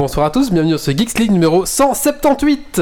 Bonsoir à tous, bienvenue sur ce Geeks League numéro 178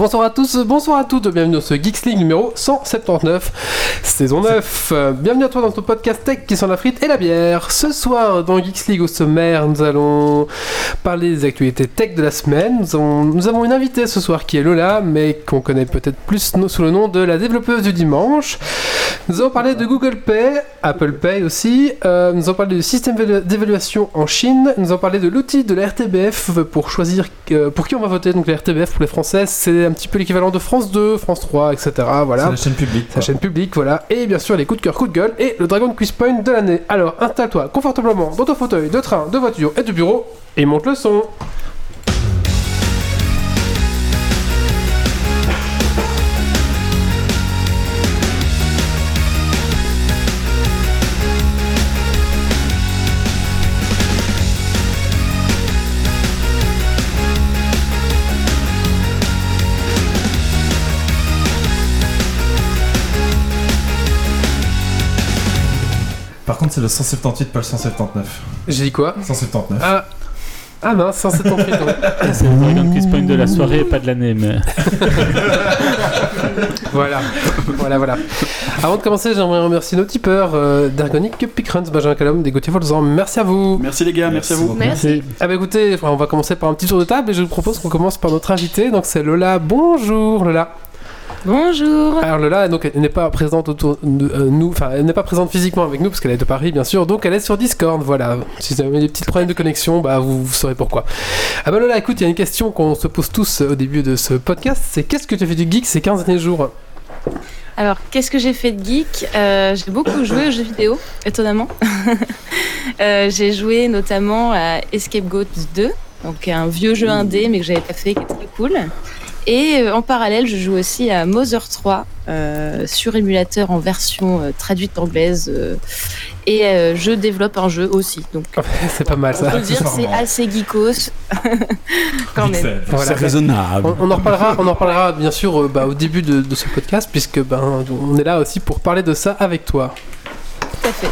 Bonsoir à tous, bonsoir à toutes, bienvenue dans ce Geeks League numéro 179, saison 9. Euh, Bienvenue à toi dans ton podcast tech qui sent la frite et la bière. Ce soir, dans Geeks League au sommaire, nous allons parler des actualités tech de la semaine. Nous avons, nous avons une invitée ce soir qui est Lola, mais qu'on connaît peut-être plus sous le nom de la développeuse du dimanche. Nous allons parler de Google Pay, Apple Pay aussi. Euh, nous allons parler du système d'évalu- d'évaluation en Chine. Nous allons parler de l'outil de la RTBF pour choisir euh, pour qui on va voter. Donc la RTBF pour les Français, c'est un petit peu l'équivalent de France 2, France 3, etc. Voilà. C'est la chaîne publique. Sa chaîne publique, voilà. Et bien sûr, les coups de cœur, coups de gueule et le Dragon Quiz Point de l'année. Alors, installe-toi confortablement dans ton fauteuil de train, de voiture et de bureau et monte le son. Par contre, c'est le 178, pas le 179. J'ai dit quoi 179. Ah, ah mince, 178. donc. C'est le Dragon Quiz Point de la soirée, pas de l'année, mais. voilà, voilà, voilà. Avant de commencer, j'aimerais remercier nos tipeurs euh, d'Ergonic, Pickruns, Benjamin Calum, des Gauthier Volzan. Merci à vous. Merci les gars, merci, à vous. beaucoup. Merci. Ah bah écoutez, on va commencer par un petit tour de table et je vous propose qu'on commence par notre invité. Donc c'est Lola. Bonjour Lola. Bonjour. Alors Lola, donc elle n'est pas présente autour de euh, nous, enfin elle n'est pas présente physiquement avec nous parce qu'elle est de Paris bien sûr, donc elle est sur Discord. Voilà. Si vous avez des petits problèmes de connexion, bah vous, vous saurez pourquoi. Ah bah Lola, écoute, il y a une question qu'on se pose tous au début de ce podcast, c'est qu'est-ce que tu as fait du geek ces 15 derniers jours? Alors, qu'est-ce que j'ai fait de geek? Euh, J'ai beaucoup joué aux jeux vidéo, étonnamment. Euh, j'ai joué notamment à Escape Goat 2, donc un vieux jeu indé, mais que j'avais pas fait, qui est très cool. Et euh, en parallèle, je joue aussi à Mother 3 euh, sur émulateur en version euh, traduite anglaise. euh, et euh, je développe un jeu aussi. Donc, C'est pas mal on ça. peut dire c'est assez geekos. Quand même. Voilà. C'est raisonnable. On, on en reparlera, on en reparlera bien sûr euh, bah, au début de, de ce podcast puisque ben on est là aussi pour parler de ça avec toi. Tout à fait.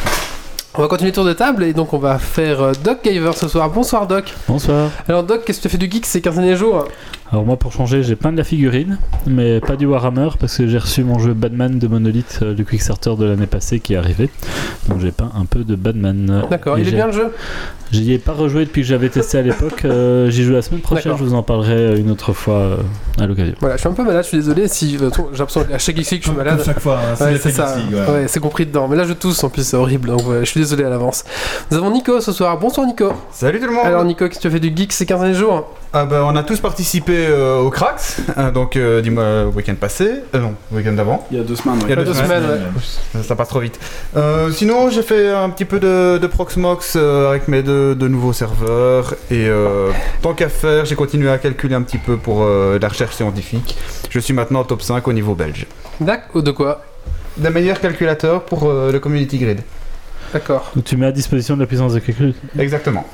On va continuer le tour de table et donc on va faire Doc Gaver ce soir. Bonsoir Doc. Bonsoir. Alors Doc, qu'est-ce que tu as fait du geek ces 15 derniers jours? Alors, moi, pour changer, j'ai plein de la figurine, mais pas du Warhammer, parce que j'ai reçu mon jeu Batman de Monolith euh, du Quickstarter de l'année passée qui est arrivé. Donc, j'ai peint un peu de Batman. D'accord, Et il est j'ai- bien le jeu J'y ai pas rejoué depuis que j'avais testé à l'époque. euh, J'y joue la semaine prochaine, D'accord. je vous en parlerai euh, une autre fois euh, à l'occasion. Voilà, je suis un peu malade, je suis désolé si euh, j'ai l'impression qu'à chaque geek League, je suis Comme, malade. comme chaque fois, hein, c'est Ouais, la c'est ça. League, ouais. Ouais, c'est compris dedans. Mais là, je tousse en plus, c'est horrible. Donc, ouais, je suis désolé à l'avance. Nous avons Nico ce soir. Bonsoir, Nico. Salut tout le monde Alors, Nico, qu'est-ce que tu as fait du geek ces 15 derniers jours? Ah bah, On a tous participé euh, au Cracks, hein, donc euh, dis-moi le week-end passé, euh, non, le week-end d'avant, Il y a deux semaines, Il y a deux deux semaines, semaines, ouais. ça passe trop vite. Euh, sinon j'ai fait un petit peu de, de Proxmox euh, avec mes deux, deux nouveaux serveurs, et euh, tant qu'à faire, j'ai continué à calculer un petit peu pour euh, la recherche scientifique. Je suis maintenant top 5 au niveau belge. D'accord, de quoi? Des meilleurs calculateurs pour euh, le Community Grid. D'accord. Donc, tu mets à disposition de la puissance de calcul. Exactement.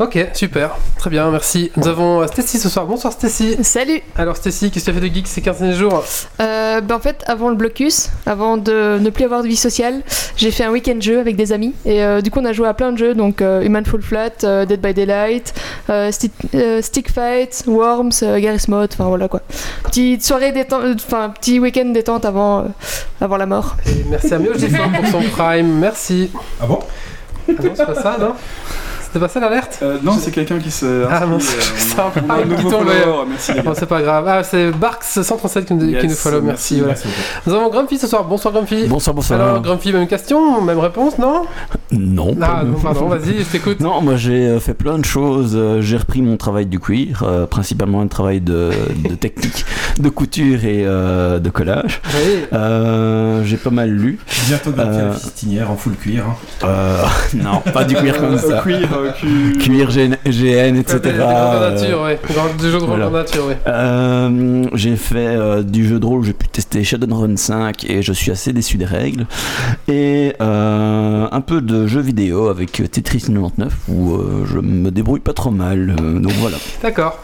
Ok, super. Très bien, merci. Nous avons euh, Stacy ce soir. Bonsoir, Stacy. Salut Alors, Stacy, qu'est-ce que tu as fait de geek ces 15 derniers jours euh, bah En fait, avant le blocus, avant de ne plus avoir de vie sociale, j'ai fait un week-end jeu avec des amis. Et euh, du coup, on a joué à plein de jeux, donc euh, Human Fall Flat, euh, Dead by Daylight, euh, Sti- euh, Stick Fight, Worms, euh, Garry's Mod, enfin voilà quoi. Petite soirée détente, euh, enfin petit week-end détente avant, euh, avant la mort. Et merci à Miogifor pour son prime. Merci. Ah bon Ah non, c'est pas ça, non? C'était pas ça l'alerte Euh, non, c'est quelqu'un qui s'est. Ah mince, euh, c'est un on a prime un qui tombe. follower, merci les Bon, gars. c'est pas grave. Ah, c'est Barks137 qui, nous- qui follow. Merci. merci, voilà. Merci beaucoup. Nous avons Grumpy ce soir. Bonsoir, Grumpy. Bonsoir, bonsoir. Alors, Grumpy, même question, même réponse, non non, Ah, de- non, pardon, vas-y, je t'écoute. Non, moi j'ai euh, fait plein de choses. J'ai repris mon travail du cuir, euh, principalement un travail de, de technique, de couture et euh, de collage. Oui. Euh, j'ai pas mal lu. Bientôt Euh, la fistinière en full cuir. hein. Euh, non, pas du cuir comme ça. cuir, euh, Q- Cuir, GN, GN, etc. Des grandeurs euh, nature, ouais. Des jeux de rôle voilà. en nature, ouais. Euh, j'ai fait euh, du jeu de rôle, j'ai pu tester Shadowrun 5 et je suis assez déçu des règles. Et euh, un peu de jeux vidéo avec Tetris 99 où je me débrouille pas trop mal. donc voilà. D'accord.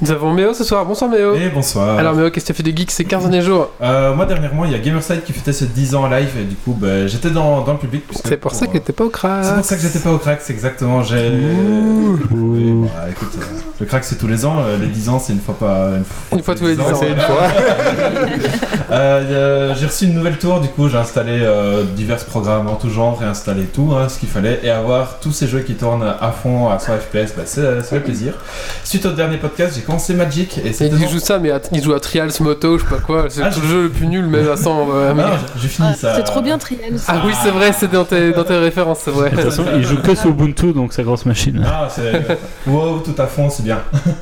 Nous avons Méo ce soir. Bonsoir Méo. Et bonsoir. Alors Méo, qu'est-ce que tu as fait de geek ces 15 derniers jours? Euh, moi, dernièrement, il y a Gamerside qui fêtait ses 10 ans en live, et du coup, bah, j'étais dans, dans le public. C'est pour ça que euh, t'es pas au crack. C'est pour ça que j'étais pas au crack, c'est exactement. J'ai. Bah, écoute, euh, le crack c'est tous les ans, euh, les 10 ans c'est une fois pas. Une fois tous les 10 ans. C'est une fois. Euh, euh, j'ai reçu une nouvelle tour, du coup j'ai installé euh, divers programmes en tout genre, réinstallé tout hein, ce qu'il fallait et avoir tous ces jeux qui tournent à fond à 100 FPS, bah, c'est fait plaisir. Suite au dernier podcast, j'ai commencé Magic et Et il joue ça, mais à- il joue à Trials Moto, je sais pas quoi. C'est Ah, le je- jeu le plus nul, même à 100. euh, Ah, mais- j'ai- j'ai fini Ah, ça. c'est trop bien Trials. Ah oui, c'est vrai, c'est dans tes, dans tes références, c'est vrai. De toute façon, il joue que sur Ubuntu, donc sa grosse machine. Ah, c'est. wow, tout à fond, c'est bien.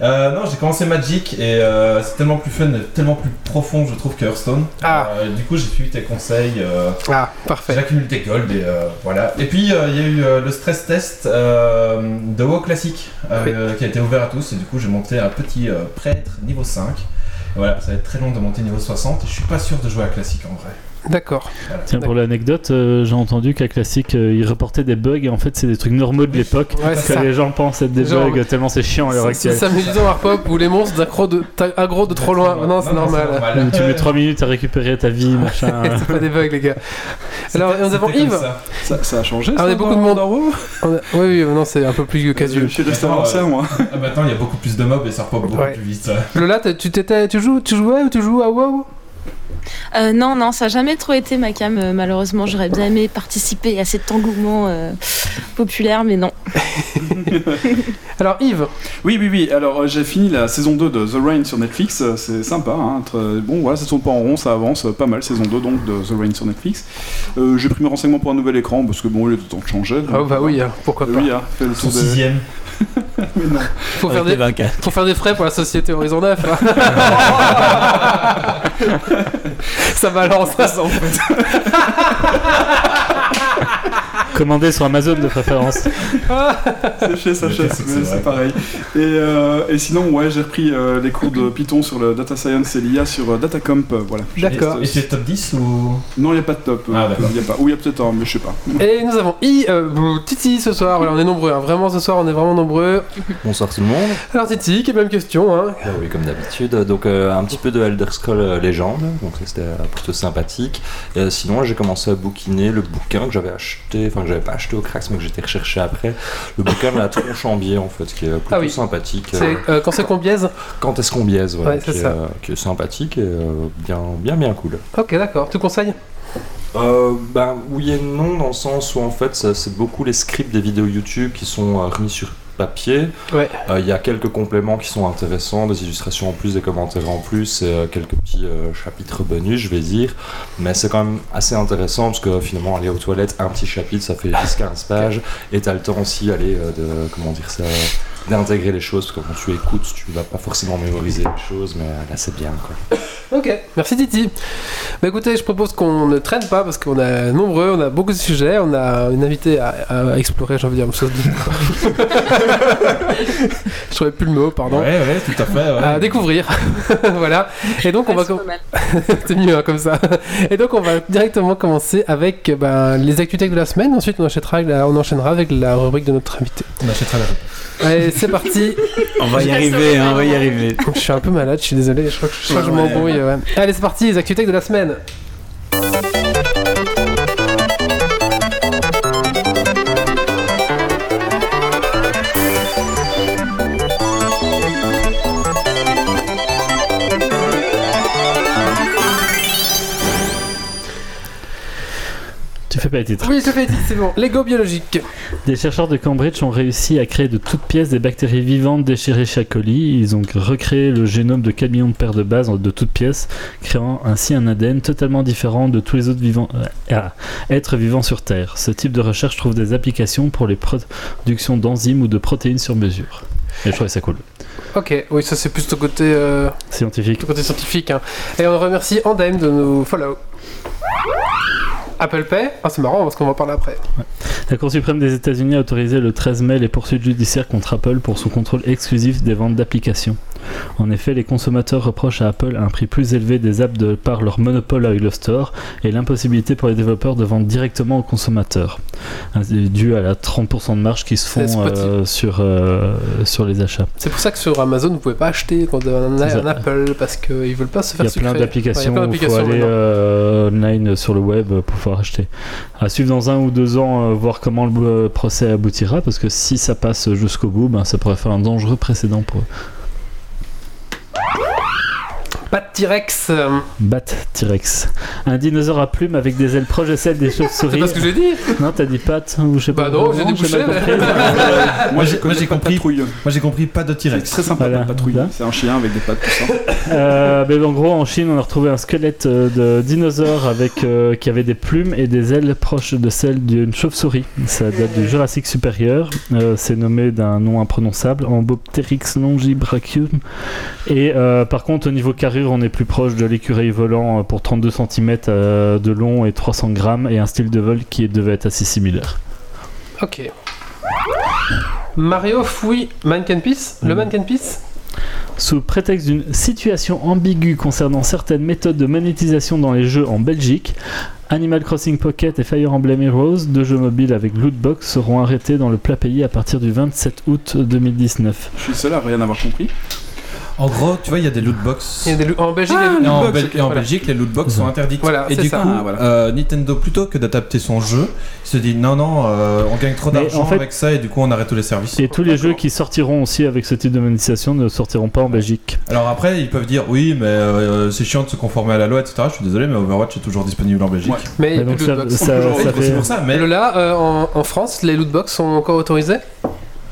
Euh, non, j'ai commencé Magic et euh, c'est tellement plus fun, et tellement plus profond, je trouve, que Hearthstone. Ah. Euh, du coup, j'ai suivi tes conseils. euh, Ah, parfait. J'accumule des gold et euh, voilà. Et puis euh, il y a eu euh, le stress test euh, de WoW classique euh, qui a été ouvert à tous et du coup j'ai monté un petit euh, prêtre niveau 5. Et voilà, ça va être très long de monter niveau 60 et je suis pas sûr de jouer à classique en vrai. D'accord. Tiens, pour l'anecdote, euh, j'ai entendu qu'à Classic, euh, ils reportaient des bugs et en fait, c'est des trucs normaux de l'époque. Ouais, que ça. les gens pensent être des Genre, bugs tellement c'est chiant à l'heure C'est actuelle. s'amusant Warpop où les monstres d'aggro de, t'a- aggro de trop loin. Non, c'est normal. Tu mets 3 minutes à récupérer ta vie, machin. c'est pas des bugs, les gars. Alors, nous avons Yves. ça. Ça, ça a changé. Ah, on ça, a beaucoup de dans- monde. dans WoW On a- Oui, oui, non, c'est un peu plus casual. Je suis resté euh, moi. Ah, maintenant il y a beaucoup plus de mobs et ça repop beaucoup plus vite. Lola, tu, t'étais- tu, joues, tu jouais ou tu joues à WoW? Euh, non, non, ça n'a jamais trop été ma cam. euh, malheureusement, j'aurais bien aimé participer à cet engouement euh, populaire, mais non. Alors, Yves, Oui, oui, oui. Alors, j'ai fini la saison 2 de The Rain sur Netflix. C'est sympa. Hein, très- Bon, voilà, ça tourne pas en rond, ça avance pas mal. Saison 2 donc de The Rain sur Netflix. Euh, j'ai pris mes renseignements pour un nouvel écran parce que bon, il est temps de changer. ah bah oui, hein, pourquoi euh, pas. oui, hein, fait le Son tour des. sixième. Mais non. Faut faire, des, faut faire des frais pour la société Horizon 9. hein. ça balance. Ça, en fait. Commandé sur Amazon de préférence. C'est chez C'est c'est c'est pareil. Et, euh, et sinon, ouais, j'ai repris euh, les cours de Python sur le data science et l'IA sur euh, Datacomp. euh, voilà. D'accord. Et es top 10 ou? Non, il n'y a pas de top. Ah, d'accord. y a pas. Ou il y a peut-être un, mais je sais pas. Et nous avons I, euh, Titi ce soir. Voilà, on est nombreux. hein. Vraiment, ce soir, on est vraiment nombreux. Bonsoir tout le monde. Alors, Titi, quelle même question. Hein. Ah oui, comme d'habitude. Donc, euh, un petit peu de Elder Scrolls Legend, donc ça, c'était plutôt sympathique. Et, euh, sinon, j'ai commencé à bouquiner le bouquin que j'avais acheté, enfin j'avais pas acheté au Crax, mais que j'étais recherché après. Le bouquin la tronche en biais, en fait, qui est plutôt Ah oui. sympathique. C'est euh, euh, quand c'est qu'on biaise quand est-ce qu'on biaise, voilà, Ouais, qui, est, euh, qui est sympathique et bien, bien, bien cool. Ok, d'accord. Tu conseilles Euh, ben oui et non dans le sens où en fait c'est beaucoup les scripts des vidéos YouTube qui sont euh, remis sur papier. Ouais. Euh, Il y a quelques compléments qui sont intéressants, des illustrations en plus, des commentaires en plus, et euh, quelques petits euh, chapitres bonus, je vais dire. Mais c'est quand même assez intéressant parce que finalement aller aux toilettes, un petit chapitre, ça fait 10-15 pages, et t'as le temps aussi aller de comment dire ça d'intégrer les choses parce que quand tu écoutes tu vas pas forcément mémoriser les choses mais euh, là c'est bien quoi. Ok, merci Titi. Bah écoutez, je propose qu'on ne traîne pas parce qu'on est nombreux, on a beaucoup de sujets, on a une invitée à, à explorer, j'ai envie de dire. chose je trouvais plus le mot, pardon. Ouais, ouais, tout à fait. ouais. À découvrir. voilà. Et donc on va c'est mieux hein, comme ça. Et donc on va directement commencer avec euh, ben, les actualités de la semaine. Ensuite on enchaînera, avec la- on enchaînera avec la rubrique de notre invité. On achètera la Allez, c'est parti. On va y arriver, hein, on va y arriver. Je suis un peu malade, je suis désolé. Je crois que je, m'embrouille. ouais. Allez, c'est parti, les actualités de la semaine. Pas les titres. Oui, je fais c'est bon. Lego biologique. Des chercheurs de Cambridge ont réussi à créer de toutes pièces des bactéries vivantes déchirées chez coli. Ils ont recréé le génome de 4 millions de paires de bases de toutes pièces, créant ainsi un ADN totalement différent de tous les autres vivants, euh, êtres vivants sur Terre. Ce type de recherche trouve des applications pour les productions d'enzymes ou de protéines sur mesure. Et je trouvais ça cool. Ok, oui, ça c'est plus ton côté, euh, Scientifique. ton côté scientifique. hein. Et on remercie Andem de nous follow. Apple Pay Ah, c'est marrant parce qu'on va en parler après. La Cour suprême des États-Unis a autorisé le 13 mai les poursuites judiciaires contre Apple pour son contrôle exclusif des ventes d'applications. En effet, les consommateurs reprochent à Apple un prix plus élevé des apps de par leur monopole avec le store et l'impossibilité pour les développeurs de vendre directement aux consommateurs, c'est dû à la 30% de marge qui se font euh, sur, euh, sur les achats. C'est pour ça que sur Amazon, vous pouvez pas acheter quand un, C'est ça. un Apple parce qu'ils veulent pas se Il faire y a plein sucrer. d'applications Ouais, il y a plein où il faut d'applications aller euh, online sur le web pour pouvoir acheter. À suivre dans un ou deux ans, euh, comment le euh, procès aboutira, parce que si ça passe jusqu'au bout, ben, ça pourrait faire un dangereux précédent pour eux. Pas de T-Rex. euh, Bat T-Rex. Un dinosaure à plumes avec des ailes proches de celles des C'est chauves-souris. pas ce que j'ai dit. Non, t'as dit patte ou je sais Bah pas. non, j'ai compris. Moi, j'ai- compris. Patrouille. Moi j'ai compris pas de C'est T-Rex. très sympa, Voilà. Patrouille. Là. C'est un chien avec des pattes, tout ça. Euh, mais en gros, en Chine, on a retrouvé un squelette euh, de dinosaure avec, euh, qui avait des plumes et des ailes proches de celles d'une chauve-souris. Ça date du Jurassique supérieur. Euh, c'est nommé d'un nom imprononçable, Ambopteryx longibrachium. Et euh, par contre, au niveau on est plus proche de l'écureuil volant euh, pour 32 cm de long et 300 grammes et un style de vol qui devait être assez similaire. Ok. Mario fouille Mannequin Peace. Le Mhm. Mannequin Peace Sous prétexte d'une situation ambiguë concernant certaines méthodes de monétisation dans les jeux en Belgique, Animal Crossing Pocket et Fire Emblem Heroes, deux jeux mobiles avec lootbox, seront arrêtés dans le plat pays à partir du 27 août 2019. Je suis seul à rien avoir compris. En gros, tu vois, il y a des loot box. Il y a des loo- En Belgique, Ah, en, Bel- en voilà. Les lootbox sont interdites. Voilà, et du ça. coup, Ah, voilà. euh, Nintendo, plutôt que d'adapter son jeu, il se dit non, non, euh, on gagne trop Mais d'argent en fait- avec ça et du coup on arrête tous les services. Et tous les jeux qui sortiront aussi avec ce type de monétisation ne sortiront pas en Belgique. Alors après, ils peuvent dire oui, mais euh, c'est chiant de se conformer à la loi, etc. Je suis désolé, mais Overwatch est toujours disponible en Belgique. Ouais. Mais il y a Et donc plus de ça, lootbox. ça- ça fait- C'est pour ça, mais Mais là, euh, en, en France, les lootbox sont encore autorisés?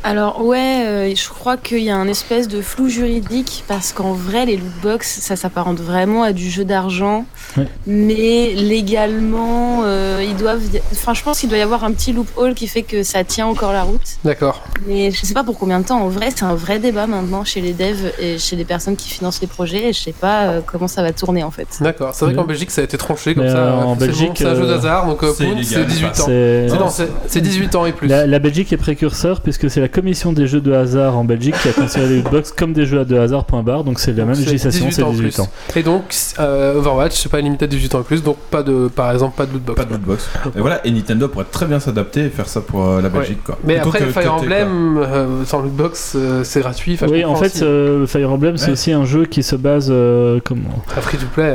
Alors ouais, euh, je crois qu'il y a un espèce de flou juridique parce qu'en vrai les lootbox ça s'apparente vraiment à du jeu d'argent, Ouais. mais légalement euh, ils doivent, enfin je pense qu'il doit y avoir un petit loophole qui fait que ça tient encore la route. D'accord. Mais je sais pas pour combien de temps. En vrai c'est un vrai débat maintenant chez les devs et chez les personnes qui financent les projets et je sais pas euh, comment ça va tourner en fait. D'accord. C'est vrai qu'en Belgique, ça a été tranché comme Mais, ça. euh, en c'est bon, Belgique, c'est un jeu euh, d'hasard, donc c'est Poon, illégal, c'est 18 ans. C'est- C'est- non, c'est c'est 18 ans et plus. La, la Belgique est précurseur puisque c'est la commission des jeux de hasard en Belgique qui a considéré les lootbox comme des jeux de hasard point barre donc c'est la Donc, même législation 18 c'est ans 18 plus. ans. Et donc, euh, Overwatch, c'est pas limité à 18 ans et plus, donc pas de, par exemple, pas de lootbox. pas de lootbox. Et voilà, et Nintendo pourrait très bien s'adapter et faire ça pour euh, la Belgique, quoi. Mais Plutôt après, que Fire Emblem, euh, sans lootbox, euh, c'est gratuit. enfin, Oui en fait euh, Fire Emblem c'est Ouais. aussi un jeu qui se base euh, comment? Un free to play.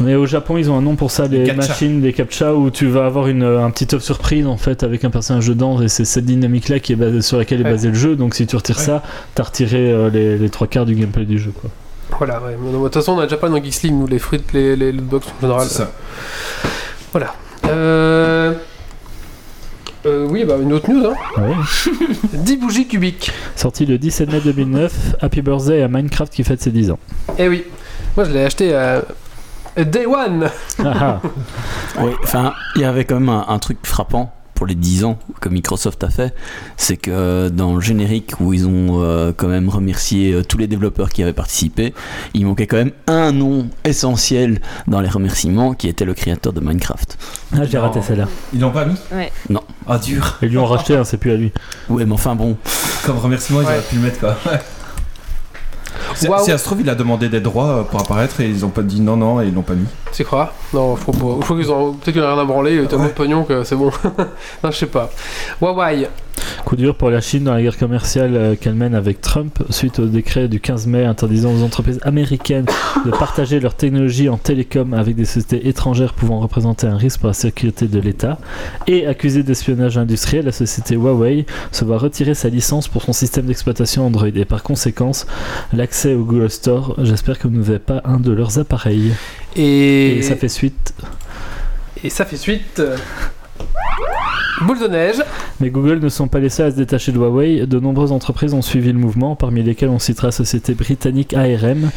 Euh, Mais au Japon, ils ont un nom pour ça, les, machines, les captcha, où tu vas avoir une, un petit œuf surprise en fait avec un personnage dedans, et c'est cette dynamique-là qui est basée, sur laquelle est basé le jeu. Donc si tu retires Ouais. ça, t'as retiré euh, les, les trois quarts du gameplay du jeu. Quoi. Voilà, ouais. De toute façon, on a déjà pas dans Geeks League, nous, les fruits, les, les lootbox en général. C'est ça. Voilà. Euh... euh, oui, bah une autre news, hein. Ouais. 10 bougies cubiques. Sorti le 17 mai 2009, Happy Birthday à Minecraft qui fête ses 10 ans. Eh oui. Moi, je l'ai acheté à Day One. Ah, ah. Oui, enfin, il y avait quand même un, un truc frappant pour les 10 ans que Microsoft a fait, c'est que euh, dans le générique où ils ont euh, quand même remercié euh, tous les développeurs qui avaient participé, il manquait quand même un nom essentiel dans les remerciements qui était le créateur de Minecraft. Ah, j'ai raté celle-là. Ils l'ont pas mis? Ouais. Non. Ah, dur. Ils lui ont racheté, hein, c'est plus à lui. Ouais, mais enfin bon, Comme remerciement, ils Ouais. auraient pu le mettre, quoi. Si, si ça se trouve, il a demandé des droits euh, pour apparaître et ils ont pas dit non, non, et ils l'ont pas mis. Tu crois Non, faut pas. Faut qu'ils ont. Peut-être qu'il a rien à branler, il a tellement Ouais. de pognon que c'est bon. non, je sais pas. Huawei. Coup dur pour la Chine dans la guerre commerciale euh, qu'elle mène avec Trump suite au décret du 15 mai interdisant aux entreprises américaines de partager leur technologie en télécom avec des sociétés étrangères pouvant représenter un risque pour la sécurité de l'État. Et accusée d'espionnage industriel, la société Huawei se voit retirer sa licence pour son système d'exploitation Android et par conséquence l'accès au Google Store. J'espère que vous n'avez pas un de leurs appareils. Et, Et ça fait suite. et ça fait suite. Boule de neige. Mais Google ne sont pas les seuls à se détacher de Huawei. De nombreuses entreprises ont suivi le mouvement, parmi lesquelles on citera la société britannique ARM,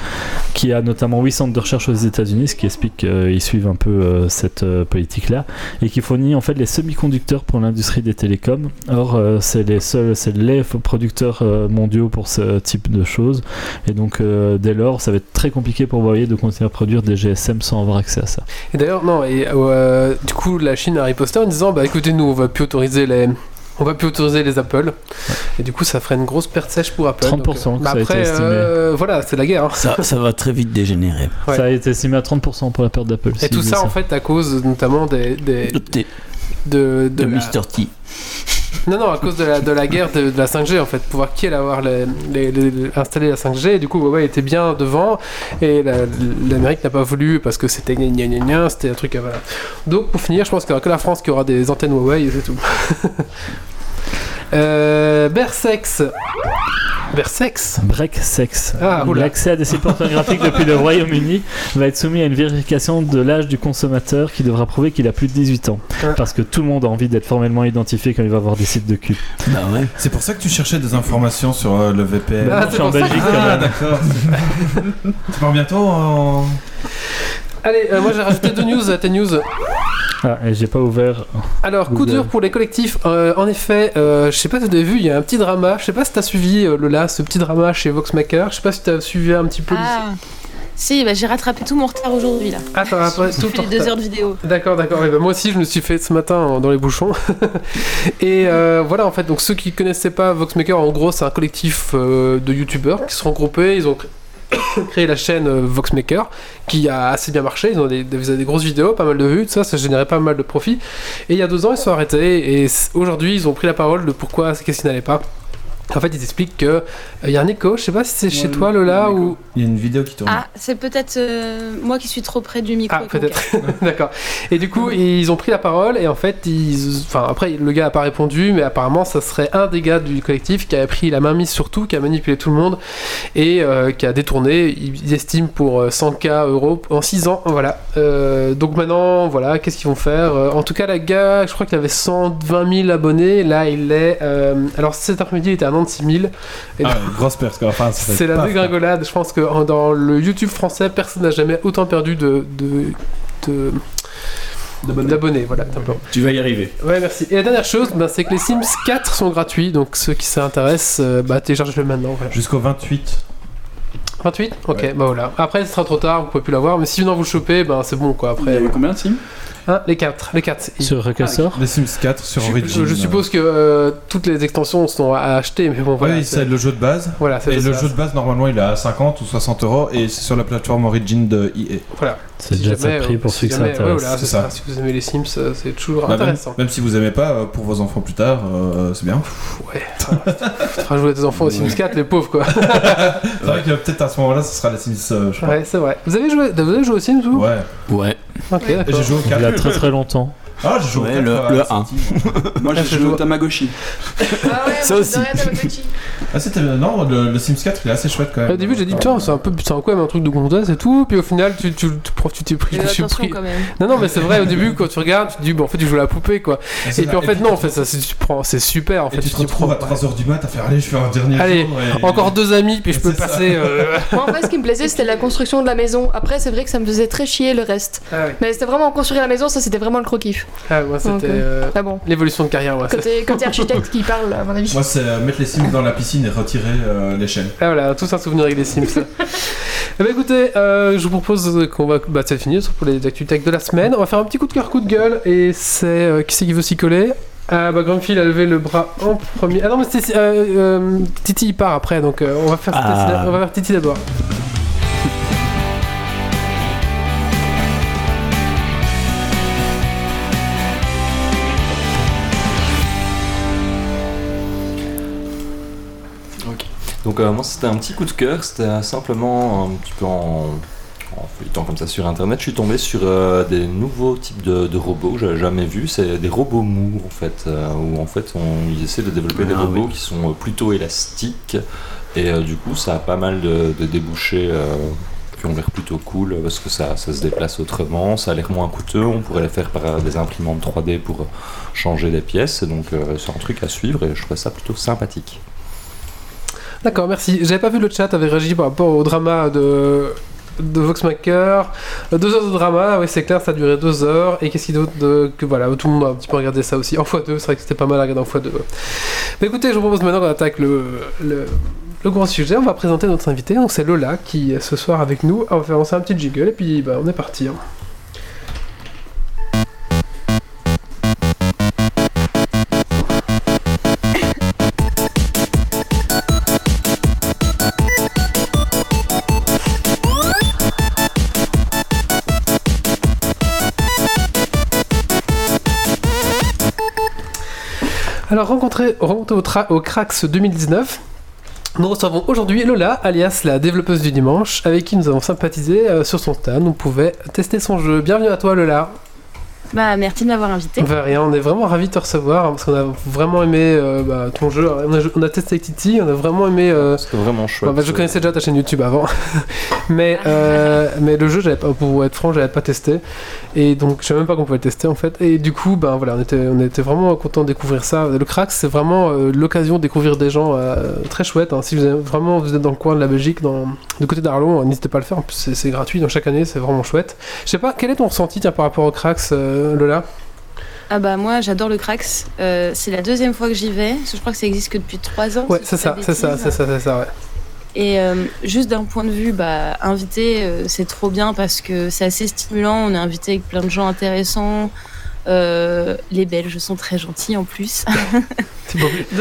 qui a notamment 8 centres de recherche aux États-Unis, ce qui explique qu'ils suivent un peu euh, cette euh, politique-là, et qui fournit en fait les semi-conducteurs pour l'industrie des télécoms. Or, euh, c'est les seuls, c'est les producteurs mondiaux pour ce type de choses, et donc dès lors, ça va être très compliqué pour Huawei de continuer à produire des GSM sans avoir accès à ça. Et d'ailleurs, non, et euh, du coup, la Chine a riposté en disant Bah écoutez, nous, on va plus autoriser les. On va plus autoriser les Apple. Et du coup, ça ferait une grosse perte sèche pour Apple. 30%, donc, euh, que bah ça a été après, estimé. euh, voilà, c'est la guerre. hein. Ça, ça va très vite dégénérer. Ouais. Ça a été estimé à 30% pour la perte d'Apple. Et tout ça, en fait, à cause notamment des. des De, de, de de la- Mr. T. Non, non, à cause de la, de la guerre de, la 5G, en fait, pouvoir qui avoir les, installé la 5G, et du coup, Huawei était bien devant, et la- l'Amérique n'a pas voulu parce que c'était c'était un truc. euh, Voilà. Donc, pour finir, je pense qu'il n'y aura que la France qui aura des antennes Huawei, et c'est tout. euh, Bersex. Bersex Break Sex. Ah. L'accès à des sites pornographiques depuis le Royaume-Uni va être soumis à une vérification de l'âge du consommateur qui devra prouver qu'il a plus de 18 ans. Ouais. Parce que tout le monde a envie d'être formellement identifié quand il va voir des sites de cul. Bah ouais. C'est pour ça que tu cherchais des informations sur euh, le VPN. Bah, je c'est suis en Belgique que- quand Ah, d'accord. tu pars bientôt en. Allez, euh, moi j'ai rajouté deux news à tes news. Ah, j'ai pas ouvert. Alors, coup dur pour les collectifs. Euh, en effet, euh, je sais pas si vous avez vu, il y a un petit drama. Je sais pas si t'as suivi euh, Lola, ce petit drama chez Voxmaker. Je sais pas si t'as suivi un petit peu. Ah. Si, bah, j'ai rattrapé tout mon retard aujourd'hui là. Ah, t'as J'ai tout les deux heures de vidéo. D'accord, d'accord. Et ben, moi aussi, je me suis fait ce matin dans les bouchons. et euh, voilà, en fait, donc ceux qui connaissaient pas Voxmaker, en gros, c'est un collectif euh, de youtubeurs qui se sont regroupés. Ils ont créé la chaîne euh, Voxmaker qui a assez bien marché. Ils ont des, des, des grosses vidéos, pas mal de vues, tout ça, ça générait pas mal de profit. Et il y a deux ans, ils sont arrêtés. Et aujourd'hui, ils ont pris la parole de pourquoi, qu'est-ce qui n'allait pas. En fait, ils expliquent que euh, il y a un écho. Je sais pas si c'est chez toi, Lola, ou Il y a une vidéo qui tourne. Ah, c'est peut-être euh, moi qui suis trop près du micro. Ah, peut-être. casque. D'accord. Et du coup, ils ont pris la parole et en fait, ils... enfin, après, le gars a pas répondu, mais apparemment, ça serait un des gars du collectif qui avait pris la main mise sur tout, qui a manipulé tout le monde et euh, qui a détourné, ils estiment pour euh, 100k euros en 6 ans. Voilà. Euh, donc maintenant, voilà, qu'est-ce qu'ils vont faire Euh, En tout cas, la gars, je crois qu'il avait 120 000 abonnés. Là, il est. euh, Alors cet après-midi, il était à 46 000. Et ah, grosse perte, C'est la dégringolade. Je pense que dans le YouTube français, personne n'a jamais autant perdu de, d'abonnés. voilà. Tu vas y arriver. Ouais, merci. Et la dernière chose, ben, c'est que les Sims 4 sont gratuits, donc ceux qui s'intéressent, euh, bah, téléchargez-le maintenant. Jusqu'au 28. 28 Ok, bah voilà. Après, ce sera trop tard, vous pouvez plus l'avoir, mais si vous vous le chopez, bah, ben, c'est bon quoi. Après, Il y avait combien de Sims? Ah, les 4. Les 4. Sur quel Les Sims 4 sur je, Origin. Je, suppose que euh, toutes les extensions sont à acheter, mais bon, voilà. Oui, c'est le jeu de base. Voilà, et le, jeu de base, normalement, il est à 50 ou 60 euros, et c'est sur la plateforme Origin de EA. Voilà. C'est Si déjà jamais, ça prix euh, pour si ceux qui jamais- ouais, s'intéressent. voilà, c'est C'est ça. ça. Si vous aimez les Sims, euh, c'est toujours Bah, même, intéressant. même si vous aimez pas, euh, pour vos enfants plus tard, euh, c'est bien. Ouais, faudra jouer à tes enfants aux Sims 4, les pauvres quoi. C'est vrai que peut-être à ce moment-là, ce sera la Sims, euh, je crois. Ouais, c'est vrai. Vous avez joué, vous avez joué aux Sims vous? Ouais. Ouais. Ok, d'accord. j'ai joué au Il y a 4. très très longtemps. Ah, j'ai joué au Ouais, 4. le- le la 1. City. Moi, Ah, j'ai je joué au Tamagotchi. Ah ouais, Ça aussi. Ah, c'était. Non, le, le Sims 4, il est assez chouette quand même. Au début, j'ai dit, putain, c'est un peu, c'est quand même un truc de gonzesse et tout. Puis au final, tu, tu, tu, prends- tu t'es pris, je pris. quand même. Non, non, mais c'est vrai, au début, quand tu regardes, tu te dis, bon, en fait, tu joues à la poupée, quoi. c'est Et puis en fait, non, en fait, ça, c'est, tu prends, c'est super, en Et fait. tu te retrouves à prends- 3h du mat à faire allez, je fais un dernier Allez, Encore deux amis, puis je peux passer. euh, Moi, en fait, ce qui me plaisait, c'était la construction de la maison. Après, c'est vrai que ça me faisait très chier le reste. Ah. Mais c'était vraiment construire la maison, ça c'était vraiment le gros-kiff. Ah, moi, c'était. Donc, euh, Ah bon. L'évolution de carrière, ouais. Côté, côté architecte qui parle, à mon avis. Moi, c'est euh, mettre les Sims dans la piscine et retirer euh, l'échelle. Ah voilà, tous un souvenir avec les Sims. eh ben écoutez, euh, je vous propose qu'on va. Bah, c'est fini pour les actualités tech de la semaine. On va faire un petit coup de cœur, coup de gueule. Et c'est. euh, qui c'est qui veut s'y coller? Ah bah Grumpy a levé le bras en premier. Ah non, mais c'est. euh, euh, Titi il part après, donc euh, on va faire Ah. Titi- on va faire Titi d'abord. Donc euh, moi c'était un petit coup de cœur, c'était simplement un petit peu en, en feuilletant comme ça sur internet, je suis tombé sur euh, des nouveaux types de, de robots que j'avais jamais vus, c'est des robots mous en fait, euh, où en fait on, ils essaient de développer des Ah, robots oui. qui sont plutôt élastiques. Et du coup ça a pas mal de, de débouchés qui ont l'air plutôt cool parce que ça, ça se déplace autrement, ça a l'air moins coûteux, on pourrait les faire par des imprimantes 3D pour changer les pièces, donc c'est un truc à suivre et je trouve ça plutôt sympathique. D'accord, merci. J'avais pas vu le chat avait réagi par rapport au drama de de Voxmaker. Euh, Deux heures de drama, oui c'est clair, ça a duré deux heures. Et qu'est-ce qu'il d'autre de... que voilà, tout le monde a un petit peu regardé ça aussi. En x2, c'est vrai que c'était pas mal à regarder en x2. Mais écoutez, je vous propose maintenant qu'on attaque le, le, le grand sujet. On va présenter notre invité, donc c'est Lola qui est ce soir avec nous. On va faire lancer un petit jingle et puis bah, on est parti. hein. Alors, rencontré, au, tra- au Crax 2019, nous recevons aujourd'hui Lola, alias la développeuse du dimanche, avec qui nous avons sympathisé euh, sur son stand. On pouvait tester son jeu. Bienvenue à toi, Lola. Bah, merci de m'avoir invité. Bah, rien, on est vraiment ravis de te recevoir hein, parce qu'on a vraiment aimé euh, bah, ton jeu. On a, on a testé Titi, on a vraiment aimé. euh, C'était vraiment chouette. Bah, je connaissais déjà ta chaîne YouTube avant, mais, euh, mais le jeu, pas, pour être franc, j'avais pas testé, et donc je savais même pas qu'on pouvait le tester en fait. Et du coup, ben voilà, on était, on était vraiment content de découvrir ça. Le crack, c'est vraiment euh, l'occasion de découvrir des gens euh, très chouettes. hein. Si vous avez, vraiment vous êtes dans le coin de la Belgique, dans, du côté d'Arlon, n'hésitez pas à le faire. En plus, c'est gratuit, donc chaque année, c'est vraiment chouette. Je sais pas, quel est ton ressenti tiens, par rapport au cracks, euh, Lola Ah bah moi j'adore le Crax. Euh, c'est la deuxième fois que j'y vais. Je crois que ça existe que depuis trois ans. Ouais, c'est ça, c'est ça, c'est ça, c'est ça, ouais. Et euh, juste d'un point de vue bah, invité, euh, c'est trop bien parce que c'est assez stimulant. On est invité avec plein de gens intéressants. Euh, les Belges sont très gentils en plus.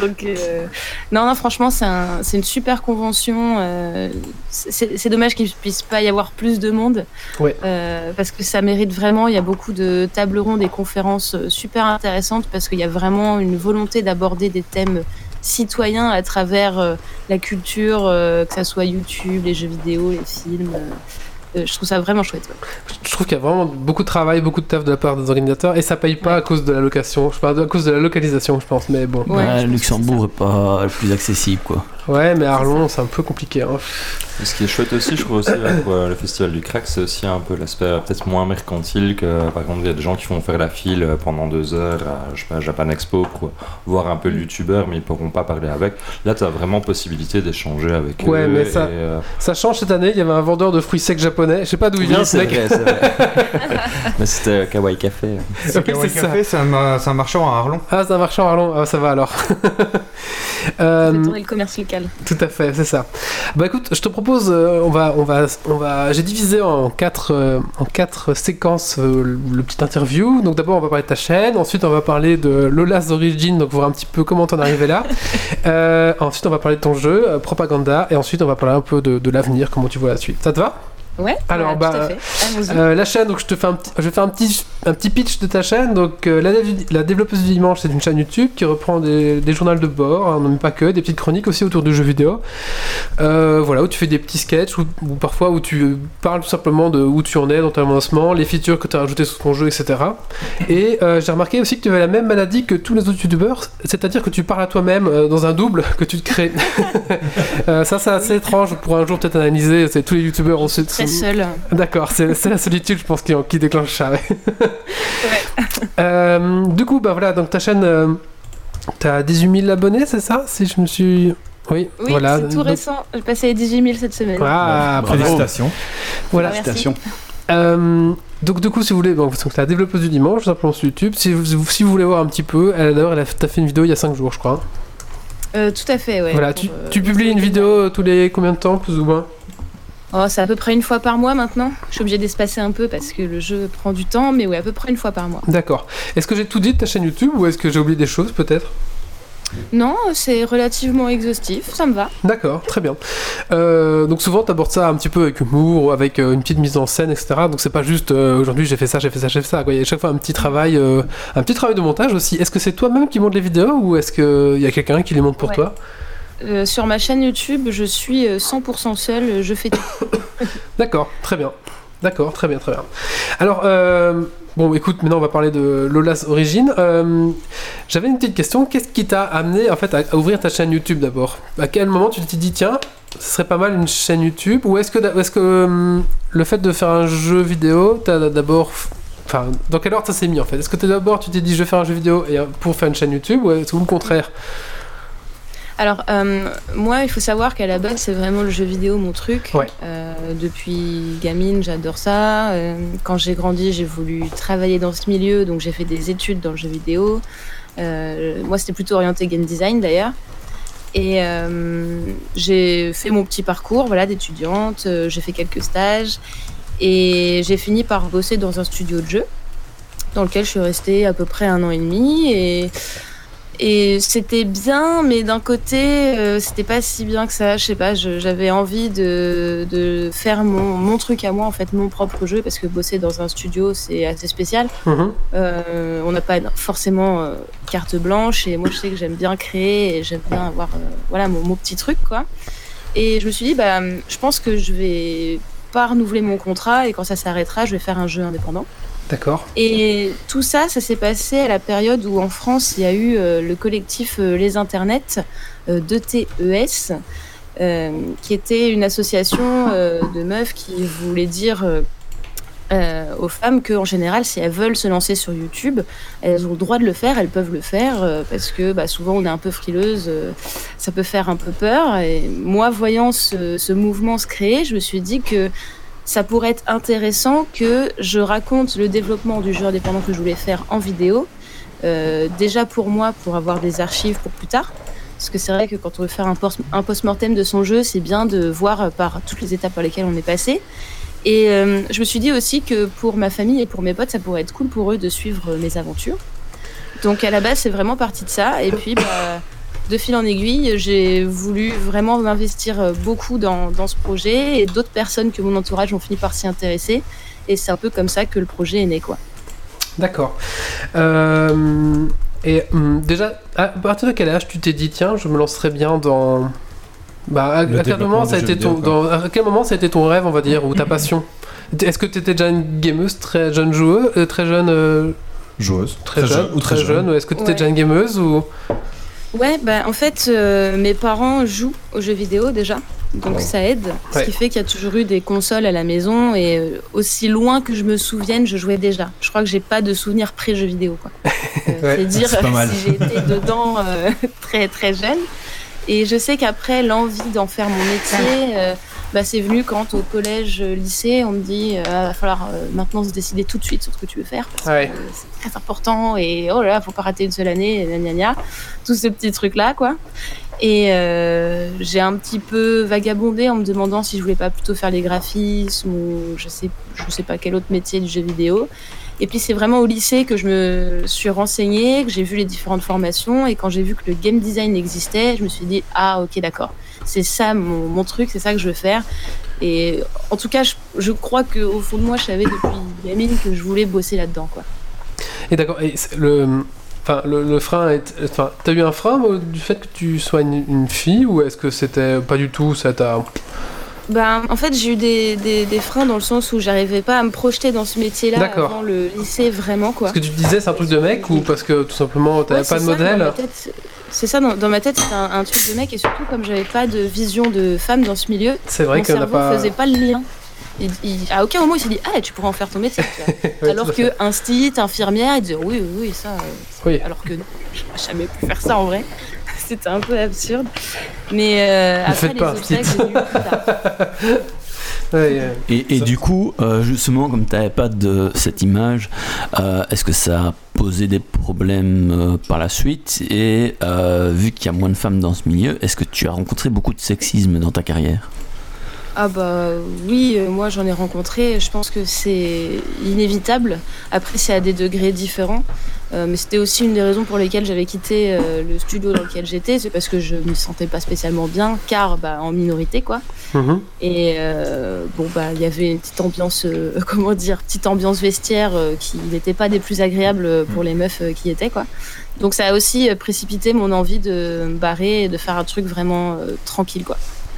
Donc, euh, non, non, franchement, c'est un- c'est une super convention. euh, c'est dommage qu'il puisse pas y avoir plus de monde. Ouais. euh, parce que ça mérite vraiment. Il y a beaucoup de tables rondes et conférences super intéressantes parce qu'il y a vraiment une volonté d'aborder des thèmes citoyens à travers la culture, que ça soit YouTube, les jeux vidéo, les films. Euh, je trouve ça vraiment chouette. ouais. Je trouve qu'il y a vraiment beaucoup de travail, beaucoup de taf de la part des organisateurs, et ça paye pas à cause de la location. Je parle à cause de la localisation, je pense, mais bon. Ouais, Ouais, Luxembourg est pas le plus accessible, quoi. Ouais, mais Arlon, c'est un peu compliqué. Hein. Ce qui est chouette aussi, je trouve aussi, euh, le festival du crack, c'est aussi un peu l'aspect euh, peut-être moins mercantile que, par exemple, il y a des gens qui vont faire la file euh, pendant deux heures à, je sais pas, Japan Expo pour voir un peu le youtubeur, mais ils pourront pas parler avec. Là, tu as vraiment possibilité d'échanger avec Ouais, eux. mais et, ça- euh, Ça change cette année, il y avait un vendeur de fruits secs japonais, je sais pas d'où il vient ce c'est mec. vrai, c'est vrai. mais c'était euh, Kawaii Café. C'est Oui, Kawaii. Café, c'est un, marchand à Arlon. Ah, c'est un marchand Arlon, ah, ça va alors. Euh, le commerce local. Tout à fait, c'est ça. Bah écoute, je te propose, euh, on va, on va, on va, j'ai divisé en quatre, euh, en quatre séquences euh, le, le petit interview. Donc d'abord on va parler de ta chaîne, ensuite on va parler de Lola's Origin, donc voir un petit peu comment t'en es arrivé là. Euh, ensuite on va parler de ton jeu, euh, Propaganda, et ensuite on va parler un peu de, de l'avenir, comment tu vois la suite. Ça te va? Ouais, Alors, bah. Euh, la chaîne, donc je te fais un petit, je vais faire un petit, un petit pitch de ta chaîne. Donc euh, la, la développeuse du dimanche, c'est une chaîne YouTube qui reprend des, des journaux de bord, hein, mais pas que, des petites chroniques aussi autour de jeux vidéo. Euh, voilà, où tu fais des petits sketchs, ou, ou parfois où tu parles tout simplement de où tu en es dans ton avancement, les features que tu as rajoutées sur ton jeu, etc. Et j'ai remarqué aussi que tu avais la même maladie que tous les autres youtubeurs, c'est-à-dire que tu parles à toi-même dans un double que tu te crées. Ça, c'est assez étrange pour un jour peut-être analyser. C'est tous les youtubeurs ont ce, Très seul. D'accord, c'est c'est la solitude, je pense, qui, qui déclenche ça. ouais. Euh, du coup, bah voilà, donc ta chaîne, euh, t'as 18 000 abonnés, c'est ça Si je me suis. Oui, Oui, voilà. c'est tout Donc- récent. J'ai passé les 18 000 cette semaine. Ah, bravo. Félicitations. Voilà. Ah. Félicitations. Euh, donc du coup, si vous voulez, donc, donc la développeuse du dimanche, simplement sur YouTube. Si vous, si vous voulez voir un petit peu, elle d'ailleurs, elle a t'as fait une vidéo il y a 5 jours, je crois. Euh, tout à fait, ouais. voilà, pour, tu, euh, tu publies une vidéo tous les combien de temps, plus ou moins? Oh, c'est à peu près une fois par mois maintenant. Je suis obligée d'espacer un peu parce que le jeu prend du temps, mais oui, à peu près une fois par mois. D'accord. Est-ce que j'ai tout dit de ta chaîne YouTube ou est-ce que j'ai oublié des choses peut-être? Non, c'est relativement exhaustif, ça me va. D'accord, très bien. Euh, donc souvent, tu abordes ça un petit peu avec humour, ou avec euh, une petite mise en scène, etc. Donc c'est pas juste euh, aujourd'hui j'ai fait ça, j'ai fait ça, j'ai fait ça. quoi. Il y a chaque fois un petit travail, euh, un petit travail de montage aussi. Est-ce que c'est toi-même qui monte les vidéos ou est-ce qu'il y a quelqu'un qui les monte pour Ouais. toi? Euh, sur ma chaîne YouTube, je suis euh, 100% seule, je fais tout. D'accord, très bien. D'accord, très bien, très bien. Alors, euh, bon, écoute, maintenant on va parler de Lola's Origin. Euh, J'avais une petite question. Qu'est-ce qui t'a amené en fait à, ouvrir ta chaîne YouTube d'abord? À quel moment tu t'es dit tiens, ce serait pas mal une chaîne YouTube? Ou est-ce que, est que hum, le fait de faire un jeu vidéo, t'as d'abord Enfin, dans quel ordre ça s'est mis en fait? Est-ce que d'abord tu t'es dit je vais faire un jeu vidéo euh, pour faire une chaîne YouTube? Ou que le contraire? Alors, euh, moi, il faut savoir qu'à la base, c'est vraiment le jeu vidéo mon truc. Ouais. Euh, depuis gamine, j'adore ça. Euh, quand j'ai grandi, j'ai voulu travailler dans ce milieu, donc j'ai fait des études dans le jeu vidéo. Moi, c'était plutôt orienté game design d'ailleurs. Et j'ai fait mon petit parcours voilà, d'étudiante, j'ai fait quelques stages et j'ai fini par bosser dans un studio de jeu dans lequel je suis restée à peu près un an et demi. Et, et c'était bien, mais d'un côté, euh, c'était pas si bien que ça. Je sais pas, j'avais envie de, de faire mon, mon truc à moi, en fait, mon propre jeu, parce que bosser dans un studio, c'est assez spécial. Mhm. Euh, on n'a pas forcément euh, carte blanche et moi je sais que j'aime bien créer et j'aime bien avoir voilà mon, mon petit truc quoi. Et je me suis dit bah je pense que je vais pas renouveler mon contrat et quand ça s'arrêtera je vais faire un jeu indépendant. Et tout ça ça s'est passé à la période où en France il y a eu euh, le collectif euh, Les Internets euh, d'ETES euh, qui était une association de meufs qui voulait dire aux femmes qu'en général, si elles veulent se lancer sur YouTube, elles ont le droit de le faire, elles peuvent le faire, parce que bah, souvent on est un peu frileuse, ça peut faire un peu peur. Et moi, voyant ce mouvement se créer, je me suis dit que ça pourrait être intéressant que je raconte le développement du jeu indépendant que je voulais faire en vidéo, euh, déjà pour moi, pour avoir des archives pour plus tard. Parce que c'est vrai que quand on veut faire un post- un post-mortem de son jeu, c'est bien de voir euh, par toutes les étapes par lesquelles on est passé. Et euh, je me suis dit aussi que pour ma famille et pour mes potes, ça pourrait être cool pour eux de suivre mes aventures. Donc à la base, c'est vraiment parti de ça. Et puis, bah, de fil en aiguille, j'ai voulu vraiment m'investir euh, beaucoup dans, dans ce projet. Et d'autres personnes que mon entourage ont fini par s'y intéresser. Et c'est un peu comme ça que le projet est né, quoi. D'accord. Euh, et hum, déjà, à partir de quel âge tu t'es dit tiens, je me lancerai bien dans. Bah, à, quel moment ça a été ton, vidéo, dans- à quel moment ça a été ton rêve, on va dire, ou ta passion? Est-ce que tu étais déjà une gameuse très jeune joueuse, euh, très jeune, euh, Joueuse. très, jeune, ou très, jeune. ou est-ce que tu étais Ouais. déjà une gameuse ou Ouais, bah en fait, euh, mes parents jouent aux jeux vidéo déjà, donc Oh. ça aide. Ce Ouais. qui fait qu'il y a toujours eu des consoles à la maison et euh, aussi loin que je me souvienne, je jouais déjà. Je crois que j'ai pas de souvenirs pré-jeux vidéo, quoi. Euh, Ouais, c'est dire c'est pas mal. si j'ai été dedans euh, très très jeune. Et je sais qu'après, l'envie d'en faire mon métier, euh, bah, c'est venu quand au collège, euh, lycée, on me dit euh, Ah, va falloir euh, maintenant se décider tout de suite sur ce que tu veux faire. Parce Ouais. que c'est très important et oh là là, faut pas rater une seule année, et gna gna. Tous ces petits trucs-là, quoi. Et euh, j'ai un petit peu vagabondé en me demandant si je voulais pas plutôt faire les graphismes ou je sais, je sais pas quel autre métier du jeu vidéo. Et puis c'est vraiment au lycée que je me suis renseignée, que j'ai vu les différentes formations et quand j'ai vu que le game design existait, je me suis dit ah ok d'accord, c'est ça mon, truc, c'est ça que je veux faire. Et en tout cas, je, je crois que au fond de moi, je savais depuis gamine que je voulais bosser là-dedans quoi. Et d'accord. Et le, enfin, le, frein est, enfin, t'as eu un frein du fait que tu sois une, une fille ou est-ce que c'était pas du tout ça t'a. Ben, en fait, j'ai eu des, des, des freins dans le sens où j'arrivais pas à me projeter dans ce métier-là avant le lycée vraiment quoi. Parce que tu disais c'est un truc de mec ou parce que tout simplement t'avais Ouais, pas de c'est ça, modèle C'est ça, dans, dans ma tête, c'était un, un truc de mec et surtout comme j'avais pas de vision de femme dans ce milieu, C'est vrai mon pas. faisait pas le lien. Il- il- à aucun moment il s'est dit ah tu pourrais en faire ton métier. Ouais, alors que un stit, infirmière, il disait oui oui oui ça. euh, Oui. Alors que non, j'aurais jamais pu faire ça en vrai. C'était un peu absurde. Mais euh, après faites les pas un obstacles, stit. j'ai eu plus tard. Ouais, ouais. Et, du coup, euh, justement, comme tu n'avais pas de cette image, euh, est-ce que ça a posé des problèmes euh, par la suite? Et vu qu'il y a moins de femmes dans ce milieu, est-ce que tu as rencontré beaucoup de sexisme dans ta carrière? Ah bah oui, euh, moi j'en ai rencontré, je pense que c'est inévitable. Après c'est à des degrés différents, Euh, mais c'était aussi une des raisons pour lesquelles j'avais quitté euh, le studio dans lequel j'étais, c'est parce que je me sentais pas spécialement bien, car bah, en minorité quoi. Mhm. Et bon bah il y avait une petite ambiance, comment dire, petite ambiance vestiaire qui n'était pas des plus agréables pour les meufs qui étaient quoi. Donc ça a aussi précipité mon envie de me barrer et de faire un truc vraiment tranquille quoi.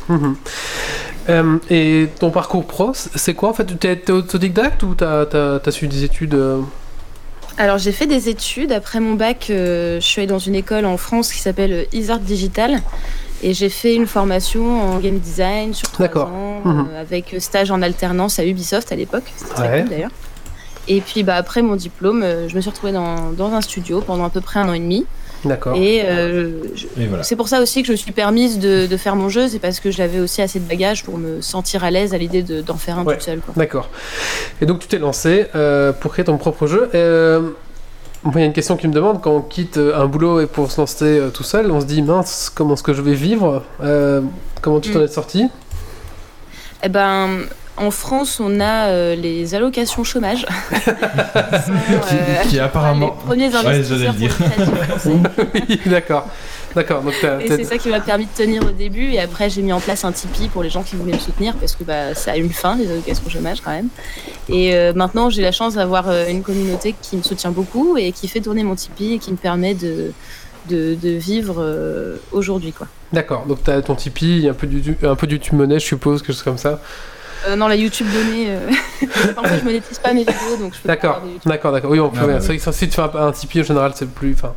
Mhm. Euh, et ton parcours pro, c'est quoi en fait Tu es autodidacte ou tu as, suivi des études euh Alors j'ai fait des études. Après mon bac, euh, je suis allée dans une école en France qui s'appelle Isart Digital. Et j'ai fait une formation en game design sur trois ans, Mhm. avec stage en alternance à Ubisoft à l'époque. C'était très Ouais. cool d'ailleurs. Et puis bah, après mon diplôme, je me suis retrouvée dans, dans un studio pendant à peu près un an et demi. D'accord. Et euh, je- Et voilà. c'est pour ça aussi que je me suis permise de, de faire mon jeu, c'est parce que j'avais aussi assez de bagages pour me sentir à l'aise à l'idée de- d'en faire un Ouais. seule. Quoi. D'accord. Et donc tu t'es lancé euh, pour créer ton propre jeu. Euh, il y a une question qui me demande quand on quitte un boulot et pour se lancer tout seul, on se dit mince, comment est-ce que je vais vivre? Euh, Comment tu t'en Mm. es sorti? Eh ben, en France, on a euh, les allocations chômage. Sont, euh, Qui apparemment. les premiers Ouais, investisseurs pour le français. Oui, D'accord. D'accord. Donc Et c'est ça qui m'a permis de tenir au début. Et après, j'ai mis en place un Tipeee pour les gens qui voulaient me soutenir parce que bah, ça a une fin, les allocations chômage quand même. Et euh, maintenant, j'ai la chance d'avoir une communauté qui me soutient beaucoup et qui fait tourner mon Tipeee et qui me permet de, de, de vivre aujourd'hui. quoi. D'accord. Donc t'as ton Tipeee, un peu du un peu du monnaie, je suppose, quelque chose comme ça. Euh, non, la YouTube donnée, euh... en fait, je monétise pas mes vidéos, donc je peux pas D'accord. avoir de YouTube. D'accord. D'accord. Oui, on peut. Ah, bah, si tu fais un, un Tipeee en général, c'est plus, enfin,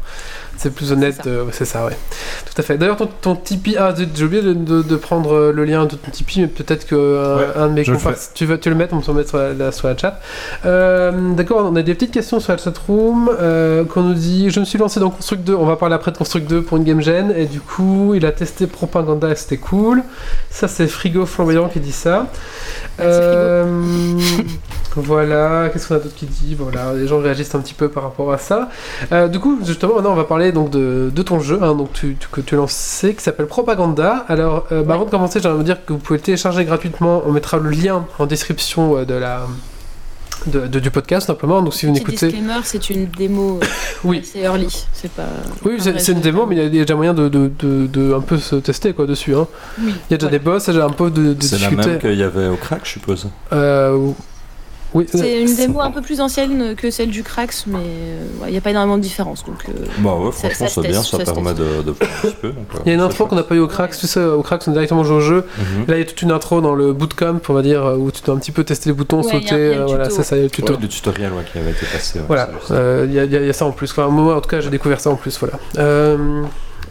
c'est plus honnête. C'est ça. euh, C'est ça. ouais. Tout à fait. D'ailleurs, ton, ton Tipeee, ah, j'ai oublié de, de- de prendre euh, le lien de ton Tipeee, mais peut-être que euh, Ouais, un de mes comparses, tu vas tu le mettre, on peut le mettre sur la, la- sur la chat. Euh, D'accord, on a des petites questions sur la chatroom euh, qu'on nous dit. Je me suis lancé dans Construct 2. On va parler après de Construct 2 pour une game gen, et du coup, il a testé Propaganda et c'était cool. Ça, c'est Frigo Flamboyant qui dit ça. Euh, voilà, qu'est-ce qu'on a d'autre qui dit? Voilà, les gens réagissent un petit peu par rapport à ça. Euh, du coup, justement, maintenant, on va parler donc de, de ton jeu, hein, donc tu, tu- que tu as lancé, qui s'appelle Propaganda. Alors, euh, bah, Ouais. avant de commencer, j'aimerais vous dire que vous pouvez le télécharger gratuitement. On mettra le lien en description euh, de la de, de- du podcast simplement. Donc, si vous disclaimer, c'est une démo euh, oui, assez early. C'est pas. oui, c'est c'est une démo, mais il y a- il y a déjà moyen de, de, de, de un peu se tester quoi dessus. Hein. Oui. Il y a déjà des boss, il y a déjà un peu de, de C'est la difficulté. même qu'il y avait au crack, je suppose. Euh, oui, C'est une démo un peu plus ancienne que celle du Crax, mais euh, ouais, il n'y a pas énormément de différence. Donc, euh, Bah ouais, Ça- franchement, ça c'est bien, teste, ça ça permet de, de un petit peu. euh, Il y a une intro qu'on n'a pas eu au Crax, tu sais, au Crax on est directement joué au jeu. Mhm. Là il y a toute une intro dans le bootcamp, on va dire, euh, où tu dois un petit peu tester les boutons, Ouais, il y a- sauter, il y a le euh, voilà, ça, il y a le tuto. Ouais, le tutoriel ouais, qui avait été passé. ouais, Voilà, euh, il y, a- il y a- il y a ça en plus. Enfin, moi en tout cas j'ai découvert ça en plus, voilà. Euh,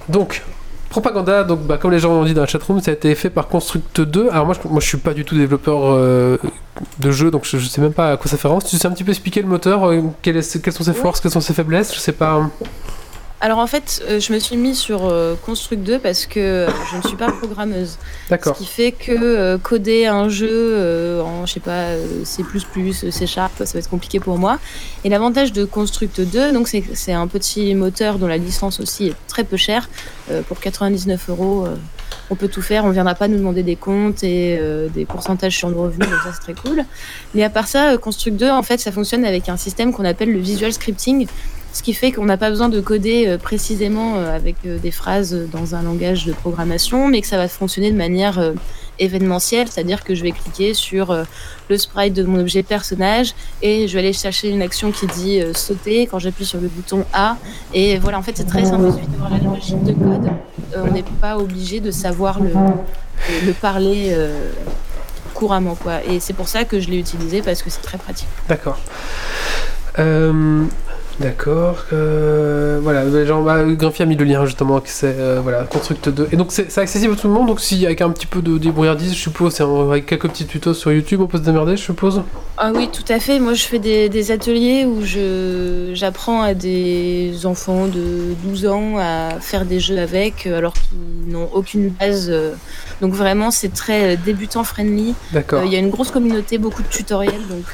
donc, Propaganda, donc, bah, comme les gens l'ont dit dans la chatroom, ça a été fait par Construct 2. Alors moi je, moi, je suis pas du tout développeur euh, de jeu, donc je, je sais même pas à quoi ça fait référence. Tu sais un petit peu expliquer le moteur, euh, quelles, quelles sont ses forces, quelles sont ses faiblesses, je sais pas. Alors en fait, euh, je me suis mis sur euh, Construct 2 parce que euh, je ne suis pas programmeuse. Ce qui fait que coder un jeu en, je sais pas, C++, C Sharp, ça va être compliqué pour moi. Et l'avantage de Construct 2, donc c'est c'est un petit moteur dont la licence aussi est très peu chère. Pour 99 euros, on peut tout faire. On ne viendra pas nous demander des comptes et des pourcentages sur nos revenus, donc ça c'est très cool. Mais à part ça, Construct 2, en fait, ça fonctionne avec un système qu'on appelle le visual scripting. Ce qui fait qu'on n'a pas besoin de coder euh, précisément euh, avec euh, des phrases dans un langage de programmation, mais que ça va fonctionner de manière événementielle, c'est-à-dire que je vais cliquer sur le sprite de mon objet personnage et je vais aller chercher une action qui dit sauter quand j'appuie sur le bouton A. Et voilà, en fait, c'est très simple. La logique de code. On n'est pas obligé de savoir le, le, le parler couramment, quoi. Et c'est pour ça que je l'ai utilisé parce que c'est très pratique. D'accord. D'accord. euh, voilà, gens, bah, a mis le lien justement, que c'est euh, voilà, Construct 2. Et donc c'est accessible à tout le monde, donc si avec un petit peu de débrouillardise, je suppose, c'est avec quelques petits tutos sur YouTube, on peut se démerder, je suppose? Ah oui, tout à fait. Moi, je fais des, des ateliers où j'apprends à des enfants de 12 ans à faire des jeux avec, alors qu'ils n'ont aucune base. euh. Donc vraiment, c'est très débutant friendly. D'accord. Euh, Il y a une grosse communauté, beaucoup de tutoriels. Donc,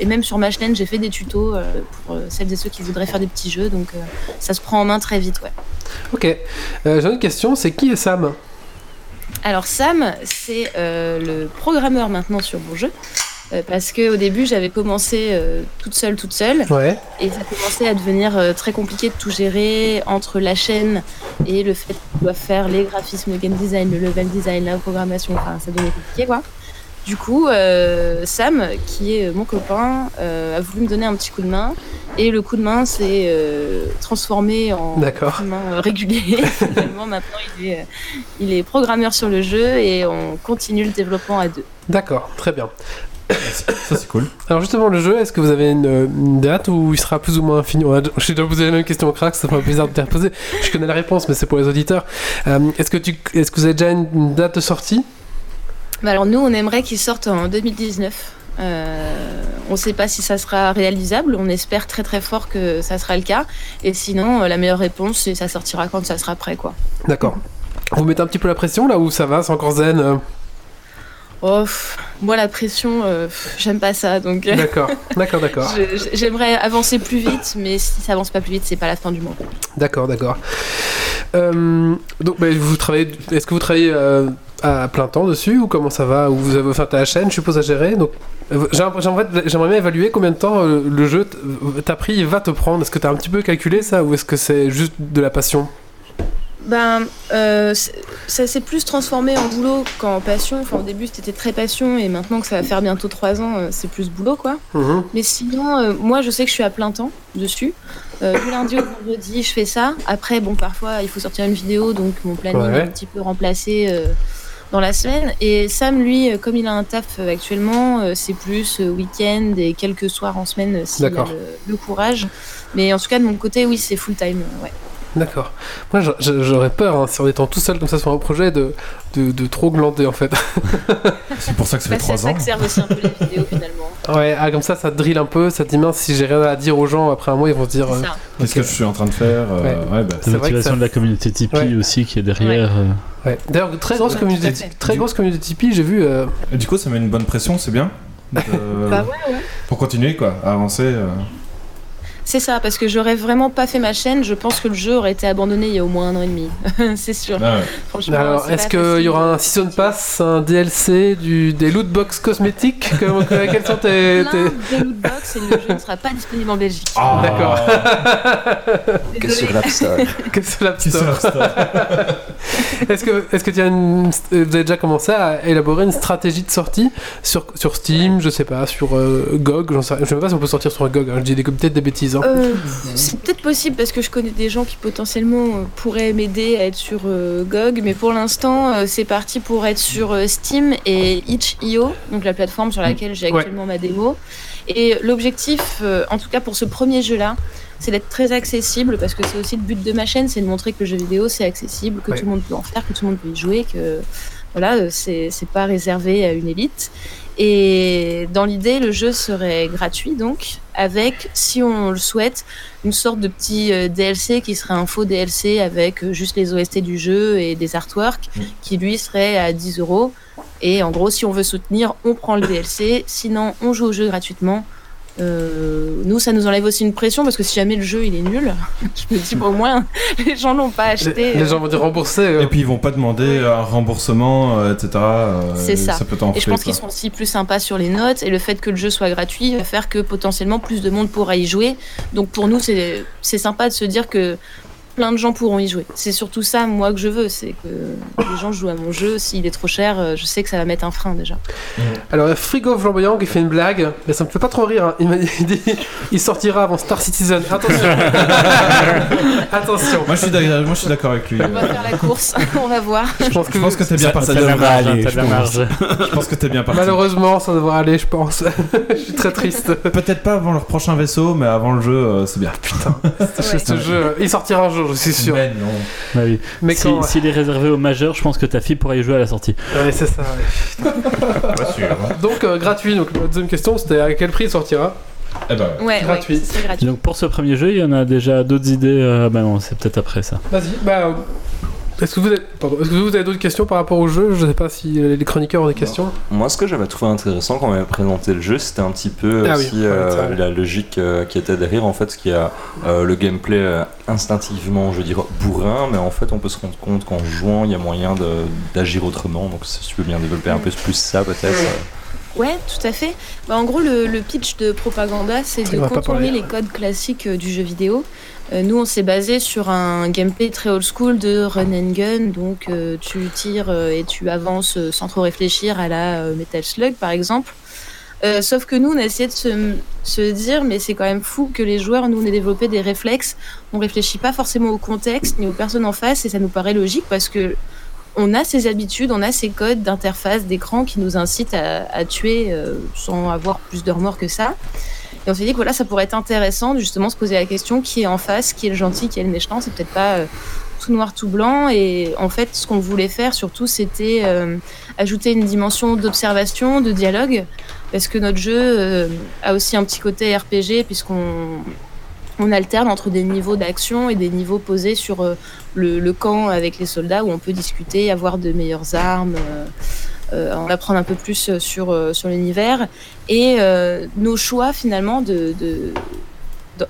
et même sur ma chaîne, j'ai fait des tutos pour celles et ceux qui voudraient faire des petits jeux. Donc euh, ça se prend en main très vite, ouais. Ok. Euh, J'ai une question, c'est qui est Sam? Alors Sam, c'est euh, le programmeur maintenant sur mon jeu. Euh, parce qu'au début, j'avais commencé euh, toute seule, toute seule. Ouais. Et ça commençait à devenir très compliqué de tout gérer entre la chaîne et le fait qu'on doit faire les graphismes, le game design, le level design, la programmation. Enfin, ça devenait compliqué, quoi. Du coup, euh, Sam, qui est mon copain, euh, a voulu me donner un petit coup de main. Et le coup de main s'est euh, transformé en coup de main régulier. Finalement, maintenant, il est, euh, il est programmeur sur le jeu et on continue le développement à deux. D'accord, très bien. Ça, c'est cool. Alors justement, le jeu, est-ce que vous avez une, une date où il sera plus ou moins fini? A- Je suis déjà posé la même question au crack, ça fait un bizarre de te la poser. Je connais la réponse, mais c'est pour les auditeurs. Euh, est-ce, que tu, est-ce que vous avez déjà une, une date de sortie? Bah alors nous, on aimerait qu'il sorte en 2019. Euh, on ne sait pas si ça sera réalisable. On espère très très fort que ça sera le cas. Et sinon, euh, la meilleure réponse, c'est ça sortira quand ça sera prêt, quoi. D'accord. Vous mettez un petit peu la pression là où ça va, c'est encore zen euh Oh, pff, moi la pression, euh, j'aime pas ça. Donc, D'accord, d'accord, d'accord. j'aimerais avancer plus vite, mais si ça avance pas plus vite, c'est pas la fin du monde. D'accord, d'accord. Euh, donc, bah, vous travaillez. Est-ce que vous travaillez à plein temps dessus ou comment ça va Ou vous avez, enfin, t'as la chaîne, je suppose, à gérer. Donc, euh, j'ai- j'aimerais, j'aimerais bien évaluer combien de temps euh, le jeu t'a pris et va te prendre. Est-ce que t'as un petit peu calculé ça ou est-ce que c'est juste de la passion? Ben, euh, ça s'est plus transformé en boulot qu'en passion. Enfin, au début, c'était très passion, et maintenant que ça va faire bientôt trois ans, c'est plus boulot, quoi. Mhm. Mais sinon, euh, moi, je sais que je suis à plein temps dessus. Euh, du lundi au vendredi, je fais ça. Après, bon, parfois, il faut sortir une vidéo, donc mon planning Ouais. est un petit peu remplacé dans la semaine. Et Sam, lui, euh, comme il a un taf euh, actuellement, euh, c'est plus week-end et quelques soirs en semaine s'il a le, le courage. Mais en tout cas, de mon côté, oui, c'est full-time. Ouais. D'accord. Moi, j'a- j'a- j'aurais peur, hein, si en étant tout seul comme ça sur un projet, de, de, de trop glander en fait. C'est pour ça que ça Bah, fait c'est à 3 ça ans. que servent aussi un peu les vidéos, finalement. Ouais, ah, comme ça, ça te drille un peu, ça te dit mince, si j'ai rien à dire aux gens après un mois, ils vont se dire. C'est euh, ça. Qu'est-ce que je suis en train de faire euh, Ouais. ouais, bah, C'est La vrai que motivation ça- de la communauté Tipeee Ouais. aussi qui est derrière. euh, ouais. D'ailleurs, très grosse Ouais, communauté, très grosse communauté Tipeee, j'ai vu. euh, Et du coup, ça met une bonne pression, c'est bien. De- Bah ouais, ouais. Pour continuer, quoi, à avancer. Euh. C'est ça, parce que j'aurais vraiment pas fait ma chaîne, je pense que le jeu aurait été abandonné il y a au moins un an et demi. c'est sûr. Ah ouais. Franchement, Alors, est-ce qu'il y aura un season pass, un DLC, du, des loot box cosmétiques Comment- que- Quels sont tes. Tes- de loot box et le jeu ne sera pas disponible en Belgique. Ah, D'accord. Que sur l'App Store. Que c'est l'App Store. Est-ce que, est-ce que tu as une, euh, vous avez déjà commencé à élaborer une stratégie de sortie sur, sur Steam, je sais pas, sur euh, GOG, j'en sais je sais même pas si on peut sortir sur GOG, hein, je dis des- peut-être des bêtises. Euh, c'est peut-être possible parce que je connais des gens qui potentiellement euh, pourraient m'aider à être sur euh, GOG, mais pour l'instant euh, c'est parti pour être sur euh, Steam et itch.io, donc la plateforme sur laquelle j'ai Ouais. actuellement ma démo. Et l'objectif, euh, en tout cas pour ce premier jeu-là, c'est d'être très accessible parce que c'est aussi le but de ma chaîne, c'est de montrer que le jeu vidéo c'est accessible, que Ouais. tout le monde peut en faire, que tout le monde peut y jouer, que voilà, euh, c'est pas réservé à une élite. Et dans l'idée, le jeu serait gratuit donc, avec, si on le souhaite, une sorte de petit euh, DLC qui serait un faux DLC avec euh, juste les OST du jeu et des artworks, Mm. qui lui serait à 10 euros. Et en gros, si on veut soutenir, on prend le DLC. Sinon, on joue au jeu gratuitement. Euh, nous, ça nous enlève aussi une pression parce que si jamais le jeu il est nul, je me dis au moins les gens l'ont pas acheté. les, les gens vont dire rembourser. euh, Et puis ils vont pas demander un remboursement, euh, etc. euh, C'est ça. peut Et je pense qu'ils sont aussi plus sympas sur les notes et le fait que le jeu soit gratuit va faire que potentiellement plus de monde pourra y jouer. Donc pour nous, c'est c'est sympa de se dire que plein de gens pourront y jouer. C'est surtout ça, moi, que je veux. C'est que les gens jouent à mon jeu. S'il est trop cher, euh, je sais que ça va mettre un frein déjà. Alors, Frigo Flamboyant qui fait une blague, mais ça me fait pas trop rire. hein. Il m'a dit il sortira avant Star Citizen. Attention Attention Moi je suis d'accord, moi, je suis d'accord avec lui. On va faire la course, on va voir. Je pense que, Je pense que t'es bien parti. ça devrait aller, je pense. marge. Je pense que t'es bien parti. malheureusement, ça devrait aller, je pense. je suis très triste. Peut-être pas avant leur prochain vaisseau, mais avant le jeu, euh, c'est bien. Putain. Ce jeu, il sortira un jour, je suis sûr. Mais non. Bah oui. Mais Si- quand. S'il est réservé aux majeurs, je pense que ta fille pourra y jouer à la sortie. Ouais, c'est ça. ouais. Pas sûr. hein. Donc, euh, gratuit. Donc, la deuxième question, c'était à quel prix il sortira? Eh ben, Ouais, Gratuit. ouais, gratuit. Donc pour ce premier jeu, il y en a déjà d'autres idées. euh, bah non, c'est peut-être après ça. Vas-y, bah. Est-ce que vous avez, pardon, est-ce que vous avez d'autres questions par rapport au jeu? Je sais pas si les chroniqueurs ont des questions. Moi, ce que j'avais trouvé intéressant quand on m'avait présenté le jeu, c'était un petit peu Ah aussi euh, la logique euh, qui était derrière. En fait, ce qui a euh, le gameplay euh, instinctivement, je veux dire, bourrin, mais en fait, on peut se rendre compte qu'en jouant, il y a moyen de- d'agir autrement. Donc, si tu peux bien développer un peu plus ça, peut-être. Ouais, tout à fait. Bah, en gros, le, le pitch de Propaganda, c'est de contourner parler. les codes classiques du jeu vidéo. Euh, nous, on s'est basé sur un gameplay très old school de run and gun. Donc, euh, tu tires euh, et tu avances sans trop réfléchir à la Metal Slug, par exemple. Sauf que nous, on a essayé de se, dire, mais c'est quand même fou que les joueurs, nous, on ait développé des réflexes. On réfléchit pas forcément au contexte ni aux personnes en face, et ça nous paraît logique parce que on a ces habitudes, on a ces codes d'interface, d'écran qui nous incitent à, tuer sans avoir plus de remords que ça. Et on s'est dit que voilà, ça pourrait être intéressant de justement se poser la question qui est en face, qui est le gentil, qui est le méchant. C'est peut-être pas euh, tout noir, tout blanc. Et en fait, ce qu'on voulait faire surtout, c'était euh, ajouter une dimension d'observation, de dialogue, parce que notre jeu euh, a aussi un petit côté RPG puisqu'on on alterne entre des niveaux d'action et des niveaux posés sur le, camp avec les soldats où on peut discuter, avoir de meilleures armes, en apprendre un peu plus sur, euh, sur l'univers. Et euh, nos choix finalement de-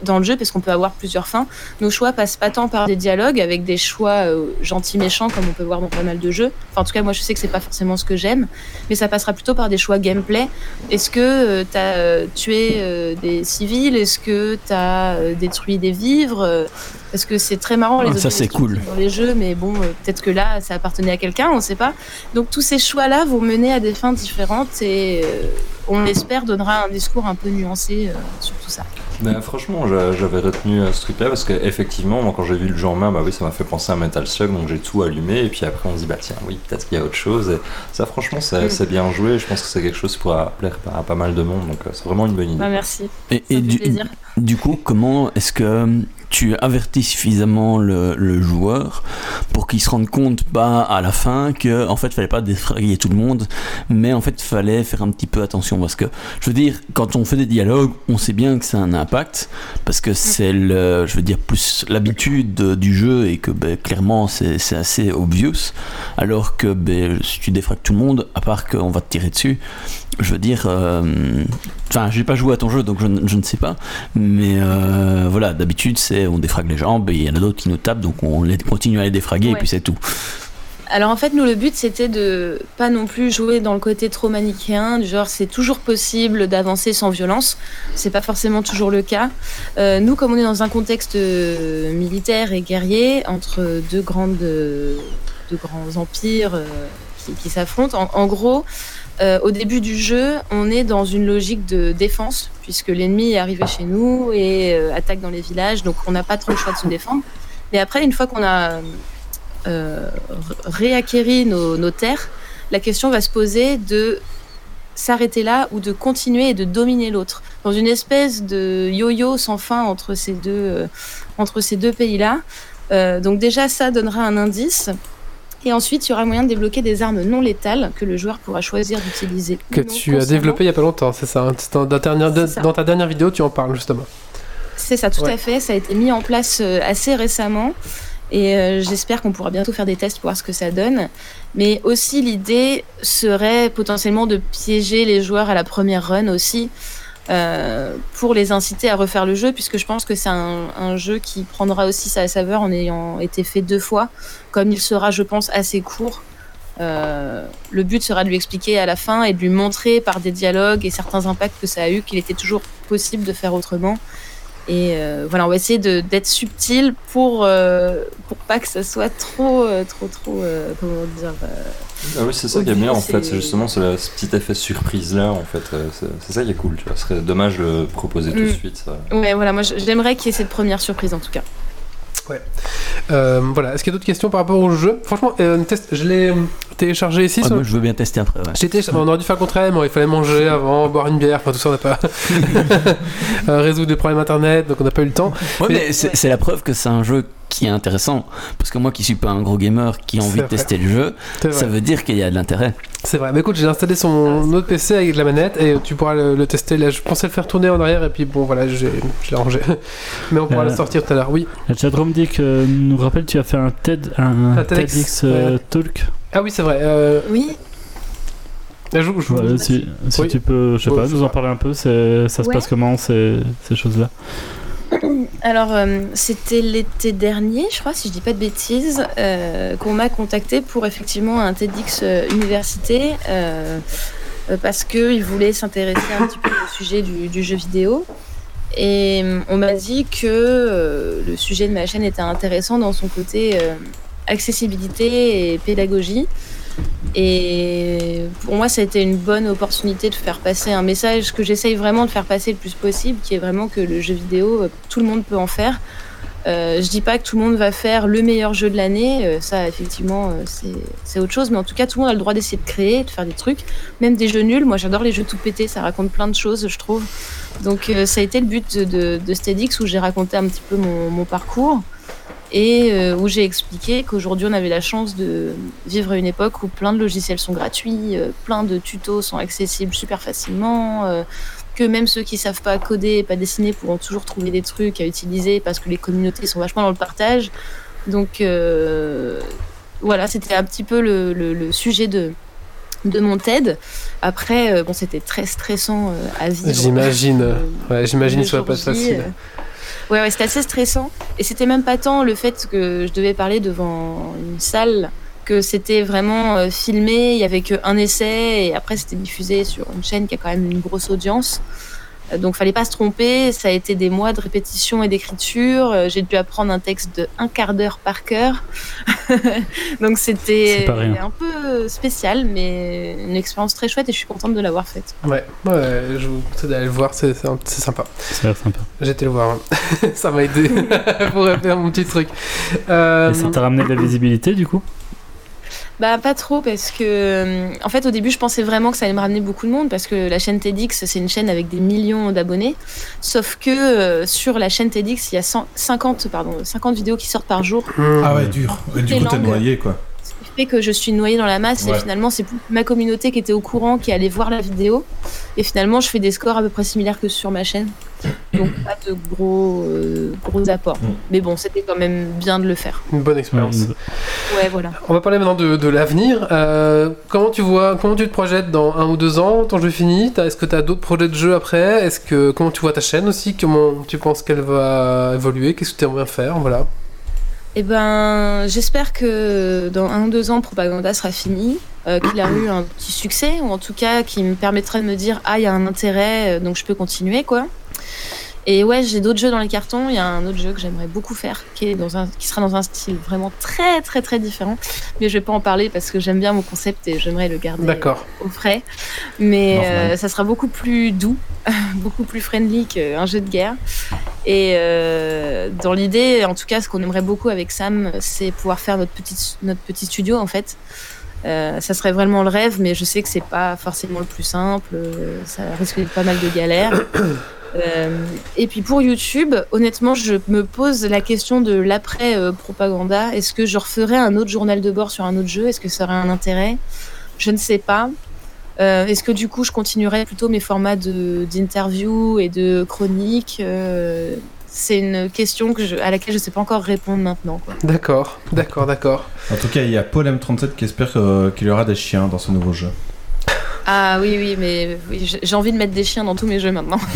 dans- le jeu, parce qu'on peut avoir plusieurs fins, nos choix passent pas tant par des dialogues avec des choix euh, gentils méchants comme on peut voir dans pas mal de jeux. Enfin, en tout cas, moi je sais que c'est pas forcément ce que j'aime, mais ça passera plutôt par des choix gameplay. Est-ce que tu as tué euh, des civils? Est-ce que tu as détruit des vivres? Euh, Parce que c'est très marrant les Ah, ça, objets c'est cool. destructibles dans les jeux, mais bon, euh, peut-être que là ça appartenait à quelqu'un, on sait pas. Donc tous ces choix-là vont mener à des fins différentes et euh, on l'espère donnera un discours un peu nuancé euh, sur tout ça. Mais franchement, j'a- j'avais retenu euh, ce truc-là parce qu'effectivement, moi, quand j'ai vu le jeu en main, bah oui, ça m'a fait penser à Metal Slug, donc j'ai tout allumé. Et puis après, on se dit, bah tiens, oui, peut-être qu'il y a autre chose. Et ça, franchement, c'est Mm. c'est bien joué. Je pense que c'est quelque chose qui pourra plaire à pas mal de monde. Donc euh, c'est vraiment une bonne idée. Bah, merci. Et, du, coup, comment est-ce que tu avertis suffisamment le, le joueur pour qu'il se rende compte pas à la fin que en fait fallait pas défrayer tout le monde mais en fait fallait faire un petit peu attention. Parce que je veux dire quand on fait des dialogues on sait bien que ça a un impact parce que c'est le je veux dire plus l'habitude de- du jeu et que ben, clairement c'est assez obvious. Alors que ben, si tu défraques tout le monde à part qu'on va te tirer dessus je veux dire euh, enfin j'ai pas joué à ton jeu donc je, ne- je ne sais pas mais euh, voilà d'habitude c'est on défrague les jambes et il y en a d'autres qui nous tapent donc on les, continue à les défraguer et puis c'est tout Alors en fait, nous, le but, c'était de pas non plus jouer dans le côté trop manichéen, du genre c'est toujours possible d'avancer sans violence. C'est pas forcément toujours le cas. Euh, nous, comme on est dans un contexte euh, militaire et guerrier, entre deux grandes, euh, deux grands empires euh, qui, qui s'affrontent, en, en gros, euh, au début du jeu, on est dans une logique de défense, puisque l'ennemi est arrivé chez nous et euh, attaque dans les villages, donc on n'a pas trop le choix de se défendre. Mais après, une fois qu'on a euh, réacquérir nos, nos terres, la question va se poser de s'arrêter là ou de continuer et de dominer l'autre. Dans une espèce de yo-yo sans fin entre ces deux, euh, entre ces deux pays-là. Donc déjà, ça donnera un indice. Et ensuite, il y aura moyen de débloquer des armes non létales que le joueur pourra choisir d'utiliser. Que tu as développé il y a pas longtemps, c'est ça hein C'est dans, dans ta dernière, C'est ça. dans ta dernière vidéo, tu en parles justement. C'est ça, tout Ouais. à fait. Ça a été mis en place euh, assez récemment. Et euh, j'espère qu'on pourra bientôt faire des tests pour voir ce que ça donne. Mais aussi, l'idée serait potentiellement de piéger les joueurs à la première run aussi. Euh, pour les inciter à refaire le jeu, puisque je pense que c'est un, un jeu qui prendra aussi sa saveur en ayant été fait deux fois, comme il sera, je pense, assez court. Euh, le but sera de lui expliquer à la fin et de lui montrer par des dialogues et certains impacts que ça a eu qu'il était toujours possible de faire autrement. Et euh, voilà, on va essayer d'être subtil pour, euh, pour pas que ça soit trop, euh, trop, trop, comment dire. Ah oui, c'est ça qui est bien en fait, c'est- justement ce petit effet surprise là en fait, c'est ça qui est cool, tu vois. Ce serait dommage de le proposer tout de Mm. suite. ça. Ouais, voilà, moi j'aimerais qu'il y ait cette première surprise en tout cas. Euh, voilà. Est-ce qu'il y a d'autres questions par rapport au jeu Franchement, euh, test, je l'ai euh, téléchargé ici. Ah, sur- je veux bien tester après ouais. On aurait dû faire le contraire, mais il fallait manger avant, boire une bière, enfin tout ça on n'a pas Euh, résoudre des problèmes internet, donc on n'a pas eu le temps. Ouais, Mais- mais c'est c'est la preuve que c'est un jeu qui est intéressant parce que moi qui suis pas un gros gamer qui a envie de vrai. tester le jeu ça veut dire qu'il y a de l'intérêt C'est vrai. Mais écoute, j'ai installé sur mon autre PC avec de la manette et tu pourras le, le tester. Là, je pensais le faire tourner en arrière et puis bon voilà, j'ai je l'ai rangé. mais on pourra Euh, le sortir tout à l'heure. Oui. Le chatroom dit que nous rappelle tu as fait un TED un, Un TEDx, TEDx euh, ouais. talk. Ah oui, c'est vrai. Euh, Oui, je, je- Voilà, si si Oui. tu peux, je sais pas, je nous en parler un peu, ça se Ouais. passe comment ces, ces choses-là alors euh, c'était l'été dernier, je crois, si je dis pas de bêtises, euh, qu'on m'a contacté pour effectivement un TEDx euh, université. parce qu'il voulait s'intéresser un petit peu au sujet du, jeu vidéo. Et on m'a dit que le sujet de ma chaîne était intéressant dans son côté accessibilité et pédagogie. Et pour moi, ça a été une bonne opportunité de faire passer un message que j'essaye vraiment de faire passer le plus possible, qui est vraiment que le jeu vidéo, euh, tout le monde peut en faire. Euh, je dis pas que tout le monde va faire le meilleur jeu de l'année, euh, ça effectivement euh, c'est- autre chose, mais en tout cas tout le monde a le droit d'essayer de créer, de faire des trucs, même des jeux nuls. Moi j'adore les jeux tout pétés, ça raconte plein de choses je trouve. Donc ça a été le but de, de, où j'ai raconté un petit peu mon parcours et euh, où j'ai expliqué qu'aujourd'hui on avait la chance de vivre à une époque où plein de logiciels sont gratuits, euh, plein de tutos sont accessibles super facilement, euh, que même ceux qui savent pas coder et pas dessiner pourront toujours trouver des trucs à utiliser parce que les communautés sont vachement dans le partage. Donc voilà, c'était un petit peu le, le- le sujet de, de mon TED. Après, bon, c'était très stressant à vivre. J'imagine. Ouais, j'imagine que ça va pas facile. Ouais, ouais, c'était assez stressant. Et c'était même pas tant le fait que je devais parler devant une salle, que c'était vraiment euh, filmé, il y avait qu'un essai, et après c'était diffusé sur une chaîne qui a quand même une grosse audience. Donc fallait pas se tromper, ça a été des mois de répétition et d'écriture. Euh, J'ai dû apprendre un texte de un quart d'heure par cœur. Donc c'était un peu spécial, mais une expérience très chouette et je suis contente de l'avoir faite. Ouais, ouais, je vous conseille d'aller le voir, c'est c'est- c'est sympa. Sympa. Été le voir, hein. ça m'a aidé pour faire mon petit truc. Euh, Et ça t'a ramené de la visibilité du coup? Bah pas trop parce que euh, en fait au début je pensais vraiment que ça allait me ramener beaucoup de monde parce que la chaîne TEDx c'est une chaîne avec des millions d'abonnés sauf que euh, sur la chaîne TEDx il y a 100 50 pardon 50 vidéos qui sortent par jour. Ah ouais, dur. Du coup, t'es noyé quoi. Fait que je suis noyée dans la masse Ouais. et finalement c'est ma communauté qui était au courant qui allait voir la vidéo. Et finalement je fais des scores à peu près similaires que sur ma chaîne. Donc pas de gros euh, gros apports. Mm. mais bon c'était quand même bien de le faire. Une bonne expérience. Ouais, ouais voilà. On va parler maintenant de, de l'avenir. Euh, comment tu vois, comment tu te projettes dans un ou deux ans, ton jeu fini Est-ce que tu as d'autres projets de jeu après? Est-ce que comment tu vois ta chaîne aussi? Comment tu penses qu'elle va évoluer? Qu'est-ce que tu aimerais faire? Voilà. Eh ben, j'espère que dans un ou deux ans, Propaganda sera fini, euh, qu'il a eu un petit succès, ou en tout cas qui me permettrait de me dire ah il y a un intérêt, euh, donc je peux continuer quoi. Et ouais, j'ai d'autres jeux dans les cartons. Il y a un autre jeu que j'aimerais beaucoup faire, qui est dans un, qui sera dans un style vraiment très très très différent. Mais je vais pas en parler parce que j'aime bien mon concept et j'aimerais le garder au frais. Mais euh, ça sera beaucoup plus doux, beaucoup plus friendly qu'un jeu de guerre. Et euh, dans l'idée, en tout cas, ce qu'on aimerait beaucoup avec Sam, c'est pouvoir faire notre petit, notre petit studio en fait. Euh, ça serait vraiment le rêve, mais je sais que c'est pas forcément le plus simple. Ça risque d'être pas mal de galères. Euh, et puis pour YouTube, honnêtement, je me pose la question de l'après euh, propaganda. Est-ce que je referais un autre journal de bord sur un autre jeu? Est-ce que ça aurait un intérêt? Je ne sais pas. Euh, Est-ce que du coup, je continuerai plutôt mes formats d'interview et de chronique Euh, C'est une question que je- à laquelle je ne sais pas encore répondre maintenant. D'accord. D'accord. D'accord. En tout cas, il y a Paul M37 qui espère qu'il y aura des chiens dans ce nouveau jeu. Ah oui, oui, mais oui, j'ai- envie de mettre des chiens dans tous mes jeux maintenant.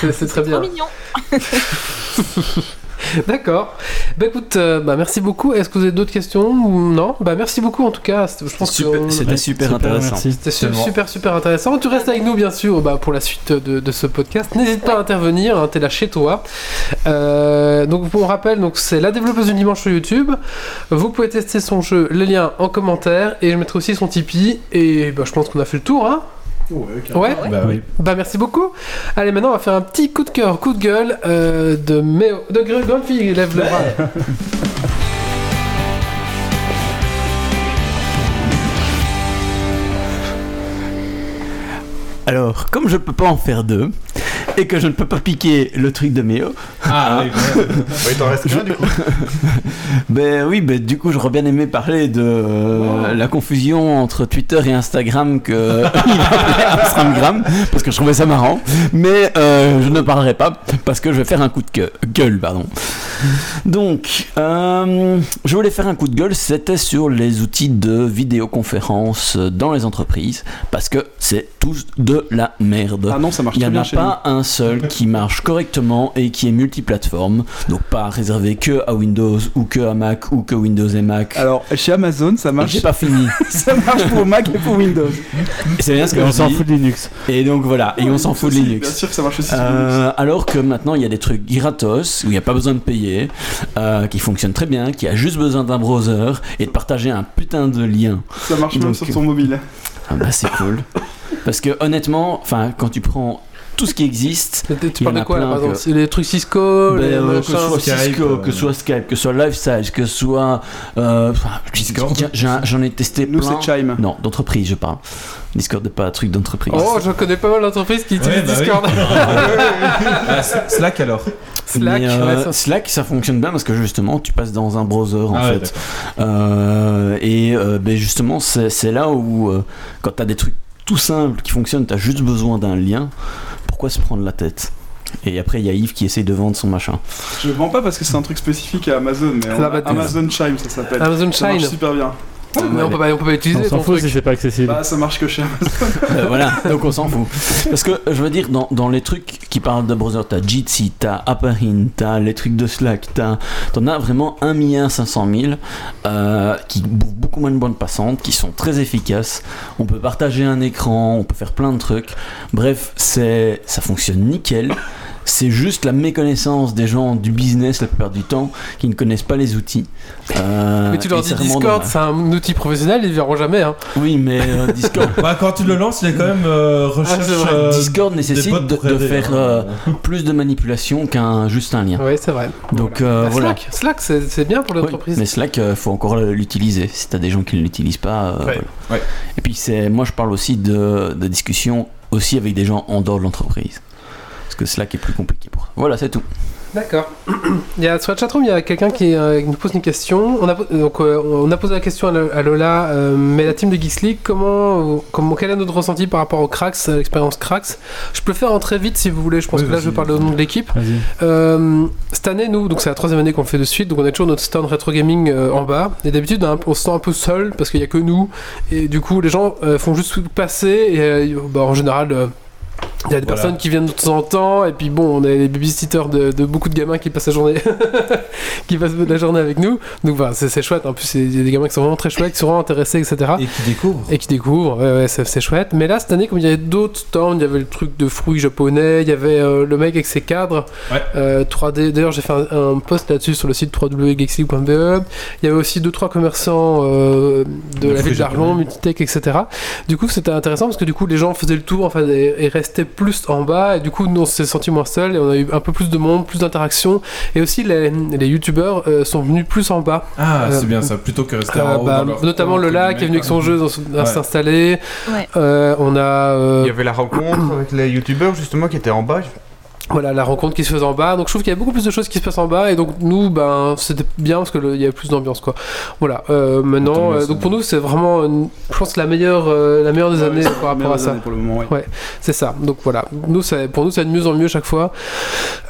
C'est c'est très Trop bien. mignon. D'accord. Bah écoute, euh, bah merci beaucoup. Est-ce que vous avez d'autres questions ou non? Bah merci beaucoup en tout cas. C'était- Je pense que Super- C'était super, intéressant. C'était super super intéressant. Tu restes avec nous bien sûr bah, pour la suite de, de ce podcast. N'hésite pas à intervenir, hein, t'es là chez toi. Euh, donc on rappelle, donc c'est la développeuse du dimanche sur YouTube. Vous pouvez tester son jeu, les liens en commentaire et je mettrai aussi son Tipeee. Et bah, je pense qu'on a fait le tour. Hein ouais. Bah oui. Bah merci beaucoup. Allez maintenant on va faire un petit coup de cœur, coup de gueule euh, de Méo, de Gr- grande fille lève le bras. Alors, comme je peux pas en faire deux, et que je ne peux pas piquer le truc de Méo, Ah, oui. Oui, t'en restes qu'un du coup. ben oui, ben du coup j'aurais bien aimé parler de euh, la confusion entre Twitter et Instagram que il Instagram, parce que je trouvais ça marrant, mais euh, je ne parlerai pas, parce que je vais faire un coup de gueule, gueule pardon. Donc, euh, je voulais faire un coup de gueule, c'était sur les outils de vidéoconférence dans les entreprises, parce que c'est tous de la merde. Ah non, ça marche Il n'y très en bien a pas un seul qui marche correctement et qui est multiplateforme, donc pas réservé que à Windows ou que à Mac ou que Windows et Mac. Alors, chez Amazon, ça marche. J'ai pas fini. ça marche pour Mac et pour Windows. Et c'est bien ce que Et on s'en fout de Linux. Et donc voilà, et on s'en fout de Linux. Bien sûr que ça marche aussi Linux. Euh, alors que maintenant il y a des trucs gratos où il n'y a pas besoin de payer, euh, qui fonctionnent très bien, qui a juste besoin d'un browser et de partager un putain de lien. Ça marche même donc- sur ton mobile. Ah bah c'est cool. Parce que honnêtement, enfin quand tu prends tout ce qui existe, Tu parles de quoi là que- Les trucs Cisco, ben, les euh, que soit Skype, Cisco, euh, que ce soit Skype, que ce soit LifeStage, que ce soit euh, Discord. J'en ai testé Nous, plein. c'est Chime. Non, d'entreprise je parle. Discord n'est pas un truc d'entreprise. Oh, je connais pas mal d'entreprises qui utilisent Ouais, bah oui. Discord. Ah, Slack alors Slack, Mais, euh, ouais, ça- Slack, ça fonctionne bien parce que justement, tu passes dans un browser en Ah ouais, fait. Euh, et euh, ben justement, c'est c'est là où, euh, quand tu as des trucs tout simples qui fonctionnent, tu as juste besoin d'un lien. Pourquoi se prendre la tête Et après, il y a Yves qui essaye de vendre son machin. Je vends pas parce que c'est un truc spécifique à Amazon, mais on Amazon Chime ça s'appelle. Amazon Ça marche Shine. super bien. Mais on peut pas, on peut pas On utiliser s'en ton fout truc. si c'est pas accessible. Bah, ça marche que chez Amazon. Euh, voilà, donc on s'en fout. Parce que je veux dire, dans, dans les trucs qui parlent de browser, t'as Jitsi, t'as Apparin, t'as les trucs de Slack, t'as- t'en as vraiment 1 milliard 500 000 euh, qui bouffent beaucoup moins de bandes passantes, qui sont très efficaces. On peut partager un écran, on peut faire plein de trucs. Bref, c'est ça fonctionne nickel. C'est juste la méconnaissance des gens du business la plupart du temps qui ne connaissent pas les outils. Euh, Mais tu leur dis Discord, c'est un outil professionnel, ils verront jamais. Hein. Oui, mais euh, Discord, Bah, quand tu le lances, il y a quand même euh, recherche. vrai. euh, Discord nécessite de, faire hein. euh, plus de manipulation qu'un juste un lien. Oui, c'est vrai. Donc euh, Bah, voilà. Slack, Slack c'est bien pour Oui, l'entreprise. mais Slack, euh, faut encore l'utiliser. Si t'as des gens qui ne l'utilisent pas, euh, Ouais. voilà. Ouais. Et puis c'est, moi je parle aussi de, de discussion aussi avec des gens en dehors de l'entreprise. Que Slack est plus compliqué pour ça. Voilà, c'est tout. D'accord. Il y a, sur la chatroom, il y a quelqu'un qui, euh, qui nous pose une question. On a, donc, euh, on a posé la question à, Lo- à Lola, euh, mais la team de Geeks League, comment, comment, quel est notre ressenti par rapport au Cracks, à l'expérience Cracks Je peux le faire en très vite si vous voulez, je pense Oui, que là je parle au nom de l'équipe. Euh, cette année, nous, donc c'est la troisième année qu'on le fait de suite, donc on a toujours notre stand rétro gaming euh, en bas. Et d'habitude, on, se sent un peu seul parce qu'il y a que nous. Et du coup, les gens euh, font juste passer. Et euh, bah, en général, euh, il y a des Voilà. personnes qui viennent de temps en temps. Et puis bon, on est les babysitters de, de beaucoup de gamins qui passent la journée, qui passent la journée avec nous. Donc voilà, c'est c'est chouette. En plus, il y a des gamins qui sont vraiment très chouettes, qui sont vraiment intéressés, etc. Et qui découvre. Et qui découvrent, ouais, ouais, c'est c'est chouette. Mais là, cette année, comme il y avait d'autres stands, il y avait le truc de fruits japonais, il y avait euh, le mec avec ses cadres, Ouais. euh, 3D. D'ailleurs, j'ai fait un, un post là-dessus sur le site www.geeksleague.be. Il y avait aussi deux trois commerçants euh, de De la ville d'Arlon. Multitech, etc. Du coup, c'était intéressant parce que du coup, les gens faisaient le tour, enfin, et, et restaient plus en bas. Et du coup, nous, on s'est senti moins seul et on a eu un peu plus de monde, plus d'interactions. Et aussi, les, les youtubeurs euh, sont venus plus en bas. Ah, Euh, c'est bien ça, plutôt que rester Euh, en haut. bah, dans leur notamment le lac qui est venu avec son jeu s'installer. Ouais. Euh, on a euh, Il y avait la rencontre avec les youtubeurs justement qui étaient en bas. Voilà la rencontre qui se faisait en bas. Donc je trouve qu'il y a beaucoup plus de choses qui se passent en bas et donc nous ben c'était bien parce que le- il y avait plus d'ambiance quoi. Voilà. Euh, maintenant euh, ça. donc pour nous c'est vraiment une- je pense la meilleure euh, la meilleure des Ouais, années par rapport à ça. Pour le moment, ouais. C'est ça. Donc voilà. Nous c'est pour nous c'est de mieux en mieux chaque fois.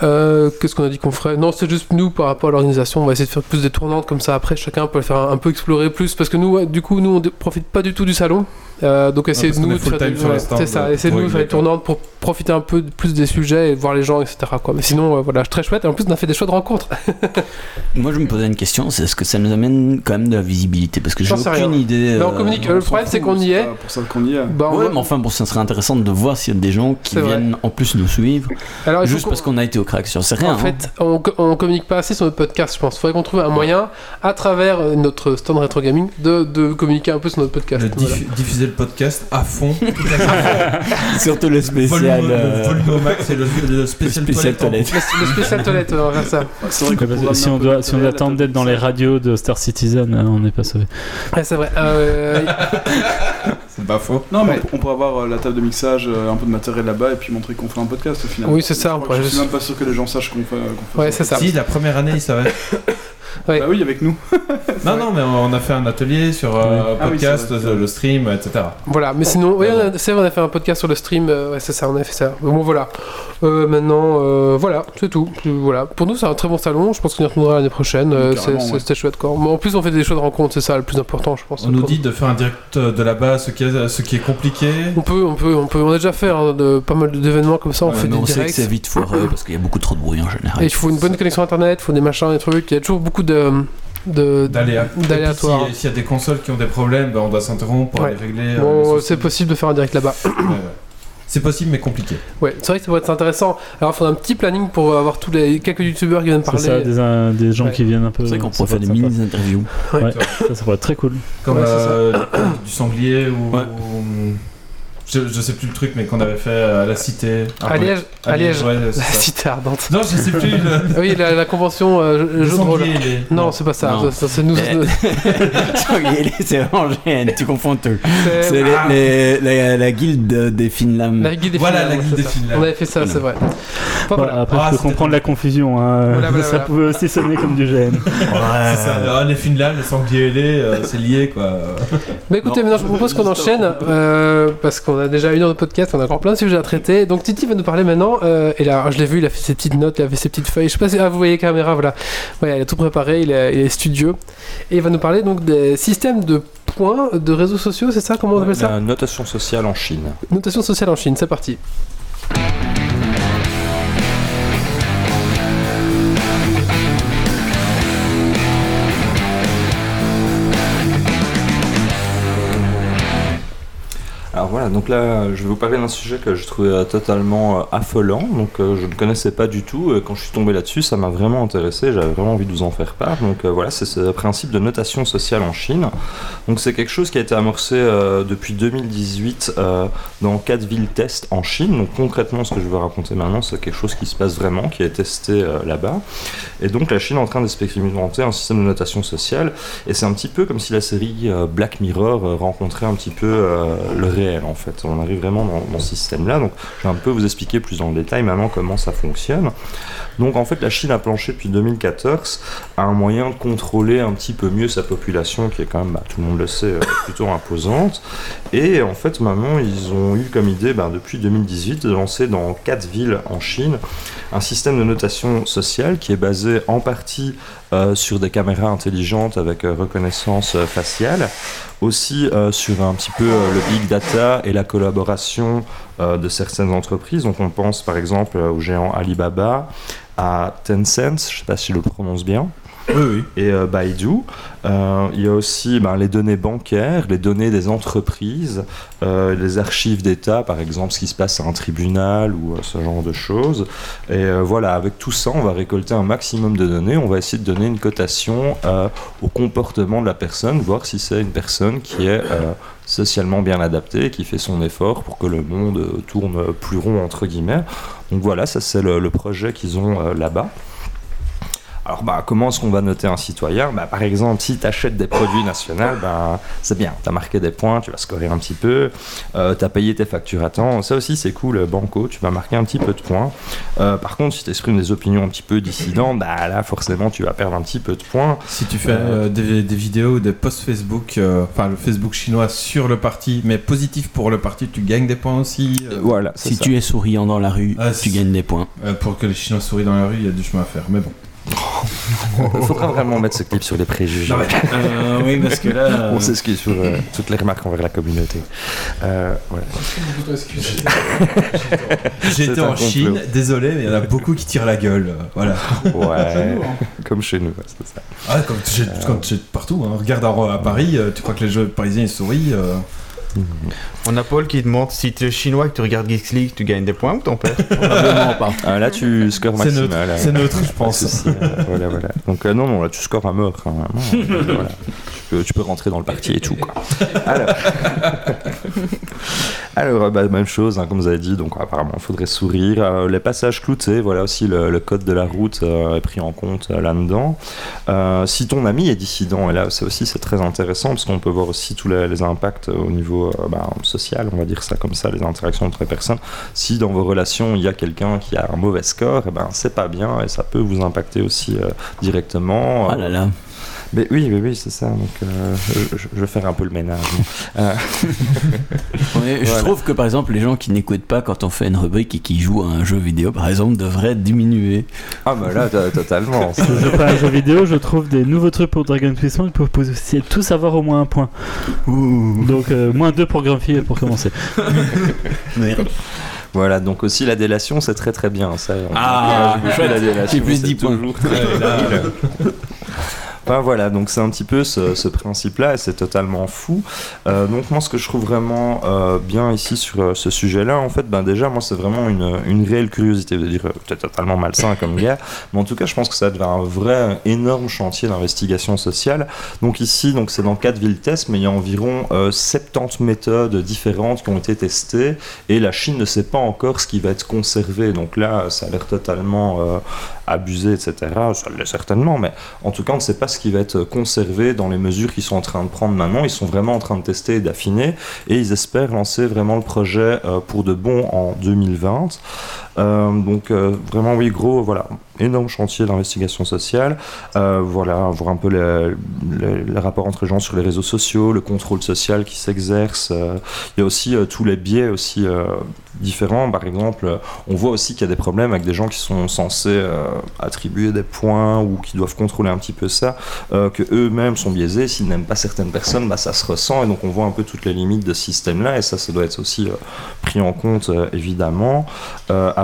Euh, Qu'est-ce qu'on a dit qu'on ferait? Non c'est juste nous par rapport à l'organisation on va essayer de faire plus des tournantes comme ça après chacun peut le faire un, un peu explorer plus parce que nous ouais, du coup nous on profite pas du tout du salon. Euh, donc essayer parce de nous faire des- ouais, stands, c'est ça essayer de nous faire des tournantes pour profiter un peu plus des sujets et voir les gens etc quoi mais sinon euh, voilà très chouette et en plus on a fait des choix de rencontres Moi, je me posais une question, c'est est-ce que ça nous amène quand même de la visibilité? Parce que j'ai aucune rien. idée. Mais on euh, communique. On le problème, c'est qu'on y est. Pour ça qu'on y est. Bah, Ouais, va- mais enfin, bon, ça serait intéressant de voir s'il y a des gens qui vrai. viennent en plus nous suivre, Alors, juste parce qu'on a été au crack sur c'est rien. En fait, on, on communique pas assez sur notre podcast, je pense. Il faudrait qu'on trouve un moyen, à travers notre stand rétro gaming, de, de communiquer un peu sur notre podcast. Diffuser le podcast à fond. Surtout le spécial. Volume, euh, le volume au max et le, le spécial, le spécial toilette. toilette. Le, le spécial toilette, on va faire ça. C'est vrai Ouais, que si on doit, de si on la d'être dans les radios de Star Citizen, euh, on n'est pas sauvé. Ouais, c'est vrai. Euh, C'est pas faux. Non, mais Ouais. on pourrait avoir euh, la table de mixage, un peu de matériel là-bas et puis montrer qu'on fait un podcast au final. Oui, c'est ça, Je suis même pas sûr que les gens sachent qu'on fait. Ouais, c'est ça. Si, la première année, il savait. Ouais. Bah oui, avec nous. Non, non, mais on a fait un atelier sur euh, Ah oui, podcast, le, stream, etc. Voilà, mais sinon, oui, on a, c'est vrai, on a fait un podcast sur le stream, euh, ouais, c'est ça, on a fait ça. Bon, voilà. Euh, maintenant, euh, voilà, c'est tout. Voilà. Pour nous, c'est un très bon salon, je pense qu'on y retournera l'année prochaine. euh, c'est- ouais. C'était chouette, quoi. Mais en plus, on fait des choses de rencontre, c'est ça le plus important, je pense. On nous dit de faire un direct de là-bas, ce qui est, ce qui est compliqué. On peut, on peut, on peut. On a déjà fait hein, de, pas mal d'événements comme ça, on Ouais, fait Mais des on sait que directs. c'est vite foireux parce qu'il y a beaucoup trop de bruit en général. Et il faut une bonne connexion internet, il faut des machins, des trucs. Il y a toujours beaucoup de. de D'aléa- d'aléatoires. Et puis, si- S'il y a des consoles qui ont des problèmes, ben, on doit s'interrompre pour Ouais. les régler. euh, Bon, c'est possible de faire un direct là-bas. Ouais, ouais. C'est possible, mais compliqué. Ouais, c'est vrai que ça pourrait être intéressant. Alors, il faudra un petit planning pour avoir tous les quelques youtubeurs qui viennent C'est parler. ça, des, un- des gens Ouais. qui viennent un peu. C'est vrai qu'on ça pourrait faire des mini-interviews. Ouais, ça, ça pourrait être très cool. Comme euh, du sanglier ou. Ouais. Je, je sais plus le truc, mais qu'on avait fait à la cité. À Liège, à Liège. ouais, c'est La ça. cité ardente. Non, je sais plus. Le, Oui, la, la convention euh, le jeu de rôle. sanglier, les- Non, c'est pas ça. Non. Ça, ça, c'est nous. C'est vraiment génial, tu confonds tout. c'est- C'est les- Ah. les- la, la guilde des Finlames. La guilde des Voilà, la guilde des ça. Finlames. On avait fait ça, c'est vrai. Enfin, voilà. après, Ah, je peux comprendre la confusion. hein. Voilà, voilà, ça voilà. pouvait aussi sonner comme du GN. C'est ça. Ah, les les sangliers ailés, euh, c'est lié quoi. Bah écoutez, maintenant je vous propose qu'on enchaîne euh, parce qu'on a déjà une heure de podcast, on a encore plein de sujets à traiter. Donc Titi va nous parler maintenant. euh, et là, je l'ai vu, il a fait ses petites notes, il a fait ses petites feuilles. Je sais pas si ah, vous voyez caméra, voilà. Ouais, il a tout préparé, il est, il est studieux. Et il va nous parler donc des systèmes de points de réseaux sociaux, c'est ça? Comment on appelle ça? La notation sociale en Chine. Notation sociale en Chine, c'est parti. Voilà, donc là, je vais vous parler d'un sujet que je trouvais euh, totalement euh, affolant, donc euh, je ne connaissais pas du tout. quand je suis tombé là-dessus, ça m'a vraiment intéressé, j'avais vraiment envie de vous en faire part. Donc voilà, c'est ce principe de notation sociale en Chine. Donc c'est quelque chose qui a été amorcé depuis 2018 euh, dans quatre villes test en Chine. Donc concrètement, ce que je vais raconter maintenant, c'est quelque chose qui se passe vraiment, qui est testé là-bas. Et donc la Chine est en train d'expérimenter un système de notation sociale, et c'est un petit peu comme si la série Black Mirror rencontrait un petit peu le réel en fait. On arrive vraiment dans, dans ce système-là. Donc je vais un peu vous expliquer plus le détail maintenant comment ça fonctionne. Donc en fait la Chine a planché depuis 2014 à un moyen de contrôler un petit peu mieux sa population qui est quand même, bah, tout le monde le sait, euh, plutôt imposante. Et en fait maintenant ils ont eu comme idée bah, depuis 2018 de lancer dans quatre villes en Chine un système de notation sociale qui est basé en partie euh, sur des caméras intelligentes avec euh, reconnaissance faciale, aussi sur un petit peu le big data et la collaboration de certaines entreprises. Donc on pense par exemple au géant Alibaba, à Tencent, je ne sais pas si je le prononce bien, Oui, oui. et euh, Baidu. Euh, il y a aussi ben, les données bancaires, les données des entreprises, euh, les archives d'État, par exemple, ce qui se passe à un tribunal ou euh, ce genre de choses. Et voilà, avec tout ça, on va récolter un maximum de données. On va essayer de donner une cotation au comportement de la personne, voir si c'est une personne qui est socialement bien adaptée, qui fait son effort pour que le monde tourne plus rond, entre guillemets. Donc voilà, ça c'est le, le projet qu'ils ont euh, là-bas. Alors bah, comment est-ce qu'on va noter un citoyen? Bah, Par exemple, si tu achètes des produits nationaux, bah, c'est bien, tu as marqué des points, tu vas scorer un petit peu, euh, tu as payé tes factures à temps, ça aussi c'est cool, banco, tu vas marquer un petit peu de points. Euh, par contre, si tu exprimes des opinions un petit peu dissidentes, bah, là forcément tu vas perdre un petit peu de points. Si tu fais euh, des, des vidéos ou des posts Facebook, euh, enfin le Facebook chinois sur le parti, mais positif pour le parti, tu gagnes des points aussi. euh, Voilà, Si ça. tu es souriant dans la rue, Ah, tu si. gagnes des points. euh, pour que les Chinois sourient dans la rue, il y a du chemin à faire. Mais bon. Il faudra vraiment mettre ce clip sur les préjugés. Euh, oui, parce que là. On s'excuse sur euh, toutes les remarques envers la communauté. Euh, été un en. Chine, désolé, mais il y en a beaucoup qui tirent la gueule. euh, Voilà. Ouais, comme chez nous, ouais, c'est ça. Ah, comme jettes, comme tu jettes partout. Hein. Regarde à, à Paris, euh, tu crois que les jeux parisiens ils sourient euh, On a Paul qui demande si tu es chinois et que tu regardes Geeks League, tu gagnes des points ou t'en perds Probablement pas. Ah, là, tu scores C'est maximal. c'est neutre, je pense. euh, voilà, voilà. Donc, euh, non, non, là, tu scores à mort. hein. Euh, voilà. tu, peux, tu peux rentrer dans le parti et tout. Quoi. Alors. Alors, euh, bah, même chose, hein, comme vous avez dit, donc apparemment, il faudrait sourire. Euh, les passages cloutés, voilà aussi le, le code de la route euh, est pris en compte euh, là-dedans. Euh, si ton ami est dissident, et là, c'est aussi c'est très intéressant parce qu'on peut voir aussi tous les, les impacts au niveau euh, bah, social, on va dire ça comme ça, les interactions entre personnes. Si dans vos relations, il y a quelqu'un qui a un mauvais score, et ben, c'est pas bien et ça peut vous impacter aussi euh, directement. Oh là là. Mais oui, oui, oui, c'est ça. Donc, euh, je, je- vais faire un peu le ménage. Euh, Ouais, Je Voilà. trouve que par exemple, les gens qui n'écoutent pas quand on fait une rubrique et qui jouent à un jeu vidéo, par exemple, devraient diminuer. Ah, bah là, to- totalement. Si je joue pas à un jeu vidéo, je trouve des nouveaux trucs pour Dragon Quest One pour vous aussi tous avoir au moins un point. Donc euh, moins deux pour Grumpy pour commencer. Voilà, donc aussi la délation, c'est très très bien. Ça, Ah, la délation, plus c'est 10 points. Enfin, voilà, donc c'est un petit peu ce, principe-là, et c'est totalement fou. Euh, donc moi, ce que je trouve vraiment euh, bien ici sur euh, ce sujet-là, en fait, ben déjà, moi, c'est vraiment une, une réelle curiosité, de dire peut-être totalement malsain comme gars, mais en tout cas, je pense que ça devient un vrai énorme chantier d'investigation sociale. Donc ici, donc c'est dans quatre villes test, mais il y a environ euh, 70 méthodes différentes qui ont été testées, et la Chine ne sait pas encore ce qui va être conservé. Donc là, ça a l'air totalement abusé, etc. Ça l'est certainement, mais en tout cas, on ne sait pas ce qui va être conservé dans les mesures qu'ils sont en train de prendre maintenant. Ils sont vraiment en train de tester et d'affiner, et ils espèrent lancer vraiment le projet euh, pour de bon en 2020. Euh, donc euh, vraiment, oui, gros, voilà, énorme chantier d'investigation sociale. Euh, voilà, voir un peu les- les rapports entre les gens sur les réseaux sociaux, le contrôle social qui s'exerce. euh, il y a aussi tous les biais aussi différents. Par exemple, on voit aussi qu'il y a des problèmes avec des gens qui sont censés attribuer des points ou qui doivent contrôler un petit peu ça, que eux-mêmes sont biaisés. S'ils n'aiment pas certaines personnes, bah, ça se ressent et donc on voit un peu toutes les limites de ce système-là et ça, ça doit être aussi pris en compte évidemment.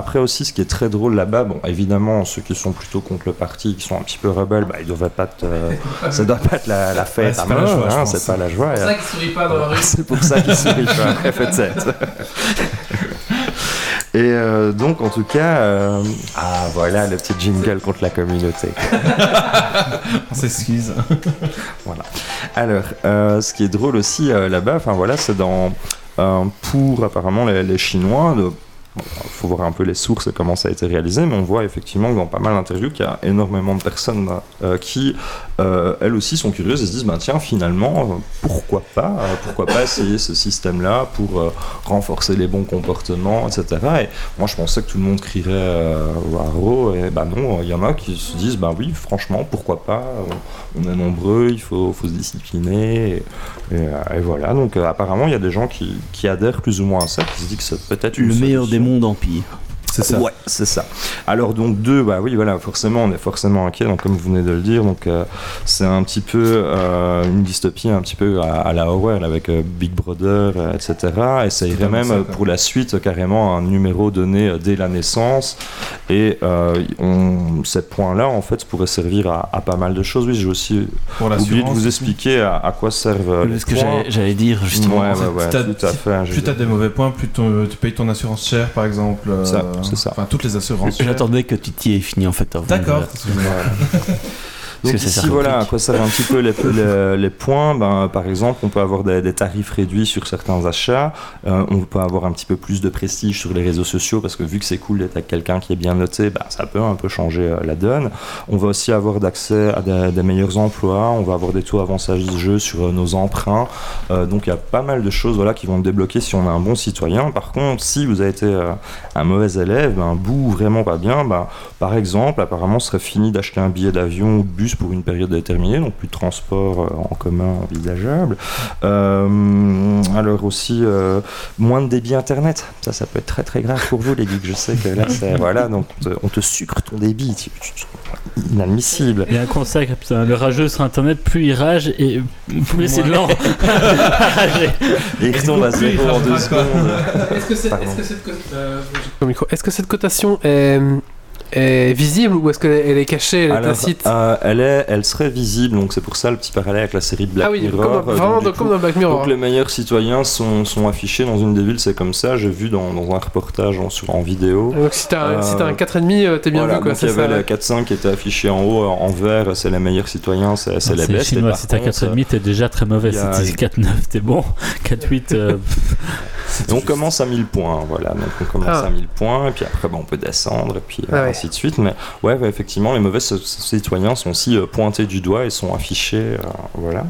Après aussi, ce qui est très drôle là-bas, bon, évidemment, ceux qui sont plutôt contre le parti, qui sont un petit peu rebelles, bah, ils doivent pas être, euh, ça doit pas être la, la Ouais, fête c'est à pas la joie, hein, c'est pas la joie. C'est et- ça qui sourit pas dans la rue. c'est pour ça qu'il sourit pas, peut-être. Et euh, donc, en tout cas, euh, ah voilà le petit jingle contre la communauté. On s'excuse. Alors, euh, ce qui est drôle aussi euh, là-bas, enfin voilà, c'est dans euh, pour apparemment les, les Chinois. De, il faut voir un peu les sources et comment ça a été réalisé, mais on voit effectivement dans pas mal d'interviews qu'il y a énormément de personnes euh, qui, euh, elles aussi, sont curieuses et se disent bah, tiens, finalement, euh, pourquoi pas euh, Pourquoi pas essayer ce système-là pour euh, renforcer les bons comportements, etc. Et moi, je pensais que tout le monde crierait haro, et bah non, il y en a qui se disent bah oui, franchement, pourquoi pas On, est nombreux, il faut, faut se discipliner, et, et, et voilà. Donc, apparemment, il y a des gens qui, qui adhèrent plus ou moins à ça, qui se disent que c'est peut-être Le meilleur des mondes empire. C'est ça. Ouais, c'est ça. Alors donc deux, bah oui, voilà, forcément, on est forcément inquiet. Donc comme vous venez de le dire, donc euh, c'est un petit peu euh, une dystopie, un petit peu à, à la Orwell avec euh, Big Brother, euh, etc. Et ça irait même ça, pour la suite carrément un numéro donné euh, dès la naissance. Et euh, on, ces points-là, en fait, pourraient servir à, à pas mal de choses. Oui, j'ai aussi Pour oublié de vous expliquer à, à quoi servent euh, les Parce que points. j'allais- j'allais dire justement. Ouais, ouais, en fait, ouais, t'as- tout à fait. Plus t'as des mauvais points, plus tu payes ton assurance chère, par exemple. euh, Ça, c'est ça. Enfin, toutes les assurances. J'attendais que tu t'y aies fini en fait. D'accord. Donc ici, voilà, à quoi servent un petit peu les, les- les points. Ben, par exemple, on peut avoir des, des tarifs réduits sur certains achats. Euh, on peut avoir un petit peu plus de prestige sur les réseaux sociaux parce que vu que c'est cool d'être avec quelqu'un qui est bien noté, ben, ça peut un peu changer euh, la donne. On va aussi avoir d'accès à des, des meilleurs emplois. On va avoir des taux avantageux sur euh, nos emprunts. Donc il y a pas mal de choses voilà, qui vont débloquer si on est un bon citoyen. Par contre, si vous avez été un mauvais élève, ben, bout vraiment pas bien, ben, par exemple, apparemment, ce serait fini d'acheter un billet d'avion ou de bus pour une période déterminée, donc plus de transport euh, en commun envisageable. Euh, alors aussi, euh, moins de débit internet. Ça, ça peut être très très grave pour vous, les geeks. Je sais que là, c'est voilà, donc on te, on te sucre ton débit. Tu- tu- tu- inadmissible. Il y a un conseil, putain, le rageux sur internet, plus il rage et plus c'est lent. Et il retombe à zéro en deux secondes. Est-ce que, micro. Est-ce que cette cotation est, est visible ou est-ce qu'elle est cachée, elle est Alors, tacite euh, elle, est, elle serait visible, donc c'est pour ça le petit parallèle avec la série de Black Ah oui, Mirror. comme, dans- Euh, donc, vraiment du dans- coup, comme dans Black Mirror. Donc les meilleurs citoyens sont, sont affichés dans une des villes, c'est comme ça. J'ai vu dans, dans un reportage en, sur, en vidéo. Donc si t'as un, Euh, si un 4,5, euh, t'es bien Voilà, vu quoi, donc il y avait le 4-5 qui était affiché en haut en vert, c'est les meilleurs citoyens, c'est les et chinois, si t'as contre, 4,5, t'es déjà très mauvais. Si t'es 4,9, t'es bon. 4,8, euh, on commence à 1000 points, voilà. Donc on commence Ah. à 1000 points, et puis après, bah, on peut descendre, et puis euh, Ah ouais. Ainsi de suite. Mais ouais, effectivement, les mauvais citoyens sont aussi euh, pointés du doigt et sont affichés, euh, voilà.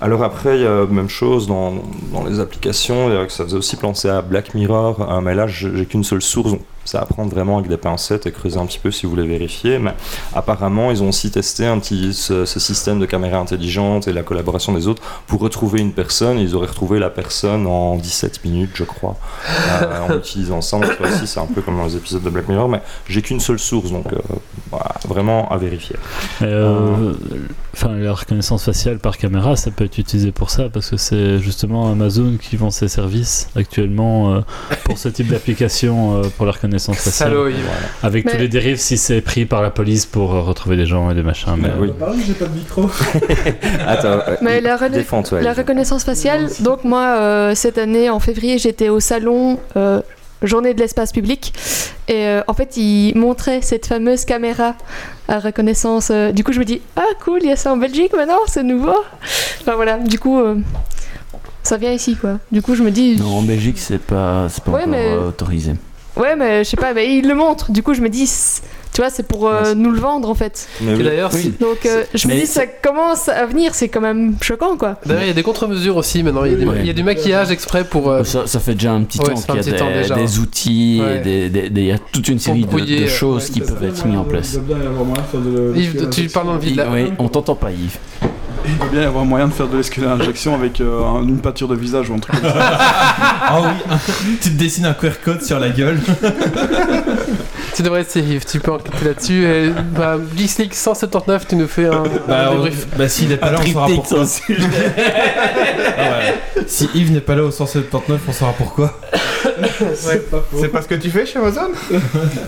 Alors après, il y a même chose dans, dans les applications, ça faisait aussi penser à Black Mirror, euh, mais là, j'ai qu'une seule source, c'est à prendre vraiment avec des pincettes et creuser un petit peu si vous voulez vérifier. Mais apparemment, ils ont aussi testé un petit, ce, ce système de caméra intelligente et la collaboration des autres pour retrouver une personne. Ils auraient retrouvé la personne en 17 minutes, je crois, euh, en utilisant ça. Donc, ça aussi, c'est un peu comme dans les épisodes de Black Mirror, mais j'ai qu'une seule source, donc euh, voilà, vraiment à vérifier. Euh, Enfin, la reconnaissance faciale par caméra, ça peut être utilisé pour ça, parce que c'est justement Amazon qui vend ses services actuellement pour ce type d'application pour la reconnaissance faciale. Salaud, Yves. Voilà. Avec Mais- tous les dérives si c'est pris par la police pour euh, retrouver des gens et des machins. Mais, Mais oui. Pardon, j'ai pas de micro. Attends, euh, Mais la, rena- la reconnaissance faciale, donc moi, euh, cette année, en février, j'étais au salon euh, Journée de l'espace public. Et euh, en fait, ils montraient cette fameuse caméra à reconnaissance. euh, du coup, je me dis, ah cool, il y a ça en Belgique maintenant, c'est nouveau. Enfin voilà, du coup, euh, ça vient ici quoi. Du coup, je me dis, Non, en Belgique, c'est pas, c'est pas Ouais, encore mais- autorisé. Ouais, mais je sais pas, mais ils le montrent. Du coup, je me dis, tu vois, c'est pour euh, nous le vendre en fait. Oui. d'ailleurs, Oui. Donc, euh, je me Mais dis, ça commence à venir, c'est quand même choquant quoi. d'ailleurs, il y a des contre-mesures aussi maintenant. Il y a, des- Ouais. il y a du maquillage exprès pour. euh, Ça, ça fait déjà un petit Ouais, temps qu'il y a temps des, déjà. des outils, Ouais. et des, des- des- il y a toute une série de, choses ouais, qui peuvent être mises en place. Il Yves, tu parles dans le vide là. Oui, on t'entend pas Yves. Il doit bien y avoir moyen de faire de l'esculaire-injection avec euh, un- une pâture de visage ou un truc comme ça. Ah oui, tu te dessines un QR code sur la gueule. Tu devrais essayer, Yves. Tu peux enquêter là-dessus. Et, bah, Geeks League 179, tu nous fais un, Bah, un on- débrief. bah s'il est pas là, on saura pourquoi. Ah ouais. Si Yves n'est pas là au 179, on saura pourquoi. C'est pas ce que tu fais chez Amazon?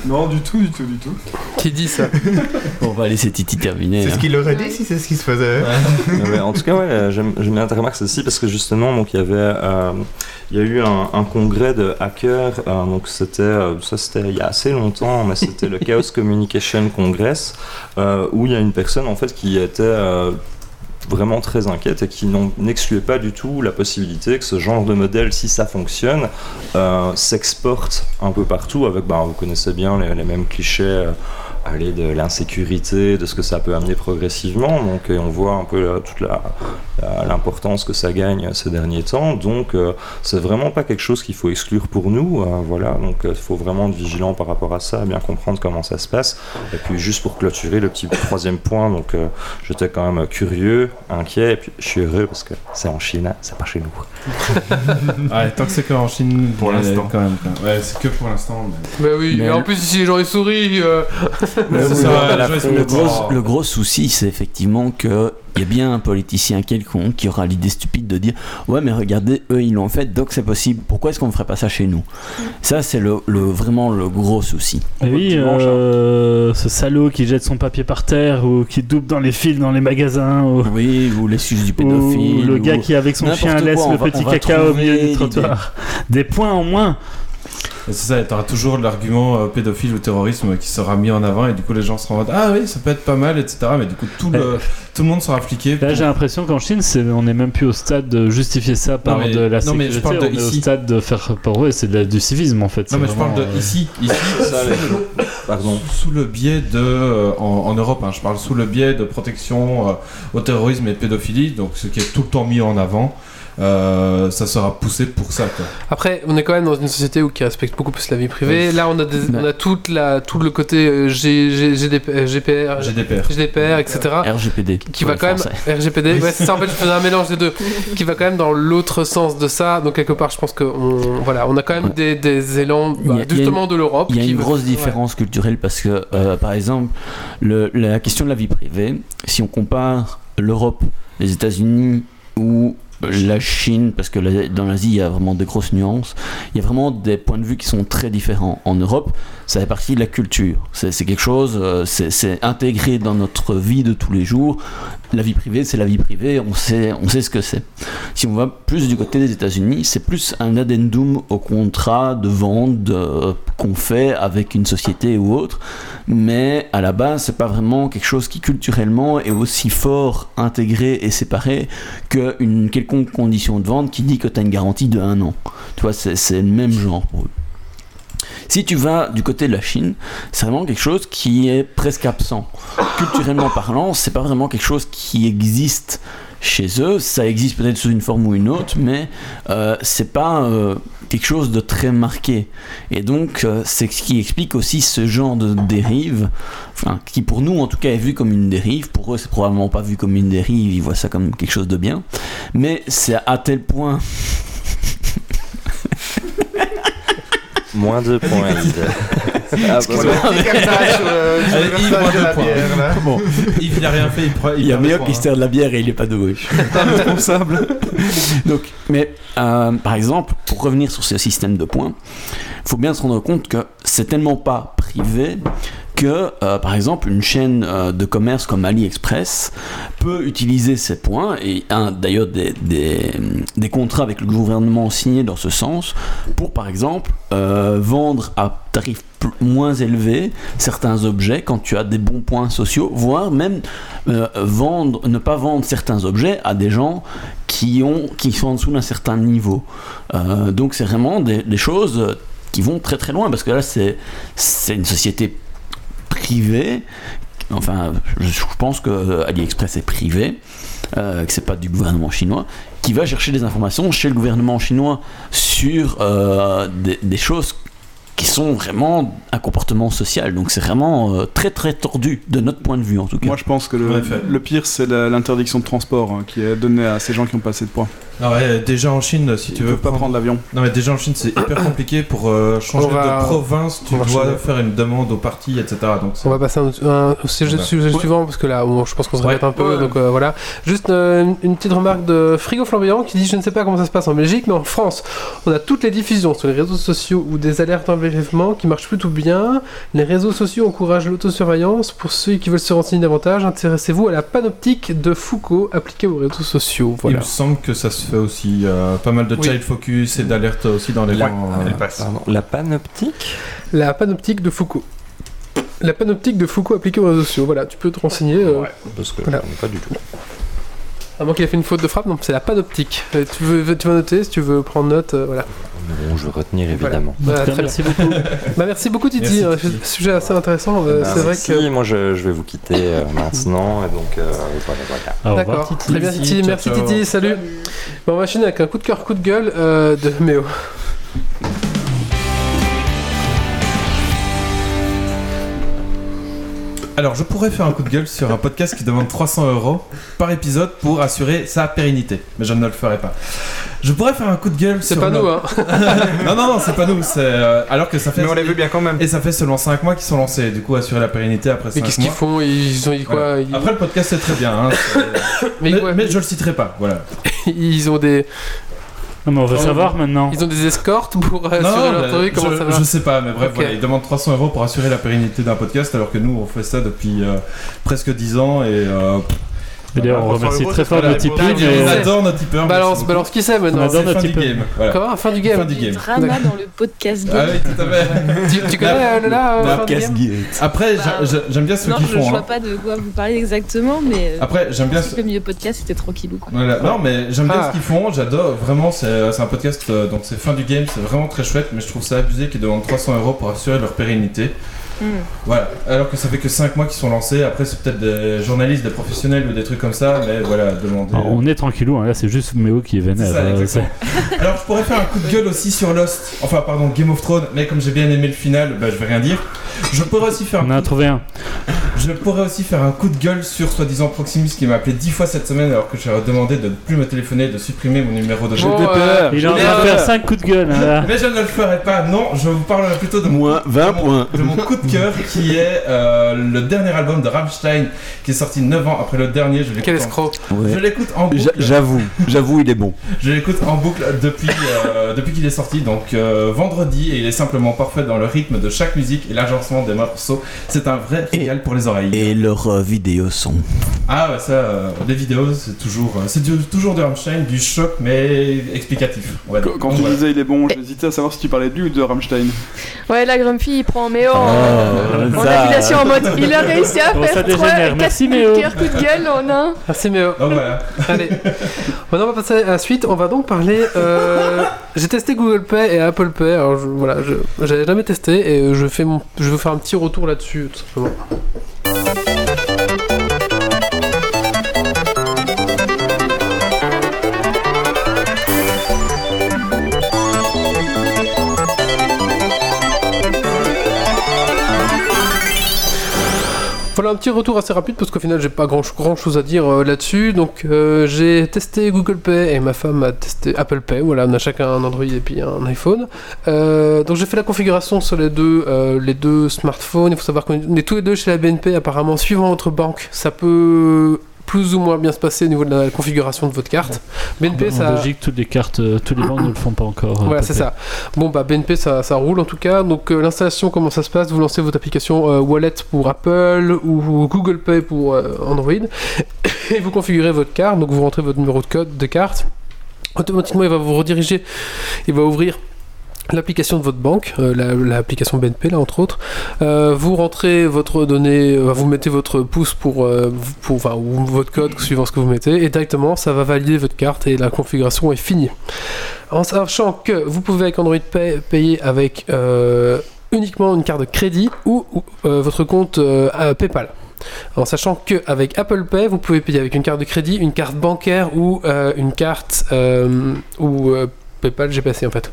Non, du tout, du tout, du tout. Qui dit ça? On va laisser Titi terminer. C'est hein. ce qu'il aurait dit si c'est ce qui se faisait. Mais ouais, en tout cas, ouais, euh, j'aime bien ta remarque aussi parce que justement, donc il y avait, euh, il y a eu un, un congrès de hackers. euh, donc c'était, euh, ça c'était il y a assez longtemps, mais c'était le Chaos Communication Congress euh, où il y a une personne en fait qui était euh, vraiment très inquiète et qui n'excluait pas du tout la possibilité que ce genre de modèle, si ça fonctionne, euh, s'exporte un peu partout avec, bah, vous connaissez bien les mêmes clichés. Euh, aller de l'insécurité, de ce que ça peut amener progressivement. Donc, et on voit un peu euh, toute la, la- l'importance que ça gagne ces derniers temps. Donc, euh, c'est vraiment pas quelque chose qu'il faut exclure pour nous. euh, voilà, donc il faut vraiment être vigilant par rapport à ça, bien comprendre comment ça se passe. Et puis, juste pour clôturer le petit troisième point, donc euh, j'étais quand même curieux, inquiet, et puis je suis heureux parce que c'est en Chine, hein, c'est pas chez nous. Ouais, tant que c'est qu'en Chine, Pour euh, l'instant. quand même. quand même. Ouais, c'est que pour l'instant. mais- Bah oui, Mais et en plus, si les gens les le, gros, le gros souci, c'est effectivement que il y a bien un politicien quelconque qui aura l'idée stupide de dire ouais mais regardez eux ils l'ont fait donc c'est possible. Pourquoi est-ce qu'on ne ferait pas ça chez nous? Ça c'est le, le- vraiment le gros souci. Oui, euh, ce salaud qui jette son papier par terre ou qui double dans les fils dans les magasins ou, oui ou l'excuse du ou pédophile le gars ou- qui avec son chien laisse quoi, le va- petit caca au milieu du trottoir. Des points en moins. C'est ça, t'auras toujours l'argument euh, pédophile ou terrorisme qui sera mis en avant et du coup les gens seront en mode Ah oui, ça peut être pas mal, etc. Mais du coup, tout le, tout le monde sera appliqué. Là, pour- j'ai l'impression qu'en Chine, c'est, on n'est même plus au stade de justifier ça par mais- de la non, mais sécurité. je parle de on est au ici. stade de faire pour eux, c'est de la- du civisme en fait. Non, mais je parle de euh, ici, ici Ça, les- Pardon. sous le biais de. euh, en, en Europe, hein, je parle sous le biais de protection euh, au terrorisme et pédophilie, donc ce qui est tout le temps mis en avant. Euh, ça sera poussé pour ça quoi. Après, on est quand même dans une société où qui respecte beaucoup plus la vie privée. Là, on a, des, Ouais. on a toute la, tout le côté euh, G- G- GDP, euh, GPR, GDPR. GDPR, etc. RGPD qui va quand même Français. RGPD ouais c'est ça en fait je faisais un mélange des deux qui va quand même dans l'autre sens de ça donc quelque part je pense que on, voilà on a quand même Ouais. des, des élans bah, a justement de l'Europe Il y a qui une grosse ouais. différence culturelle parce que, euh, par exemple, le- la question de la vie privée, si on compare l'Europe, les États-Unis ou la Chine, parce que dans l'Asie il y a vraiment des grosses nuances, il y a vraiment des points de vue qui sont très différents. En Europe, ça fait partie de la culture. C'est quelque chose, euh, c'est intégré dans notre vie de tous les jours. La vie privée, c'est la vie privée, on sait, on sait ce que c'est. Si on va plus du côté des États-Unis, c'est plus un addendum au contrat de vente euh, qu'on fait avec une société ou autre, mais à la base, c'est pas vraiment quelque chose qui culturellement est aussi fort intégré et séparé qu'une quelconque condition de vente qui dit que tu as une garantie de un an. Tu vois, c'est le même genre. Si tu vas du côté de la Chine, c'est vraiment quelque chose qui est presque absent. Culturellement parlant, c'est pas vraiment quelque chose qui existe chez eux. Ça existe peut-être sous une forme ou une autre, mais euh, c'est pas euh, quelque chose de très marqué. Et donc, euh, c'est ce qui explique aussi ce genre de dérive, enfin, qui pour nous en tout cas est vu comme une dérive. Pour eux, c'est probablement pas vu comme une dérive. Ils voient ça comme quelque chose de bien. Mais c'est à tel point Moins deux points. Ah, ouais. Bon, Yves, il a rien fait, il prend. Il y a meilleur le qui se sert de la bière et il est pas de gauche. responsable. Donc, mais euh, par exemple, pour revenir sur ce système de points, il faut bien se rendre compte que c'est tellement pas privé que, euh, par exemple, une chaîne euh, de commerce comme AliExpress peut utiliser ces points, et un, d'ailleurs des, des, des contrats avec le gouvernement signés dans ce sens, pour, par exemple, euh, vendre à tarif moins élevé certains objets quand tu as des bons points sociaux, voire même euh, vendre, ne pas vendre certains objets à des gens qui, ont, qui sont en dessous d'un certain niveau. Euh, donc c'est vraiment des, choses qui vont très très loin, parce que là c'est une société privée, enfin je, pense que AliExpress est privé, euh, que c'est pas du gouvernement chinois, qui va chercher des informations chez le gouvernement chinois sur euh, des choses qui sont vraiment un comportement social. Donc c'est vraiment euh, très très tordu de notre point de vue en tout cas. Moi, je pense que En le, pire, c'est l'interdiction de transport hein, qui est donnée à ces gens qui ont pas assez de points. Ah ouais, déjà en Chine, si Tu tu veux pas prendre l'avion. Non mais déjà en Chine c'est hyper compliqué pour euh, changer va- de province, tu dois changer. faire une demande au parti, etc. Donc On va passer à un, un- au sujet, Ouais. sujet suivant parce que là, bon, je pense qu'on se Ouais. répète un peu. Ouais. Donc euh, voilà. Juste euh, une, une petite remarque de Frigo Flamboyant qui dit Je ne sais pas comment ça se passe en Belgique, mais en France, on a toutes les diffusions sur les réseaux sociaux ou des alertes d'enlèvement qui marchent plutôt bien. Les réseaux sociaux encouragent l'autosurveillance. Pour ceux qui veulent se renseigner davantage, intéressez-vous à la panoptique de Foucault appliquée aux réseaux sociaux. Il me semble que ça se fait aussi, euh, pas mal de Oui. child focus et d'alerte aussi dans les Ouais, rangs, euh, elle passe. Pardon, la panoptique? La panoptique de Foucault. La panoptique de Foucault appliquée aux réseaux sociaux. Voilà, tu peux te renseigner. euh, Parce que Voilà. je pas du tout. À moins qu'il ait fait une faute de frappe, non, c'est la panoptique. Euh, tu, veux, tu vas noter si tu veux prendre note, euh, voilà. Bon, je vais retenir évidemment. Voilà, très merci beaucoup. Bah, merci beaucoup Titi, Merci, un Titi. sujet assez intéressant. euh, Bah, c'est vrai merci, que. moi je, je vais vous quitter euh, maintenant et donc euh, voilà voilà. Au revoir, D'accord, Titi. très bien Merci, Titi, merci ciao. Titi, salut. Bon, on va enchaîner avec un coup de cœur, coup de gueule euh, de Méo. Alors, je pourrais faire un coup de gueule sur un podcast qui demande 300 euros par épisode pour assurer sa pérennité, mais je ne le ferai pas. Je pourrais faire un coup de gueule C'est sur pas le- nous, hein. non, non, non, c'est pas nous. C'est euh, alors que ça fait. Mais on les veut bien quand même. Et ça fait seulement 5 mois qu'ils sont lancés. Du coup, assurer la pérennité après Mais 5 qu'est-ce mois. qu'ils font? Ils ont quoi Voilà. ils... Après, le podcast c'est très bien. hein, c'est- mais, mais, mais je le citerai pas. Voilà. ils ont des Non, mais on veut Oh, savoir maintenant. ils ont des escortes pour assurer Non, leur mais truc. Comment je, ça va je sais pas, mais bref, voilà, ils demandent 300 euros pour assurer la pérennité d'un podcast, alors que nous, on fait ça depuis euh, presque 10 ans et. Euh, Et D'ailleurs, on remercie 300 très fort le Tipeee. on adore nos tipeurs. Balance, merci balance qui c'est maintenant On adore beaucoup. notre C'est fin du tipeur. game. Voilà. Comment Fin du game. Fin du game. Drama dans le podcast Ah game. oui, tout à fait. Tu, tu connais euh, là euh, Podcast game Gate. Après, Bah, j'a- j'a- j'aime bien ceux qui je, je font. vois hein. pas de quoi vous parlez exactement, mais euh, Après, j'aime bien. le milieu podcast c'était tranquillou. Quoi. Voilà. Non, mais j'aime bien Ah. ce qu'ils font, j'adore. Vraiment, c'est un podcast, donc c'est fin du game, c'est vraiment très chouette, mais je trouve ça abusé qu'ils demandent 300 euros pour assurer leur pérennité. Hmm. Voilà, alors que ça fait que 5 mois qu'ils sont lancés. Après, c'est peut-être des journalistes, des professionnels ou des trucs comme ça, mais voilà, demander. Alors, on est tranquillou, hein, là c'est juste Méo qui est vénère. ça, euh, exactement. Alors, je pourrais faire un coup de gueule aussi sur Lost, enfin, pardon, Game of Thrones, mais comme j'ai bien aimé le final, bah, je vais rien dire. Je pourrais aussi faire On a coup trouvé un. Je pourrais aussi faire un coup de gueule sur soi-disant Proximus qui m'a appelé 10 fois cette semaine alors que j'aurais demandé de ne plus me téléphoner, de supprimer mon numéro de Bon, GDPR. euh, Il est en train de euh, faire 5 coups de gueule. hein, là. Mais je ne le ferai pas, non, je vous parlerai plutôt de mon, Moins 20 de mon- points. de mon coup de cœur qui est euh, le dernier album de Rammstein qui est sorti 9 ans après le dernier. Je Quel l'écoute en, escroc. je l'écoute en boucle. J'avoue, j'avoue, il est bon. Je l'écoute en boucle depuis, euh, depuis qu'il est sorti, donc euh, vendredi, et il est simplement parfait dans le rythme de chaque musique et l'agencement des morceaux. C'est un vrai régal pour les oreilles. Et leurs euh, vidéos sont. Ah ouais, ça, euh, les vidéos, c'est toujours, euh, c'est du- toujours du Rammstein, du choc, mais explicatif. Quand, Donc, voilà. disais il est bon, j'hésitais à savoir si tu parlais de lui ou de Rammstein. Ouais, la Grumpy, il prend Méo en, Oh, en ça- appellation en mode. Il a réussi à Bon, faire dégénère. 3 Merci, Méo. coups de gueule en un. Merci Méo. Donc voilà. Allez. Maintenant, on va passer à la suite. On va donc parler. euh, J'ai testé Google Pay et Apple Pay. Alors je- voilà, je j'avais jamais testé et euh, je fais mon, je veux faire un petit retour là-dessus tout simplement. Voilà un petit retour assez rapide parce qu'au final j'ai pas grand, grand chose à dire euh, là-dessus. Donc euh, j'ai testé Google Pay et ma femme a testé Apple Pay. Voilà, on a chacun un Android et puis un iPhone. Euh, donc j'ai fait la configuration sur les deux, les deux smartphones. Il faut savoir qu'on est tous les deux chez la BNP. Apparemment, suivant votre banque, ça peut plus ou moins bien se passer au niveau de la configuration de votre carte. BNP, En ça. Belgique, toutes les cartes, euh, tous les banques ne le font pas encore. euh, Voilà, c'est peut-être. ça. Bon, bah BNP, ça, ça roule en tout cas. Donc euh, l'installation, comment ça se passe? Vous lancez votre application euh, Wallet pour Apple ou Google Pay pour euh, Android et vous configurez votre carte. Donc vous rentrez votre numéro de code de carte. Automatiquement, il va vous rediriger. Il va ouvrir l'application de votre banque, euh, la- l'application BNP là entre autres. Euh, vous rentrez votre donnée, euh, vous mettez votre pouce pour, ou votre code suivant ce que vous mettez et directement ça va valider votre carte et la configuration est finie. En sachant que vous pouvez avec Android Pay payer avec uniquement une carte de crédit ou, votre compte PayPal. En sachant qu'avec Apple Pay, vous pouvez payer avec une carte de crédit, une carte bancaire ou une carte ou PayPal, j'ai passé en fait.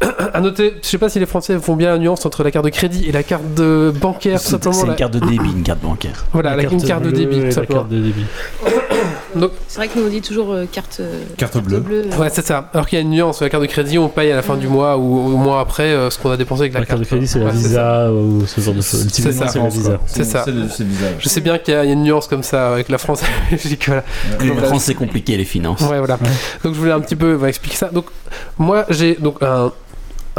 à noter, je sais pas si les Français font bien la nuance entre la carte de crédit et la carte de bancaire, tout C'est la- une carte de débit, une carte bancaire. Voilà, la- une carte de débit, la carte de débit. Donc, C'est vrai que nous on dit toujours euh, carte, euh, Carte bleue. euh. ouais, c'est ça. Alors qu'il y a une nuance, la carte de crédit, on paye à la fin du mois ou au mois après euh, ce qu'on a dépensé avec la, La carte de carte. crédit, c'est la Ouais. Visa ou ce genre de choses. C'est ça. c'est la Visa. C'est ça. Je sais bien qu'il y, a une nuance comme ça avec la France la voilà. France, c'est compliqué les finances. Ouais, voilà. Donc je voulais un petit peu voilà, expliquer ça. Donc moi j'ai donc un,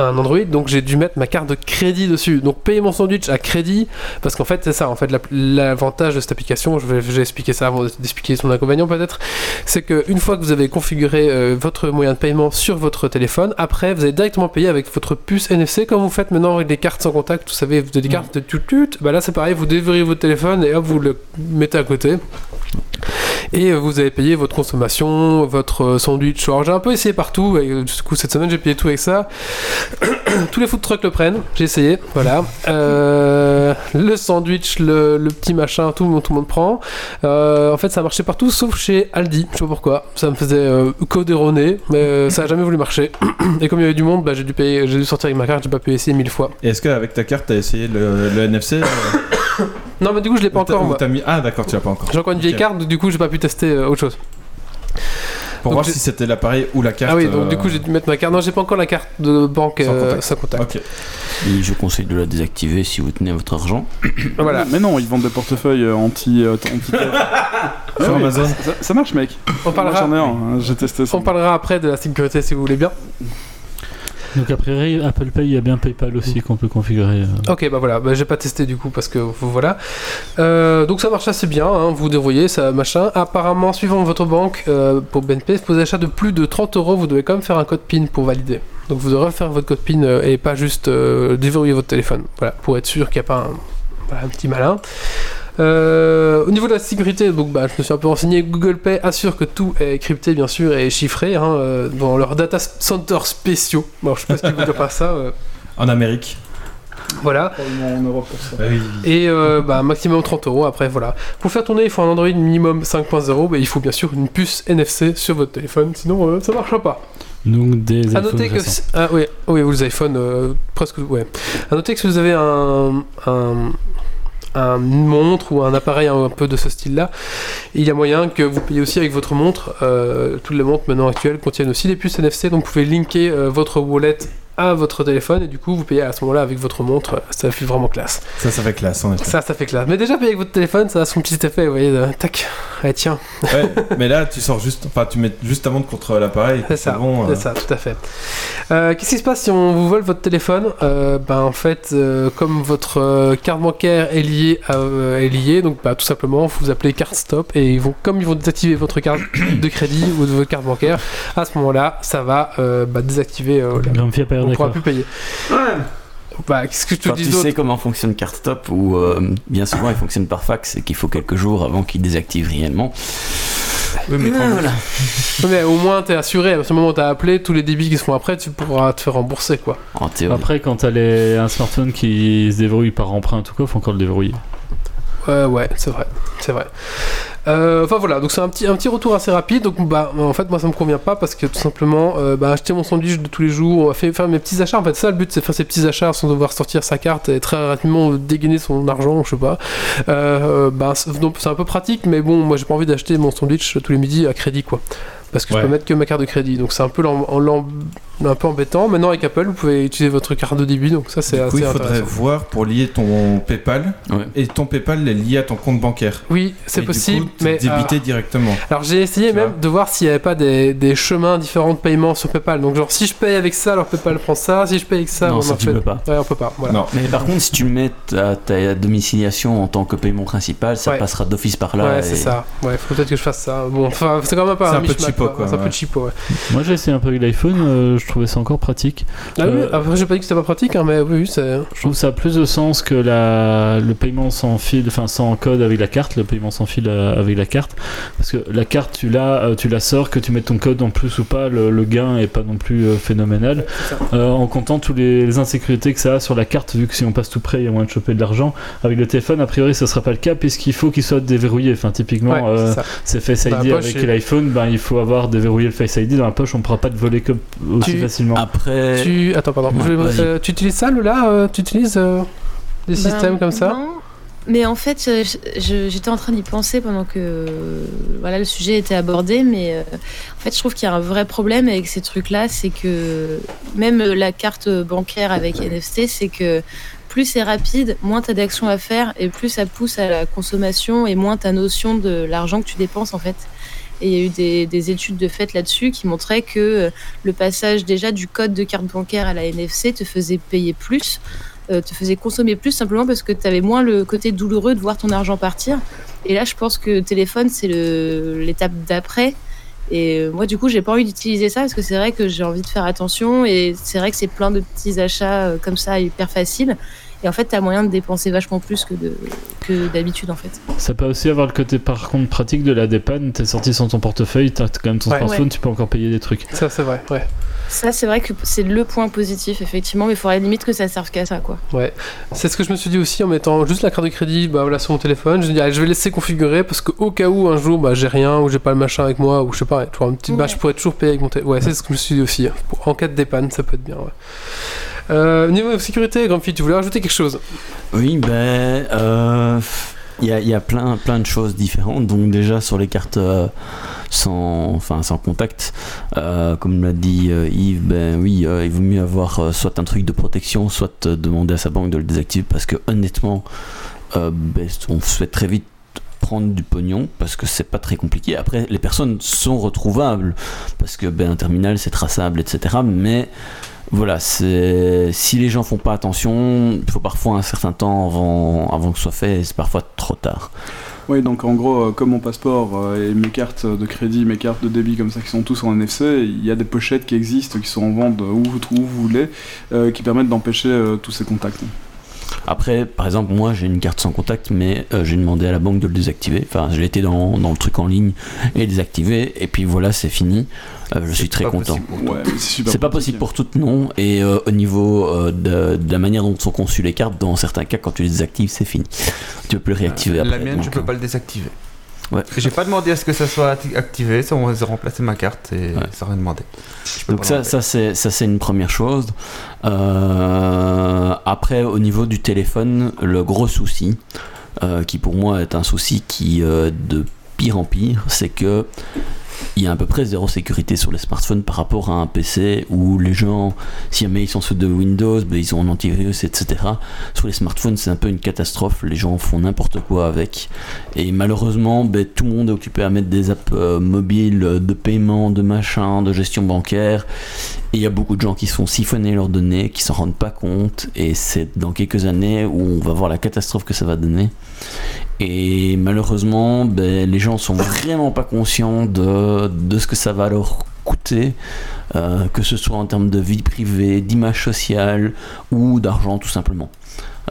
un Android, donc j'ai dû mettre ma carte de crédit dessus. Donc payer mon sandwich à crédit, parce qu'en fait c'est ça. En fait la- l'avantage de cette application, je vais, je vais expliquer ça avant d'expliquer son inconvénient peut-être, c'est que une fois que vous avez configuré euh, votre moyen de paiement sur votre téléphone, après vous allez directement payer avec votre puce NFC comme vous faites maintenant avec des cartes sans contact. Vous savez, vous avez des cartes de tut tut. Bah là c'est pareil, vous déverrouillez votre téléphone et hop vous le mettez à côté. Et vous avez payé votre consommation, votre euh, sandwich. Alors j'ai un peu essayé partout. Et, euh, du coup cette semaine j'ai payé tout avec ça. Tous les food trucks le prennent. J'ai essayé. Voilà. Euh, le sandwich, le, petit machin, tout, le monde- tout le monde prend. En fait ça marchait partout sauf chez Aldi. Je sais pas pourquoi. Ça me faisait euh, erroné, mais ça a jamais voulu marcher. Et comme il y avait du monde, bah, j'ai dû payer, j'ai dû sortir avec ma carte. J'ai pas pu essayer mille fois. Est-ce qu'avec ta carte, t'as essayé le, NFC Non mais du coup je l'ai pas encore. ou moi. t'as mis... Ah d'accord, tu l'as pas encore. J'ai encore une vieille carte, du coup j'ai pas pu tester euh, autre chose. Pour Donc voir si c'était l'appareil ou la carte. ah oui, donc euh, du coup j'ai dû mettre ma carte. Non, j'ai pas encore la carte de banque Sans euh, contact. sans contact. Ok. Et je conseille de la désactiver si vous tenez votre argent. Voilà. Mais non, ils vendent des portefeuilles euh, anti. euh, anti Sur Amazon. Ça, ça marche, mec. On parlera, Moi, j'en ai un, hein, j'ai testé ça. on parlera après de la sécurité si vous voulez bien. Donc après Apple Pay, il y a bien PayPal aussi qu'on peut configurer. euh. Ok, bah voilà, bah, j'ai pas testé du coup parce que voilà. Euh, donc ça marche assez bien, hein, vous dévoyez ça machin. Apparemment, suivant votre banque, euh, pour BNP, pour des achats de plus de 30 euros, vous devez quand même faire un code PIN pour valider. Donc vous devrez faire votre code PIN et pas juste euh, déverrouiller votre téléphone. Voilà, pour être sûr qu'il n'y a pas un, voilà, un petit malin. Euh, au niveau de la sécurité, donc bah, je me suis un peu renseigné. Google Pay assure que tout est crypté, bien sûr, et chiffré hein, euh, dans leurs data centers spéciaux. Bon, je sais pas ce qu'ils veulent dire par ça. euh, En Amérique. voilà. en Europe pour ça. oui. Et euh, bah, maximum 30 euros après, voilà. Pour faire tourner, il faut un Android minimum 5.0, mais il faut bien sûr une puce NFC sur votre téléphone, sinon euh, ça marchera pas. Donc des À noter que. si- Ah oui, oui, vous les iPhones, euh, presque. Ouais. À noter que si vous avez un. un un une montre ou un appareil un, peu de ce style-là, il y a moyen que vous payiez aussi avec votre montre. Euh, toutes les montres maintenant actuelles contiennent aussi des puces NFC, donc vous pouvez linker euh, votre wallet à votre téléphone et du coup vous payez à ce moment-là avec votre montre. Ça fait vraiment classe. Ça, ça fait classe, en effet. Ça, ça fait classe. Mais déjà payer avec votre téléphone, ça a son petit effet, vous voyez. de- tac. Ouais, tiens. Ouais, mais là, tu sors juste, enfin, tu mets juste ta montre contre l'appareil. C'est ça, bon. c'est euh, ça, tout à fait. Euh, Qu'est-ce qui se passe si on vous vole votre téléphone? Euh, Ben en fait, euh, comme votre euh, carte bancaire est liée, à, euh, est liée, donc bah, tout simplement, vous appelez carte stop et ils vont, comme ils vont désactiver votre carte de crédit ou de votre carte bancaire, à ce moment-là, ça va euh, bah, désactiver. Euh, la- On pourra plus payer. Bah, qu'est-ce que je te Enfin, dis tu sais comment fonctionne CardStop où euh, bien souvent il fonctionne par fax et qu'il faut quelques jours avant qu'il désactive réellement. Oui, mais Ah, voilà. Ouais, Mais au moins, t'es assuré. À ce moment où t'as appelé, tous les débits qui se font après, tu pourras te faire rembourser quoi. En théorie. Après, quand t'as les- un smartphone qui se déverrouille par empreinte ou quoi, faut encore le déverrouiller. Euh, ouais, c'est vrai, c'est vrai. Euh, Enfin voilà, donc c'est un petit, un petit retour assez rapide. Donc bah, en fait, moi ça me convient pas parce que tout simplement, euh, bah, acheter mon sandwich de tous les jours, faire, faire mes petits achats. En fait, ça le but, c'est faire ses petits achats sans devoir sortir sa carte et très rapidement dégainer son argent, je sais pas. Euh, bah, c'est- donc c'est un peu pratique, mais bon, moi j'ai pas envie d'acheter mon sandwich tous les midis à crédit quoi. Parce que Ouais. je peux mettre que ma carte de crédit, donc c'est un peu, l'em- l'em- un peu embêtant. Maintenant avec Apple, vous pouvez utiliser votre carte de débit, donc ça c'est Du coup, assez il faudrait voir pour lier ton PayPal Ouais. et ton PayPal est lié à ton compte bancaire. Oui, c'est Et du possible, coup, mais euh, débiter directement. Alors j'ai essayé Tu même de voir s'il n'y avait pas des, des chemins différents de paiement sur PayPal. Donc genre si je paye avec ça, alors PayPal prend ça. Si je paye avec ça, Non, bon, ça, en tu fait- peux pas. Ouais, on peut pas. Voilà. Non. Mais par contre, si tu mets ta, ta domiciliation en tant que paiement principal, ça Ouais. passera d'office par là. ouais, et- c'est ça. Ouais, faut peut-être que je fasse ça. Bon, enfin, c'est quand même pas C'est un, un peu cheapo, quoi, C'est un peu cheapo. Moi, j'ai essayé un peu avec l'iPhone, euh, je trouvais ça encore pratique. Ah oui, Euh, après j'ai pas dit que c'était pas pratique, hein, mais oui, oui, c'est. Je trouve ça a plus de sens que la, le paiement sans fil, enfin sans code avec la carte, le paiement sans fil euh, avec la carte. Parce que la carte, tu l'as, euh, tu la sors, que tu mets ton code en plus ou pas, le, le gain est pas non plus euh, phénoménal. Euh, en comptant toutes les, les insécurités que ça a sur la carte, vu que si on passe tout près, il y a moyen de choper de l'argent. Avec le téléphone, a priori, ça sera pas le cas, puisqu'il faut qu'il soit déverrouillé. Enfin, typiquement, Ouais, euh, c'est Face ID avec l'iPhone, ben, il faut avoir déverrouillé le Face ID. Dans la poche, on ne pourra pas te voler comme aussi Tu- facilement. Après, Tu... Attends, pardon. Ouais, Je euh, tu utilises ça, Lola euh, Tu utilises euh, des Ben, systèmes comme ça? non. Mais en fait, j'étais en train d'y penser pendant que euh, voilà, le sujet était abordé, mais euh, en fait, je trouve qu'il y a un vrai problème avec ces trucs-là, c'est que même la carte bancaire avec NFC, c'est que plus c'est rapide, moins tu as d'actions à faire et plus ça pousse à la consommation et moins ta notion de l'argent que tu dépenses en fait. Et il y a eu des, des études de fait là-dessus qui montraient que euh, le passage déjà du code de carte bancaire à la NFC te faisait payer plus euh, te faisait consommer plus simplement parce que tu avais moins le côté douloureux de voir ton argent partir. Et là, je pense que téléphone, c'est l'étape d'après. Et euh, moi, du coup, j'ai pas envie d'utiliser ça parce que c'est vrai que j'ai envie de faire attention et c'est vrai que c'est plein de petits achats comme ça hyper faciles. Et en fait, tu as moyen de dépenser vachement plus que de- que d'habitude, en fait. Ça peut aussi avoir le côté par contre pratique de la dépanne. T'es sorti sans ton portefeuille, t'as quand même ton Ouais. smartphone, Ouais. tu peux encore payer des trucs. Ça, c'est vrai, ouais. Ça, c'est vrai que c'est le point positif, effectivement, mais il faudrait limite que ça serve qu'à ça, quoi. C'est ce que je me suis dit aussi en mettant juste la carte de crédit bah, voilà, sur mon téléphone. Je me dis, allez, je vais laisser configurer parce qu'au cas où un jour bah, j'ai rien ou j'ai pas le machin avec moi ou je sais pas, toujours un petit, bah, Ouais. je pourrais toujours payer avec mon téléphone. Ouais, c'est ce que je me suis dit aussi. hein. Pour- En cas de dépanne, ça peut être bien. Ouais. Euh, niveau sécurité, Grumpy, tu voulais rajouter quelque chose? Oui, ben, euh, il y a, il y a plein, plein de choses différentes. Donc déjà sur les cartes euh, sans, enfin, sans contact, euh, comme l'a dit euh, Yves, ben oui, euh, il vaut mieux avoir euh, soit un truc de protection, soit euh, demander à sa banque de le désactiver parce que honnêtement, euh, ben, on se fait très vite prendre du pognon parce que c'est pas très compliqué. Après, les personnes sont retrouvables parce que ben, un terminal c'est traçable, etc. Mais voilà, c'est si les gens font pas attention, il faut parfois un certain temps avant, avant que ce soit fait et c'est parfois trop tard. Oui, donc en gros, euh, comme mon passeport euh, et mes cartes de crédit, mes cartes de débit comme ça qui sont tous en NFC, il y a des pochettes qui existent, qui sont en vente où vous, où vous voulez, euh, qui permettent d'empêcher euh, tous ces contacts. Après, par exemple, moi j'ai une carte sans contact, mais euh, j'ai demandé à la banque de le désactiver. Enfin, j'ai été dans, dans le truc en ligne et désactiver, et puis voilà, c'est fini. Euh, je suis très pas content. Ouais, c'est pas possible pour toutes, non. Et euh, au niveau euh, de, de la manière dont sont conçues les cartes, dans certains cas, quand tu les désactives, c'est fini. Tu peux plus le réactiver La après. mienne, je donc, peux euh, pas le désactiver. Ouais. J'ai pas demandé à ce que ça soit acti- activé, ça on va remplacer ma carte et Ouais. ça rien demandé. Donc ça, ça c'est ça c'est une première chose. Euh, après, au niveau du téléphone, le gros souci, euh, qui pour moi est un souci qui euh, de pire en pire, c'est que il y a à peu près zéro sécurité sur les smartphones par rapport à un PC où les gens, si jamais ils sont sous de Windows, ben, ils ont un antivirus, etc. Sur les smartphones, c'est un peu une catastrophe. Les gens font n'importe quoi avec. Et malheureusement, ben, tout le monde est occupé à mettre des apps euh, mobiles de paiement, de machin, de gestion bancaire. Et il y a beaucoup de gens qui se font siphonner leurs données, qui s'en rendent pas compte. Et c'est dans quelques années où on va voir la catastrophe que ça va donner. Et malheureusement, ben, les gens sont vraiment pas conscients de, de ce que ça va leur coûter, euh, que ce soit en termes de vie privée, d'image sociale ou d'argent tout simplement.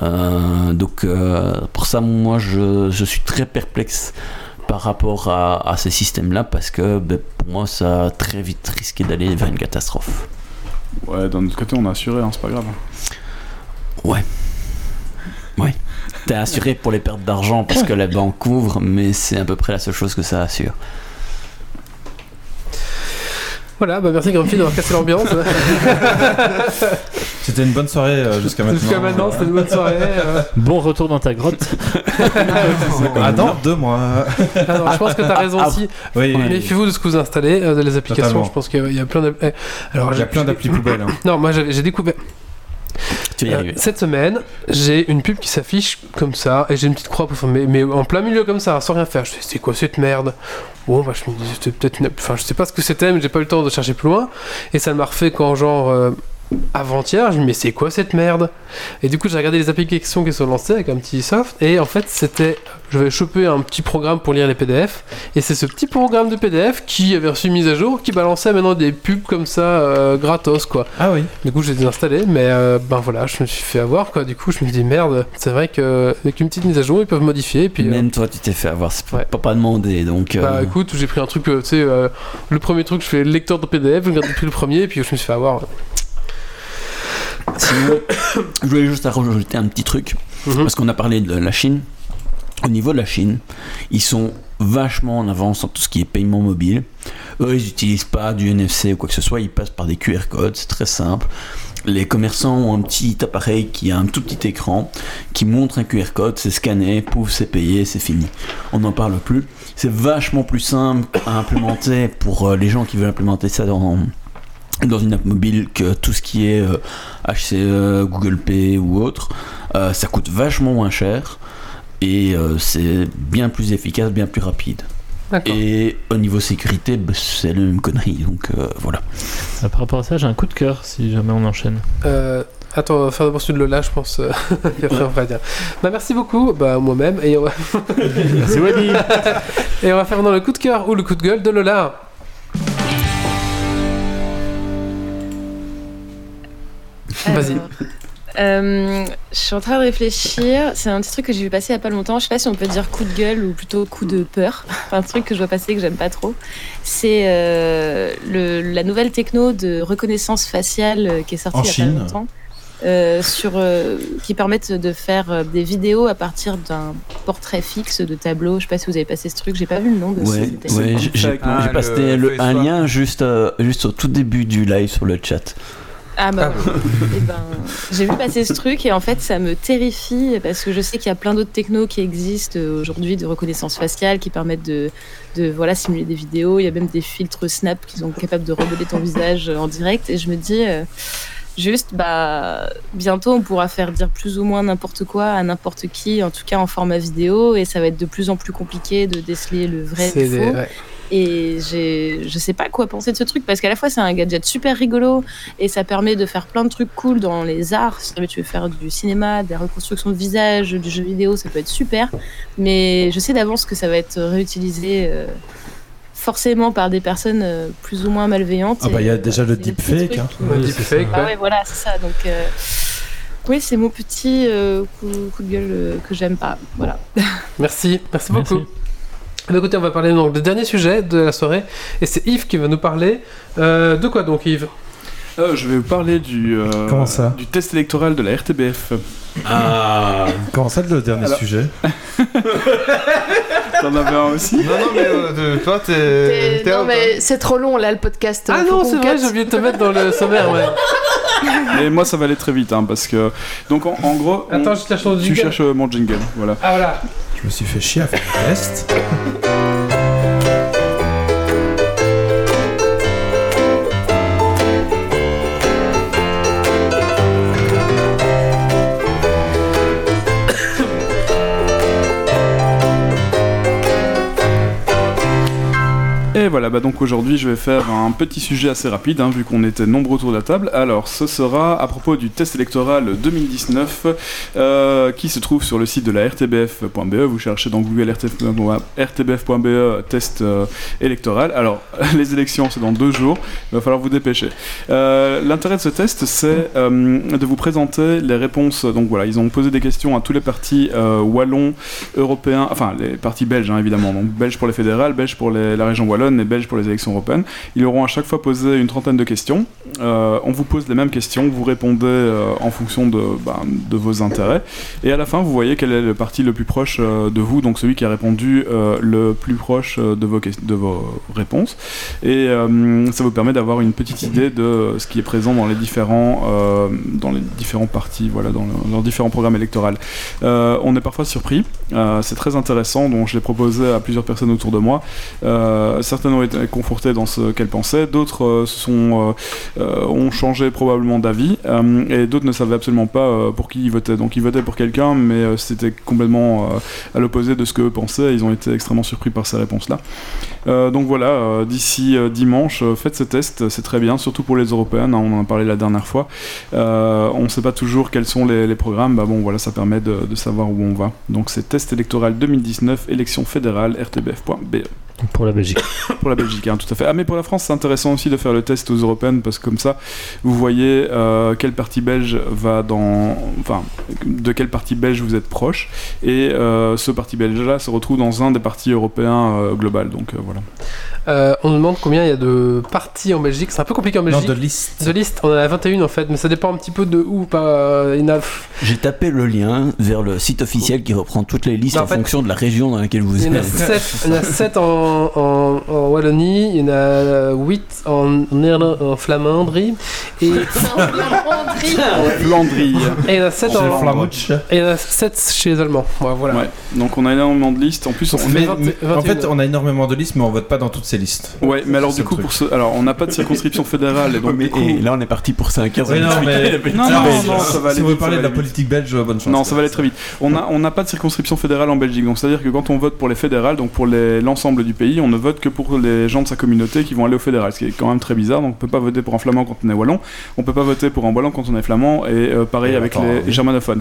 Euh, donc euh, pour ça, moi, je, je suis très perplexe par rapport à, à ces systèmes-là parce que ben, pour moi, ça a très vite risqué d'aller vers une catastrophe. Ouais, d'un autre côté, on a assuré, hein, c'est pas grave. Ouais. Ouais. T'es assuré pour les pertes d'argent parce que la banque couvre, mais c'est à peu près la seule chose que ça assure. Voilà, bah merci Grumpy d'avoir cassé l'ambiance. C'était une bonne soirée euh, jusqu'à maintenant. Jusqu'à maintenant, c'était une bonne soirée. euh. Bon retour dans ta grotte. Ah dans deux mois. Ah non, je pense que t'as raison Ah, aussi. Oui, Méfiez-vous de ce que vous installez, euh, les applications. Totalement. Je pense qu'il y a plein de. eh, Alors, il y a plein d'applis poubelles. hein. Non, moi j'ai découvert. Tu vas y Euh, arriver. cette semaine, j'ai une pub qui s'affiche comme ça, et j'ai une petite croix, pour faire- mais, mais en plein milieu comme ça, sans rien faire. Je fais, c'est quoi cette merde? Bon, bah, je me dis, c'était peut-être une. Enfin, je sais pas ce que c'était, mais j'ai pas eu le temps de chercher plus loin. Et ça m'a refait quand, genre, euh, avant-hier, je me mais c'est quoi cette merde? Et du coup, j'ai regardé les applications qui sont lancées avec un petit soft, et en fait, c'était. Je vais choper un petit programme pour lire les PDF, et c'est ce petit programme de PDF qui avait reçu une mise à jour, qui balançait maintenant des pubs comme ça, euh, gratos, quoi. Ah oui. Du coup, j'ai désinstallé, mais euh, ben voilà, je me suis fait avoir quoi. Du coup, je me dis merde, c'est vrai que avec une petite mise à jour, ils peuvent modifier. Et puis, euh, Même toi, tu t'es fait avoir, c'est pas, Ouais. pas, demandé, donc... bah écoute, j'ai pris un truc, tu sais, le premier truc, je fais lecteur de PDF, je regarde depuis le premier, et puis je me suis fait avoir. Sinon, je voulais juste rajouter un petit truc, Mhm. parce qu'on a parlé de la Chine. Au niveau de la Chine, ils sont vachement en avance en tout ce qui est paiement mobile. Eux, ils n'utilisent pas du NFC ou quoi que ce soit, ils passent par des QR codes, c'est très simple. Les commerçants ont un petit appareil qui a un tout petit écran qui montre un QR code, c'est scanné, pouf, c'est payé, c'est fini. On n'en parle plus. C'est vachement plus simple à implémenter pour euh, les gens qui veulent implémenter ça dans, dans une app mobile que tout ce qui est euh, HCE, Google Pay ou autre. Euh, ça coûte vachement moins cher et euh, c'est bien plus efficace, bien plus rapide. D'accord. Et au niveau sécurité, bah, c'est la même connerie, donc euh, voilà. Ah, par rapport à ça, j'ai un coup de cœur si jamais on enchaîne. Euh, attends, on va faire d'abord celui de Lola, je pense. euh, on va dire. Bah merci beaucoup, bah moi-même, et on va, Merci Wally et on va faire maintenant le coup de cœur ou le coup de gueule de Lola. Vas-y. Alors, euh, je suis en train de réfléchir. C'est un petit truc que j'ai vu passer il y a pas longtemps. Je sais pas si on peut dire coup de gueule ou plutôt coup de peur. Enfin, un truc que je vois passer que j'aime pas trop. C'est euh, le- la nouvelle techno de reconnaissance faciale euh, qui est sortie En il y a Chine. pas longtemps. euh, sur, euh, qui permettent de faire euh, des vidéos à partir d'un portrait fixe de tableau. Je sais pas si vous avez passé ce truc, j'ai pas vu le nom de Ouais, ce ouais, j'ai- j'ai Ah, le le- face un lien juste, euh, juste au tout début du live sur le chat. Ah bah Ah. voilà. Eh ben, j'ai vu passer ce truc et en fait ça me terrifie parce que je sais qu'il y a plein d'autres technos qui existent euh, aujourd'hui de reconnaissance faciale qui permettent de, de voilà simuler des vidéos. Il y a même des filtres Snap qui sont capables de remodeler ton visage euh, en direct et je me dis euh, juste bah bientôt on pourra faire dire plus ou moins n'importe quoi à n'importe qui en tout cas en format vidéo et ça va être de plus en plus compliqué de déceler le vrai du des- faux. ouais. Et j'ai, je sais pas quoi penser de ce truc parce qu'à la fois c'est un gadget super rigolo et ça permet de faire plein de trucs cool dans les arts. Si jamais tu veux faire du cinéma, des reconstructions de visage, du jeu vidéo, ça peut être super. Mais je sais d'avance que ça va être réutilisé euh, forcément par des personnes euh, plus ou moins malveillantes. Ah bah, il y a déjà le deepfake, hein. qui- Ouais, deepfake, Ah ouais. voilà, c'est ça. Donc euh, oui, c'est mon petit euh, coup, coup de gueule euh, que j'aime pas. Voilà. Merci, merci Merci. Bah, écoutez, on va parler donc du dernier sujet de la soirée, et c'est Yves qui va nous parler euh, de quoi donc Yves? Euh, je vais vous parler du, euh, Comment ça? du test électoral de la RTBF. Ah Comment ça, le dernier Alors- sujet? T'en avais un aussi? Non, non, mais euh, de- toi, t'es. Non, mais c'est trop long là le podcast. Ah Faut non, c'est vrai, j'ai oublié de te mettre dans le sommaire, ouais. Et moi, ça va aller très vite, hein, parce que. Donc, en, en gros. on- Attends, je cherche ton Tu jingle. cherches euh, mon jingle, voilà. Ah voilà. Je me suis fait chier à faire le test. voilà, bah donc aujourd'hui je vais faire un petit sujet assez rapide, hein, vu qu'on était nombreux autour de la table. Alors, ce sera à propos du test électoral 2019 euh, qui se trouve sur le site de la rtbf.be. Vous cherchez dans Google rtbf.be E, test euh, électoral. Alors, les élections c'est dans deux jours, il va falloir vous dépêcher. Euh, L'intérêt de ce test, c'est de vous présenter les réponses. Donc voilà, ils ont posé des questions à tous les partis wallons, européens, enfin les partis belges hein, évidemment, donc belges pour les fédérales, belges pour la région wallonne et belges pour les élections européennes. Ils auront à chaque fois posé une trentaine de questions. Euh, on vous pose les mêmes questions, vous répondez euh, en fonction de, ben, de vos intérêts. Et à la fin, vous voyez quel est le parti le plus proche euh, de vous, donc celui qui a répondu le plus proche de vos, réponses. Et ça vous permet d'avoir une petite idée de ce qui est présent dans les différents, dans les différents partis, voilà, dans le- leurs différents programmes électoraux. On est parfois surpris, c'est très intéressant, donc je l'ai proposé à plusieurs personnes autour de moi. Euh, ont été confortées dans ce qu'elles pensaient, d'autres euh, sont, euh, euh, ont changé probablement d'avis, et d'autres ne savaient absolument pas pour qui ils votaient. Donc ils votaient pour quelqu'un, mais c'était complètement à l'opposé de ce qu'eux pensaient, ils ont été extrêmement surpris par ces réponses-là. Donc voilà, d'ici dimanche, faites ce test, c'est très bien, surtout pour les européennes, hein, on en a parlé la dernière fois. On ne sait pas toujours quels sont les, les programmes, bah bon voilà, ça permet de, de savoir où on va. Donc c'est test électoral 2019, élection fédérale, rtbf.be. Pour la Belgique. Pour la Belgique, hein, tout à fait. Ah, mais pour la France, c'est intéressant aussi de faire le test aux européennes parce que comme ça, vous voyez euh, quel parti belge va dans. Enfin, de quel parti belge vous êtes proche. Et euh, ce parti belge-là se retrouve dans un des partis européens euh, global. Donc euh, voilà. Euh, on nous demande combien il y a de parties en Belgique. C'est un peu compliqué en Non, Belgique. de liste. De liste, on en a 21 en fait, mais ça dépend un petit peu de où. Pas, il y en a- J'ai tapé le lien vers le site officiel qui reprend toutes les listes Bah, en en, fait, fonction de la région dans laquelle vous il y en a êtes. 7, il y en a sept en, en, en Wallonie, il y en a 8 en, Néerland- en Flamandrie, et, Flandrie. et il y en a 7 Chez en, et il y en a 7 chez les Allemands. Ouais, voilà. Ouais. Donc on a énormément de listes. En plus, on, Mais, vingt- mais en 21. fait, on a énormément de listes, mais on vote pas dans toutes ces listes. Ouais, mais alors du coup, truc. pour ce, alors on n'a pas de circonscription fédérale et donc Mais- du coup, et là, on est parti pour 5 heures. Oui, non, mais. Non, non, mais non, ça va aller Si vous vite, parlez de la politique belge, bonne chance. Non, ça va aller très vite. On a- on n'a pas de circonscription fédérale en Belgique, donc c'est-à-dire que quand on vote pour les fédérales, donc pour l'ensemble du pays, on ne vote que pour les gens de sa communauté qui vont aller au fédéral, ce qui est quand même très bizarre. Donc on peut pas voter pour un flamand quand on est wallon, on peut pas voter pour un wallon quand on est flamand, et euh, pareil Et avec attends, les oui. germanophones.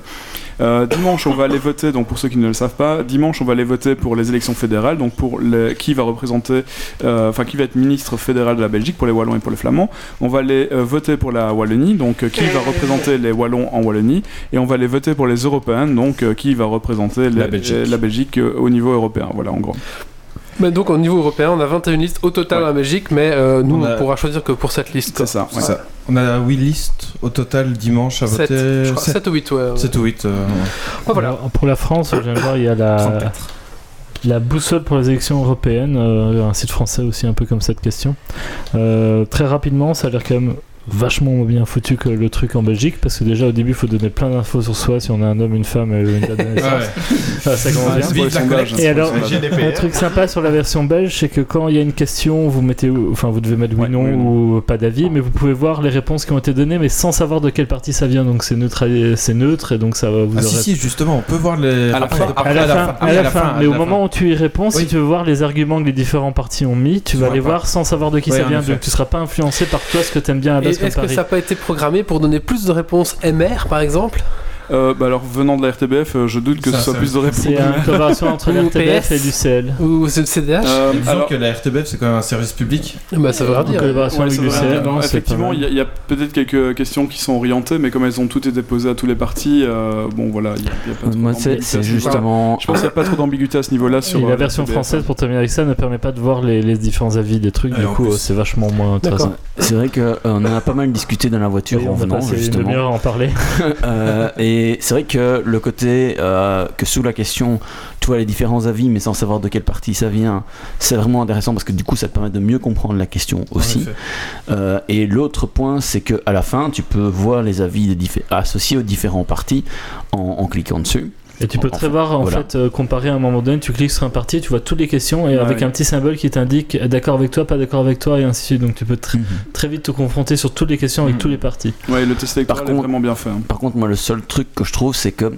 Euh, dimanche, on va aller voter, donc pour ceux qui ne le savent pas, dimanche, on va aller voter pour les élections fédérales, donc pour les- qui va représenter, euh, enfin qui va être ministre fédéral de la Belgique pour les wallons et pour les flamands. On va aller euh, voter pour la Wallonie, donc euh, qui va représenter les wallons en Wallonie, et on va aller voter pour les européennes, donc euh, qui va représenter les- La Belgique. euh, la Belgique, euh, au niveau européen. Voilà, en gros. Mais donc au niveau européen, on a 21 listes au total Ouais. en Belgique, mais euh, nous On on, a- pourra choisir que pour cette liste. C'est ça. C'est ouais. ça. On a 8 listes au total dimanche à 7, voter. 7 ou 8, ouais. 7 ou 8. Oh, voilà. Alors, pour la France, je viens de voir, il y a la, la boussole pour les élections européennes, euh, un site français aussi un peu comme cette question. Euh, très rapidement, ça a l'air quand même vachement bien foutu que le truc en Belgique, parce que déjà au début, il faut donner plein d'infos sur soi, si on a un homme, une femme et une date de naissance. Ah, ça commence bien. Sondage. Et alors, un truc sympa sur la version belge, c'est que quand il y a une question, vous mettez, enfin, vous devez mettre oui, Ouais, non oui, ou pas d'avis, mais vous pouvez voir les réponses qui ont été données, mais sans savoir de quelle partie ça vient. Donc c'est neutre, c'est neutre, et donc ça va vous Ah si, aurez- si, justement, on peut voir les. À la après, fin, après, à la fin, à oui, la fin. Mais au moment où tu y réponds, si tu veux voir les arguments que les différents partis ont mis, tu vas les voir sans savoir de qui ça en vient. Donc tu seras pas influencé par toi ce que t'aimes bien à la est-ce que ça n'a pas été programmé pour donner plus de réponses MR par exemple? Euh, bah alors, venant de la RTBF, euh, je doute que Ça, ce soit plus de réponses. C'est une collaboration entre l'RTBF PS. et l'UCL. Ou c'est le CDH Euh, Disons alors, que la RTBF c'est quand même un service public. Bah ça veut dire. collaboration Ouais, avec l'UCL, effectivement, il y a, peut-être quelques questions qui sont orientées, mais comme elles ont toutes été posées à tous les partis, euh, bon voilà, il y a, pas trop Moi, d'ambiguïté c'est justement. Je pense qu'il n'y a pas trop d'ambiguïté à ce niveau-là sur Et la version RTBF. française, pour terminer avec ça, ne permet pas de voir les, les différents avis des trucs. Et du coup, c'est vachement moins intéressant. C'est vrai qu'on en a pas mal discuté dans la voiture Et en venant, justement. en parler. Euh, et c'est vrai que le côté euh, que sous la question, tu vois les différents avis, mais sans savoir de quelle partie ça vient, c'est vraiment intéressant parce que du coup, ça te permet de mieux comprendre la question aussi. Euh, et l'autre point, c'est que à la fin, tu peux voir les avis des associés aux différents partis en, en cliquant dessus. Et tu peux très voir, en voilà. fait, euh, comparer à un moment donné, tu cliques sur un parti, tu vois toutes les questions, et Ouais. avec un petit symbole qui t'indique euh, d'accord avec toi, pas d'accord avec toi, et ainsi de suite. Donc tu peux tr- très vite te confronter sur toutes les questions avec Mhm. tous les partis. Ouais, le test électoral Par est vraiment bien fait. hein. Par contre, moi, le seul truc que je trouve, c'est que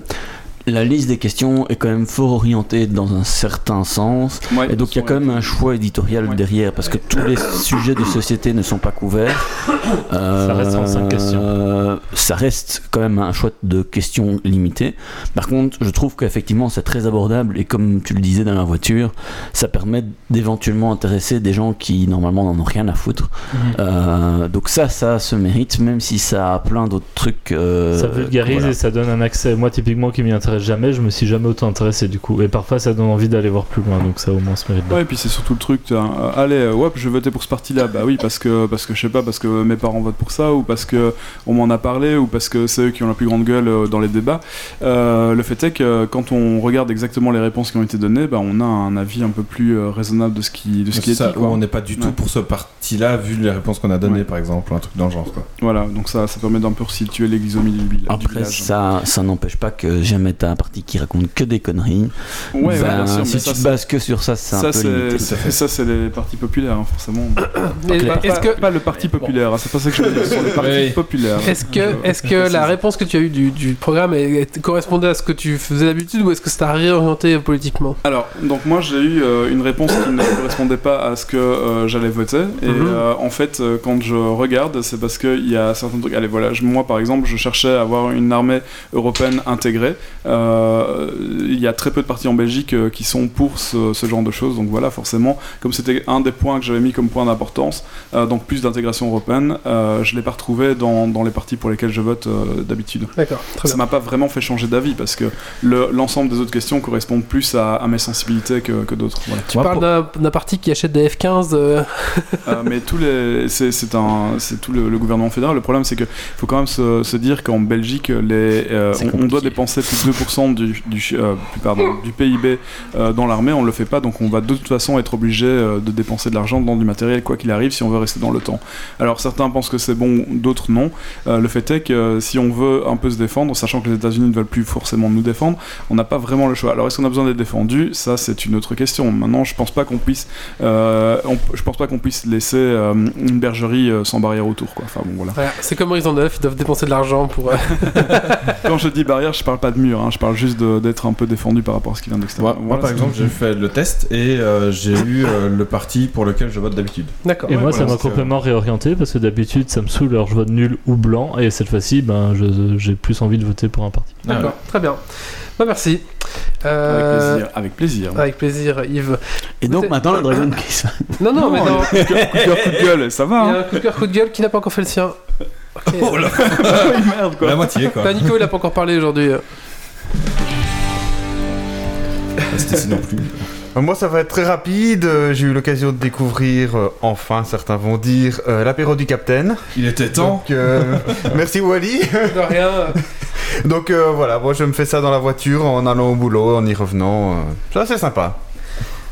la liste des questions est quand même fort orientée dans un certain sens. Ouais, Et donc il y a quand même un choix éditorial Ouais. derrière parce que tous les sujets de société ne sont pas couverts. Ça reste 35 questions. Euh, ça reste quand même un choix de questions limité. Par contre, je trouve qu'effectivement c'est très abordable et comme tu le disais dans la voiture, ça permet d'éventuellement intéresser des gens qui normalement n'en ont rien à foutre. Mhm. Euh, donc ça, ça se mérite, même si ça a plein d'autres trucs. euh, Ça vulgarise voilà. et ça donne un accès. Moi, typiquement, qui m'y intéresse jamais, je me suis jamais autant intéressé du coup. Et parfois, ça donne envie d'aller voir plus loin, donc ça au moins se mérite. Ouais, et puis c'est surtout le truc, euh, allez, euh, ouais, je vais voter pour ce parti-là. Bah oui, parce que, parce que je sais pas, parce que mes parents votent pour ça, ou parce que on m'en a parlé, ou parce que c'est eux qui ont la plus grande gueule euh, dans les débats. Euh, le fait est que quand on regarde exactement les réponses qui ont été données, bah on a un avis un peu plus euh, raisonnable de ce qui, de ce qui C'est est ça, dit. quoi. on n'est pas du tout Ouais. pour ce parti-là, vu les réponses qu'on a données, Ouais. par exemple, ou un truc dans le genre. Quoi. Voilà, donc ça, ça permet d'un peu situer l'église au milieu du villa- du Après, village. ça, ça n'empêche pas que jamais t'as un parti qui raconte que des conneries. Ouais, ouais, Ben, bien sûr, mais si tu te bases que sur ça, c'est un ça, peu limité. ça, c'est les partis populaires, hein, forcément. Pas, Est-ce pas- que, pas le parti populaire, hein, c'est pas ça que je veux dire, les partis Oui. populaires. est-ce que, est-ce que la réponse que tu as eue du, du programme est- est- correspondait à ce que tu faisais d'habitude ou est-ce que ça t'a réorienté politiquement? Alors, donc moi j'ai eu euh, une réponse qui ne correspondait pas à ce que euh, j'allais voter. Et Mhm. euh, en fait, quand je regarde, c'est parce qu'il y a certains trucs. Allez, voilà, je- moi par exemple, je cherchais à avoir une armée européenne intégrée. Euh, Il y a très peu de partis en Belgique euh, qui sont pour ce, ce genre de choses. Donc voilà, forcément, comme c'était un des points que j'avais mis comme point d'importance, euh, donc plus d'intégration européenne, euh, je l'ai pas retrouvé dans, dans les partis pour lesquels je vote euh, d'habitude. D'accord, Ça m'a pas vraiment fait changer d'avis parce que le- l'ensemble des autres questions correspondent plus à, à mes sensibilités que, que d'autres. Voilà. Tu parles pour- d'un, parti qui achète des F-15 euh, Euh, mais tous les, c'est, c'est un, c'est tout le, le gouvernement fédéral. Le problème, c'est que faut quand même se, se dire qu'en Belgique, les, euh, on, on doit dépenser plus de 2% du, du, euh, plus, pardon, du PIB euh, dans l'armée. On le fait pas, donc on va de toute façon être obligé euh, de dépenser de l'argent dans du matériel quoi qu'il arrive si on veut rester dans le temps. Alors certains pensent que c'est bon, d'autres non. Le fait est que si on veut un peu se défendre, sachant que les États-Unis ne veulent plus forcément nous défendre, on n'a pas vraiment le choix. Alors est-ce qu'on a besoin d'être défendu? Ça, c'est une autre question. Maintenant, je pense pas qu'on puisse, on- je pense pas qu'on puisse laisser une bergerie sans barrière autour. Quoi. Enfin bon, voilà. voilà, C'est comme Horizon 9, ils doivent dépenser de l'argent pour. Quand je dis barrière, je parle pas de mur. hein, je parle juste d'être un peu défendu par rapport à ce qui vient d'extérieur. Moi, moi, Voilà, par exemple, j'ai fait le test et euh, j'ai eu euh, le parti pour lequel je vote d'habitude. D'accord. Et moi, ça voilà, m'a c'est- complètement réorienté parce que d'habitude, ça me saoule, alors je vote nul ou blanc, et cette fois-ci, ben, j'ai plus envie de voter pour un parti. D'accord, très bien. Bah, merci. Avec Euh, plaisir. Avec plaisir. Avec plaisir, Yves. Et donc maintenant, la Dragon Quiz. Non, non, mais non. Coup de cœur, coup de gueule, ça Il va. y a Hein un coup de cœur, coup de gueule qui n'a pas encore fait le sien. Ok. Oh là Oui, merde quoi. La moitié, quoi. Bah, Nico, il a pas encore parlé aujourd'hui. Plus. Euh, Moi, ça va être très rapide. Euh, J'ai eu l'occasion de découvrir, euh, enfin, certains vont dire, euh, l'apéro du Capitaine. Il était temps. Donc, euh, merci Wally. De rien. Donc euh, voilà, moi je me fais ça dans la voiture en allant au boulot, en y revenant. euh, Ça, c'est sympa.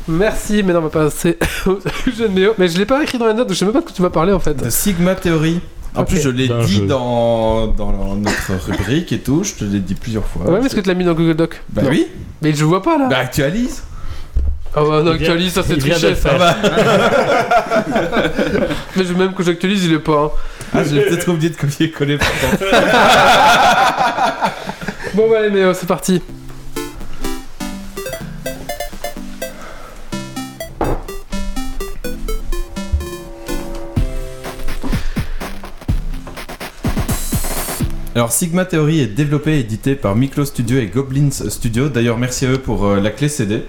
Merci, mais non, on va passer au sujet de Méo. Mais je l'ai pas écrit dans les notes, donc je sais même pas de quoi tu vas parler en fait. De Sigma Theory. En plus, je l'ai dit jeu. dans, dans notre rubrique et tout. Je te l'ai dit plusieurs fois. Ouais, mais est-ce que tu l'as mis dans Google Doc Bah Non. oui. Mais je vois pas là. Bah actualise. Ah ouais, non, actualise, ça c'est le ça. faire. Mais je- même que j'actualise, il est pas. hein. Ah, j'ai peut-être oublié de copier-coller. pourtant. Bon, bah, allez, Méo, c'est parti. Alors Sigma Theory est développé et édité par Miklo Studio et Goblins Studio. D'ailleurs, merci à eux pour euh, la clé CD.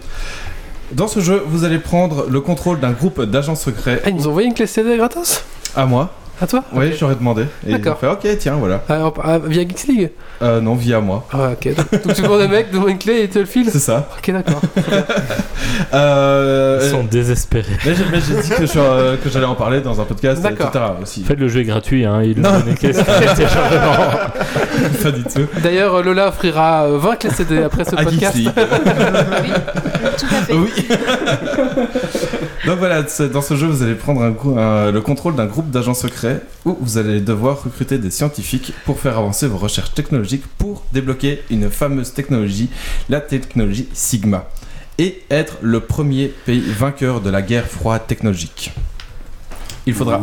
Dans ce jeu, vous allez prendre le contrôle d'un groupe d'agents secrets. Ah, ils nous ont envoyé une clé CD gratos? À moi. À toi Oui, j'aurais demandé. Et ils D'accord. ont fait, ok, tiens, voilà. Ah, on- ah, Via Geeks League Euh, non, via moi. Ah, ok. Donc tu demandes un mec, donne-moi une clé et te le file C'est ça. Ok, d'accord. Euh, Ils sont désespérés. mais j'ai mais j'ai dit que je- euh, que j'allais en parler dans un podcast, D'accord. etc. aussi. En fait, le jeu est gratuit, hein, il Non. nous donne qu'est-ce. Pas du tout. D'ailleurs, euh, Lola offrira euh, 20 clés CD après ce À podcast. Geeks League. Tout à fait. Oui. Donc voilà, dans ce jeu, vous allez prendre un grou- un- le contrôle d'un groupe d'agents secrets où vous allez devoir recruter des scientifiques pour faire avancer vos recherches technologiques pour débloquer une fameuse technologie, la technologie Sigma, et être le premier pays vainqueur de la guerre froide technologique. Il faudra,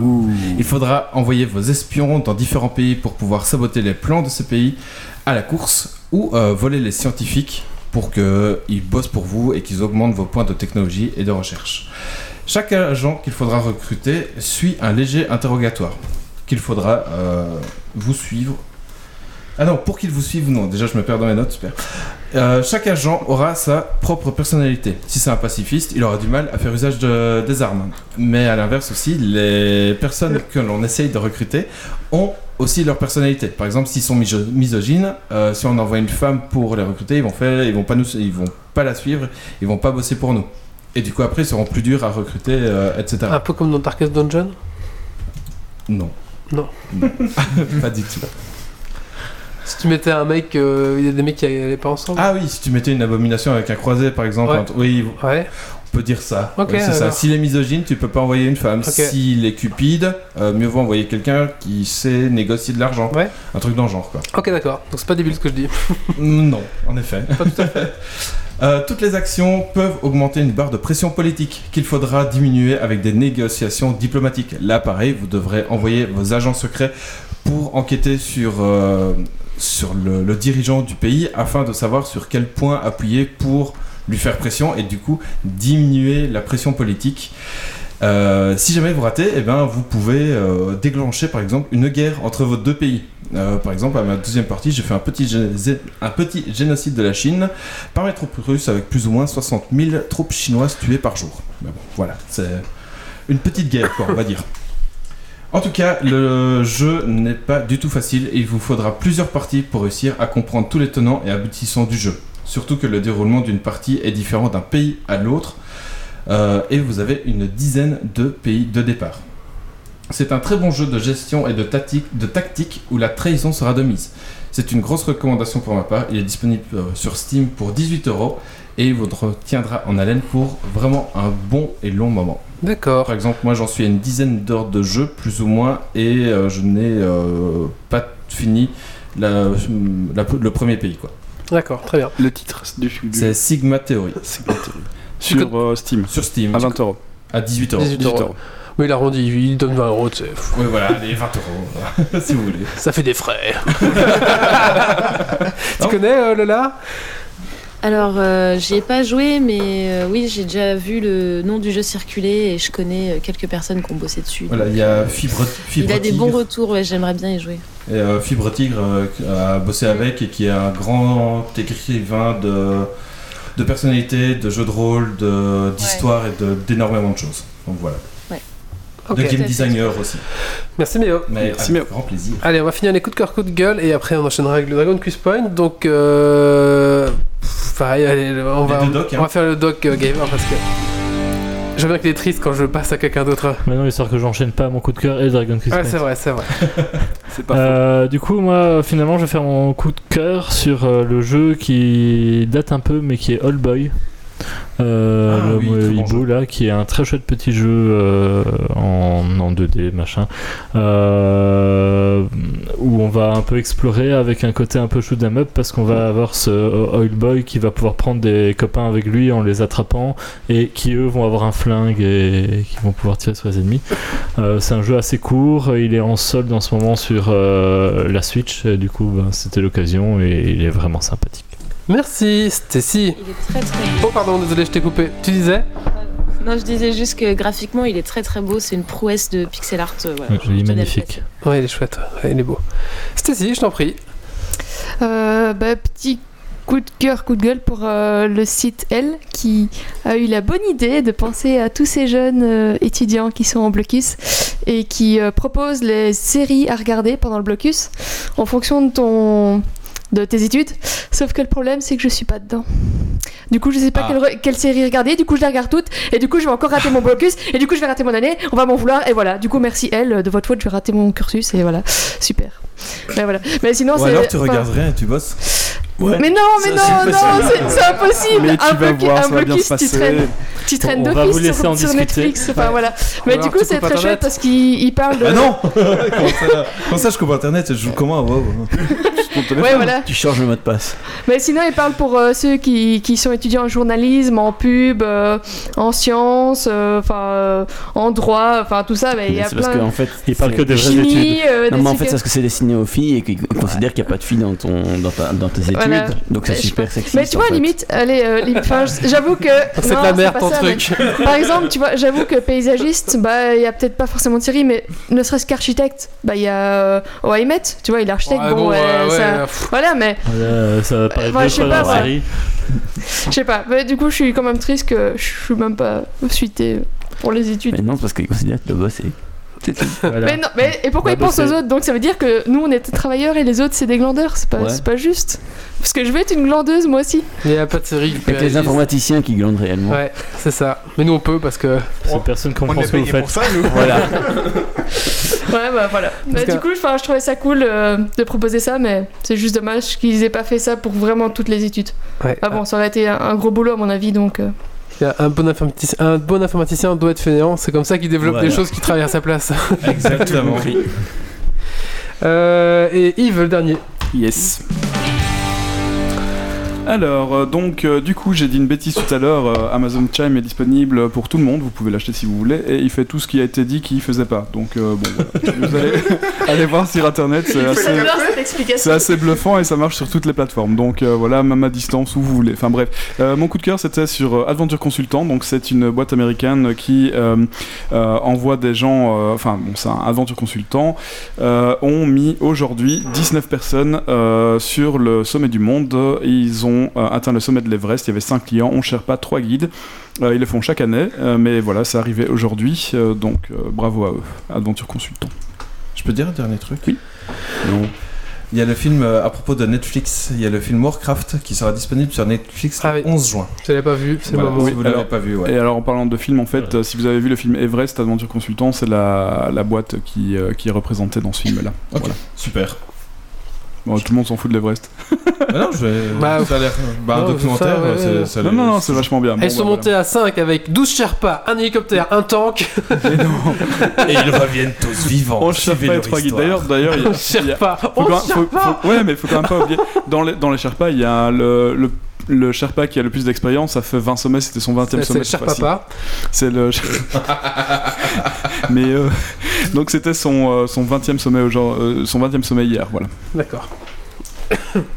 il faudra envoyer vos espions dans différents pays pour pouvoir saboter les plans de ces pays à la course ou euh, voler les scientifiques pour qu'ils bossent pour vous et qu'ils augmentent vos points de technologie et de recherche. Chaque agent qu'il faudra recruter suit un léger interrogatoire qu'il faudra euh, vous suivre. Ah non, pour qu'il vous suive, non, déjà je me perds dans mes notes, super. Euh, chaque agent aura sa propre personnalité. Si c'est un pacifiste, il aura du mal à faire usage de- des armes. Mais à l'inverse aussi, les personnes que l'on essaye de recruter ont aussi leur personnalité. Par exemple, s'ils sont miso- misogynes, euh, si on envoie une femme pour les recruter, ils vont faire, ils vont pas nous, la suivre, ils vont pas bosser pour nous. Et du coup après, ils seront plus durs à recruter, euh, etc. Un peu comme dans Darkest Dungeon. Non. Non. pas du tout. Si tu mettais un mec, euh, il y a des mecs qui allaient pas ensemble. Ah oui, si tu mettais une abomination avec un croisé par exemple, Ouais. oui, Ouais. on peut dire ça. Ok, Oui, c'est ça. S'il est misogyne, tu peux pas envoyer une femme. Ok. S'il est cupide, euh, mieux vaut envoyer quelqu'un qui sait négocier de l'argent. Ouais. Un truc dans le genre quoi. Ok, d'accord. Donc c'est pas débile ce que je dis. Mm, non, en effet. Pas tout à fait. Euh, toutes les actions peuvent augmenter une barre de pression politique qu'il faudra diminuer avec des négociations diplomatiques. Là, pareil, vous devrez envoyer vos agents secrets pour enquêter sur, euh, le, dirigeant du pays afin de savoir sur quel point appuyer pour lui faire pression et du coup diminuer la pression politique. Euh, si jamais vous ratez, eh ben, vous pouvez déclencher par exemple une guerre entre vos deux pays. Euh, par exemple, à ma deuxième partie, j'ai fait un petit, génocide de la Chine par mes troupes russes avec plus ou moins 60 000 troupes chinoises tuées par jour. Mais bon, voilà, c'est une petite guerre, quoi, on va dire. En tout cas, le jeu n'est pas du tout facile et il vous faudra plusieurs parties pour réussir à comprendre tous les tenants et aboutissants du jeu. Surtout que le déroulement d'une partie est différent d'un pays à l'autre euh, et vous avez une dizaine de pays de départ. C'est un très bon jeu de gestion et de tactique, de tactique où la trahison sera de mise. C'est une grosse recommandation pour ma part. Il est disponible euh, sur Steam pour 18 euros et il vous retiendra en haleine pour vraiment un bon et long moment. D'accord. Par exemple, moi j'en suis à une dizaine d'heures de jeu, plus ou moins, et euh, je n'ai euh, pas fini la- la- le premier pays. quoi. D'accord, très bien. Le titre du, du C'est Sigma Theory sur euh, Steam sur Steam à 20 euros. à 18 euros. 18 euros. Mais il arrondit, il donne 20 euros, tu sais. Oui, voilà, allez, 20 euros, si vous voulez. Ça fait des frais. tu connais euh, Lola? Alors, euh, j'y ai pas joué, mais euh, oui, j'ai déjà vu le nom du jeu circuler et je connais euh, quelques personnes qui ont bossé dessus. Voilà, il y a Fibre, Fibre Il a des bons retours, ouais, j'aimerais bien y jouer. et, euh, Fibre Tigre euh, a bossé avec et qui est un grand écrivain de, de personnalité, de jeux de rôle, de- d'histoire et de- d'énormément de choses. Donc voilà. Ok. De game designer aussi. Merci Méo. Mais Merci, avec Méo. grand plaisir. Allez, on va finir les coups de cœur, coups de gueule, et après on enchaînera avec le Dragon Quiz Point. Donc, euh... pareil, allez, on va, hein. on va faire le doc euh, gamer parce que je bien qu'il est triste quand je passe à quelqu'un d'autre. Maintenant, histoire que j'enchaîne pas mon coup de cœur et Dragon Quest. Ouais, c'est vrai, c'est vrai. C'est pas. Euh, du coup, moi, finalement, je vais faire mon coup de cœur sur euh, le jeu qui date un peu, mais qui est All Boy. Euh, Ah le oui, hibou, là, qui est un très chouette petit jeu euh, en, en 2D, machin, euh, où on va un peu explorer avec un côté un peu shoot 'em up parce qu'on va avoir ce Oil Boy qui va pouvoir prendre des copains avec lui en les attrapant et qui eux vont avoir un flingue et qui vont pouvoir tirer sur les ennemis. Euh, c'est un jeu assez court, il est en solde en ce moment sur euh, la Switch, et du coup ben, c'était l'occasion et il est vraiment sympathique. Merci, Stacy. Il est très très beau. Oh, pardon, désolé, je t'ai coupé. Tu disais Non, je disais juste que graphiquement, il est très très beau. C'est une prouesse de pixel art. euh, voilà. Il est magnifique. Ouais, il est chouette, ouais, il est beau. Stacy, je t'en prie. Euh, bah, petit coup de cœur, coup de gueule pour euh, le site L qui a eu la bonne idée de penser à tous ces jeunes euh, étudiants qui sont en blocus et qui euh, propose les séries à regarder pendant le blocus en fonction de ton de tes études. Sauf que le problème c'est que je suis pas dedans. Du coup, je sais pas Ah. quelle, série regarder. Du coup, je les regarde toutes et du coup, je vais encore rater mon blocus et du coup, je vais rater mon année. On va m'en vouloir et voilà. Du coup, merci L de votre faute, je vais rater mon cursus et voilà. Super. Mais voilà. Mais sinon, Ou alors tu enfin, regardes rien et tu bosses. Ouais. Mais non, mais non, non, c'est impossible. Mais tu un vas voir, un ça va bien se tu passer. traînes, tu traînes On va vous d'office laisser sur, en sur discuter. Netflix. Enfin Ouais. voilà. Mais alors, du coup, c'est très chouette parce qu'il il parle de. Bah non Comment ça, je coupe internet Je joue comment wow. Ouais, voilà. Tu changes le mot de passe. Mais sinon, il parle pour euh, ceux qui, qui sont étudiants en journalisme, en pub, euh, en sciences, euh, euh, en droit, enfin tout ça. Mais il y Mais a C'est parce qu'en fait. Il parle que des vraies études. euh, Non, des mais en fait, c'est parce que c'est destiné aux filles et qu'ils considèrent qu'il n'y a pas de filles dans, ton, dans, ta- dans tes études. Voilà. Donc c'est super sexy. Mais tu vois, limite, allez, euh, enfin, j'avoue que. C'est la merde pas ton ça, mais- truc. Par exemple, tu vois, j'avoue que paysagiste, bah, il y a peut-être pas forcément de série, mais ne serait-ce qu'architecte, bah, il y a euh, Oaimet, tu vois, il est architecte, Ouais, bon, bon, ouais, euh, ouais, ça- euh, pff, Voilà, mais ça va pas, ouais. série. je sais pas. Mais du coup, je suis quand même triste que je suis même pas suité pour les études. Mais non, parce qu'ils considèrent que le boss est. c'est. Voilà. Mais non, mais et pourquoi Bah, ils pensent bah, aux c'est- autres? Donc ça veut dire que nous on est des travailleurs et les autres c'est des glandeurs, c'est pas, Ouais. c'est pas juste. Parce que je veux être une glandeuse moi aussi. Il n'y a pas de série. Avec les informaticiens qui glandent réellement. Ouais, c'est ça. Mais nous on peut parce que. Cette personne On comprend est ce que vous faites. pour ça, nous. Voilà. Ouais bah voilà. Que- du coup enfin, je trouvais ça cool euh, de proposer ça mais c'est juste dommage qu'ils aient pas fait ça pour vraiment toutes les études. Ouais. Ah bon ça aurait été un, un gros boulot à mon avis donc. euh, Il un bon informaticien, un bon informaticien doit être fainéant. C'est comme ça qu'il développe Voilà. des choses qui travaillent à sa place. Exactement. Euh, et Yves, le dernier. Yes. Alors, euh, donc, euh, du coup, j'ai dit une bêtise tout à l'heure. euh, Amazon Chime est disponible pour tout le monde. Vous pouvez l'acheter si vous voulez. Et il fait tout ce qui a été dit qu'il faisait pas. Donc, euh, bon, voilà. vous allez voir sur internet. C'est assez, J'adore cette c'est explication. assez bluffant et ça marche sur toutes les plateformes. Donc, euh, voilà, même à distance où vous voulez. Enfin, bref. Euh, mon coup de cœur, c'était sur euh, Adventure Consultant. Donc, c'est une boîte américaine qui euh, euh, envoie des gens. euh, Enfin, bon, c'est un Adventure Consultant. euh, ont mis aujourd'hui 19 personnes euh, sur le sommet du monde. Ils ont euh, atteint le sommet de l'Everest. Il y avait 5 clients, on cherche pas 3 guides. Euh, ils le font chaque année, euh, mais voilà, c'est arrivé aujourd'hui. euh, donc euh, bravo à eux, Adventure Consultant. Je peux dire un dernier truc Oui. Non. Il y a le film euh, à propos de Netflix, il y a le film Warcraft qui sera disponible sur Netflix Ah oui. le 11 juin. Je l'ai pas vu, c'est Voilà, le moment. si vous l'avez pas vu, ouais. Et alors en parlant de film, en fait, euh, si vous avez vu le film Everest, Adventure Consultant, c'est la, la boîte qui, euh, qui est représentée dans ce film-là. Ok, Voilà. super. Bon, tout le monde s'en fout de l'Everest. Bah non, je vais. Bah, ça a l'air. Bah, un non, documentaire, c'est ça, ouais, c'est- ça Non, non, non, c'est vachement bien. Elles Bon, sont bah, montées à 5 avec 12 Sherpas, un hélicoptère, un tank. Et ils reviennent tous vivants. On les leur trois guides. histoire. D'ailleurs, d'ailleurs, il y a- Sherpa. faut faut- Sherpa faut- ouais, mais faut quand même pas oublier. Dans les, dans les Sherpas, il y a le, le, le Sherpa qui a le plus d'expérience. Ça fait 20 sommets, c'était son 20 e C'est sommet. le cette fois-ci. Sherpapa. C'est le. mais euh, donc c'était son, euh, son 20 e sommet, au genre, euh, son 20 sommet hier. Voilà. D'accord.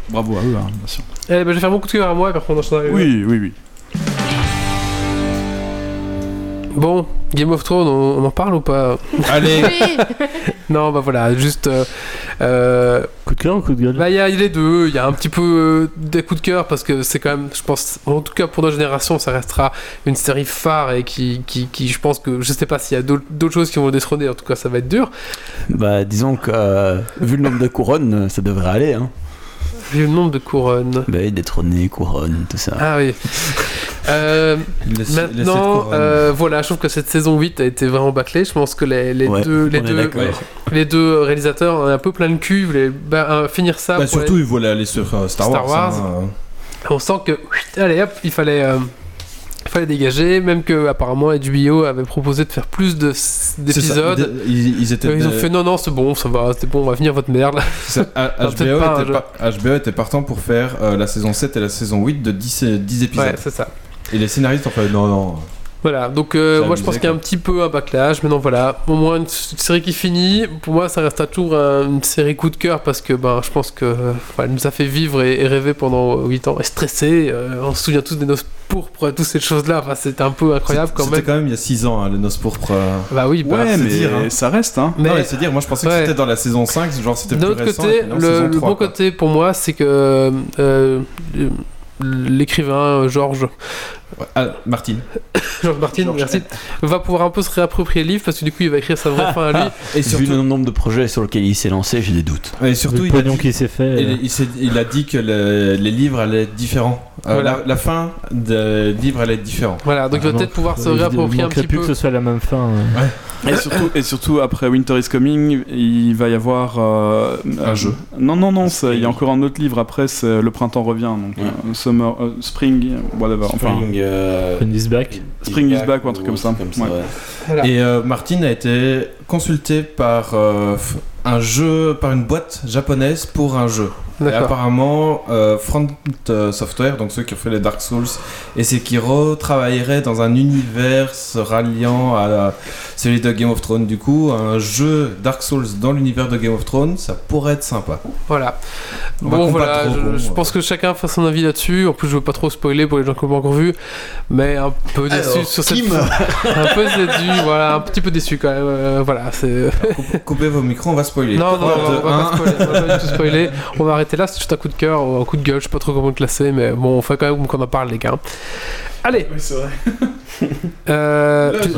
Bravo à eux, hein, bien sûr. Eh ben, je vais faire mon coup de cœur à moi puis après on Oui, oui, oui. Bon, Game of Thrones, on, on en parle ou pas Allez, Oui. Non, bah voilà, juste. euh, euh, Coup de cœur ou coup de gueule? bah, il y a les deux. Il y a un petit peu euh, des coups de cœur parce que c'est quand même, je pense, en tout cas pour notre génération, ça restera une série phare et qui, qui, qui je pense que, je sais pas s'il y a d'autres choses qui vont détrôner, en tout cas, ça va être dur. Bah, disons que, euh, vu le nombre de couronnes, ça devrait aller. Hein. Vu le nombre de couronnes. Bah, détrôner, couronne, tout ça. Ah oui. Euh, maintenant, euh, voilà, je trouve que cette saison 8 a été vraiment bâclée. Je pense que les, les Ouais, deux, les, on est deux, d'accord. les deux réalisateurs ont un peu plein de cul. Ils voulaient bah, euh, finir ça. Bah, pour surtout, ils voulaient aller sur euh, Star, Star Wars. Wars. hein. On sent que, allez hop, il fallait, euh, fallait dégager. Même que apparemment HBO avait proposé de faire plus d'épisodes. Ils, ils étaient. Euh, Ils ont fait non non c'est bon ça va c'est bon on va finir votre merde ça. Non, HBO, peut-être pas, était HBO partant pour faire euh, la saison 7 et la saison 8 de 10, euh, 10 épisodes. ouais c'est ça Et les scénaristes ont fait non, non. Voilà donc euh, moi je pense qu'il y a un petit peu un backlash mais non voilà au moins une, série qui finit pour moi ça reste toujours un- une série coup de cœur parce que ben je pense que euh, enfin, elle nous a fait vivre et, et rêver pendant 8 ans et stresser euh, on se souvient tous des noces pourpres toutes ces choses là enfin c'était un peu incroyable quand C'était même quand même il y a 6 ans, hein, les noces pourpres. euh. bah oui bah, Ouais, mais dire, hein. ça reste, hein. mais Non, mais c'est dire, moi je pensais que Ouais. c'était dans la saison 5, genre c'était plus autre récent. côté, non, le, saison le 3, bon quoi. côté pour moi, c'est que l'écrivain Georges Ouais, ah, Martine. Georges Martin, Georges merci, va pouvoir un peu se réapproprier le livre parce que du coup il va écrire sa vraie fin à lui. Et Vu surtout, le nombre de projets sur lesquels il s'est lancé, j'ai des doutes. et Vu surtout le il, a dit, qui fait. il, euh, il a dit que le- les livres allaient être différents. Euh, Voilà. la, la fin des livres allait être différente. Voilà, donc il va Ah, peut-être pouvoir se réapproprier un petit plus peu. que ce soit la même fin. euh. Et surtout, et surtout, après Winter is Coming, il va y avoir euh, Un jeu. Non, non, non, il y a encore un autre livre après, c'est Le printemps revient, donc Ouais. euh, Summer, euh, Spring, whatever. Enfin, Spring, euh, Friend is back. Spring is back ou un truc comme ça. Ouais. ouais. Voilà. Et euh, Martin a été consulté par euh, un jeu, par une boîte japonaise pour un jeu. Et apparemment, euh, Front euh, Software, donc ceux qui ont fait les Dark Souls, et Sekiro travailleraient dans un univers se ralliant à celui de Game of Thrones. Du coup, un jeu Dark Souls dans l'univers de Game of Thrones, ça pourrait être sympa. Voilà. On Bon, voilà, au je, con, je ouais. pense que chacun fasse son avis là-dessus. En plus, je veux pas trop spoiler pour les gens qui l'ont pas encore vu, mais un peu déçu Alors, sur cette Kim Un peu déçu, voilà, un petit peu déçu quand même. euh, voilà, c'est. Coupe- Coupez vos micros, on va spoiler. Non, non, Trois, on deux, va, un. pas spoiler, on va pas du tout spoiler. On va arrêter là, c'est juste un coup de cœur ou un coup de gueule, je sais pas trop comment le classer, mais bon, on fait quand même qu'on en parle, les gars. Allez, Oui, c'est vrai. euh, tu-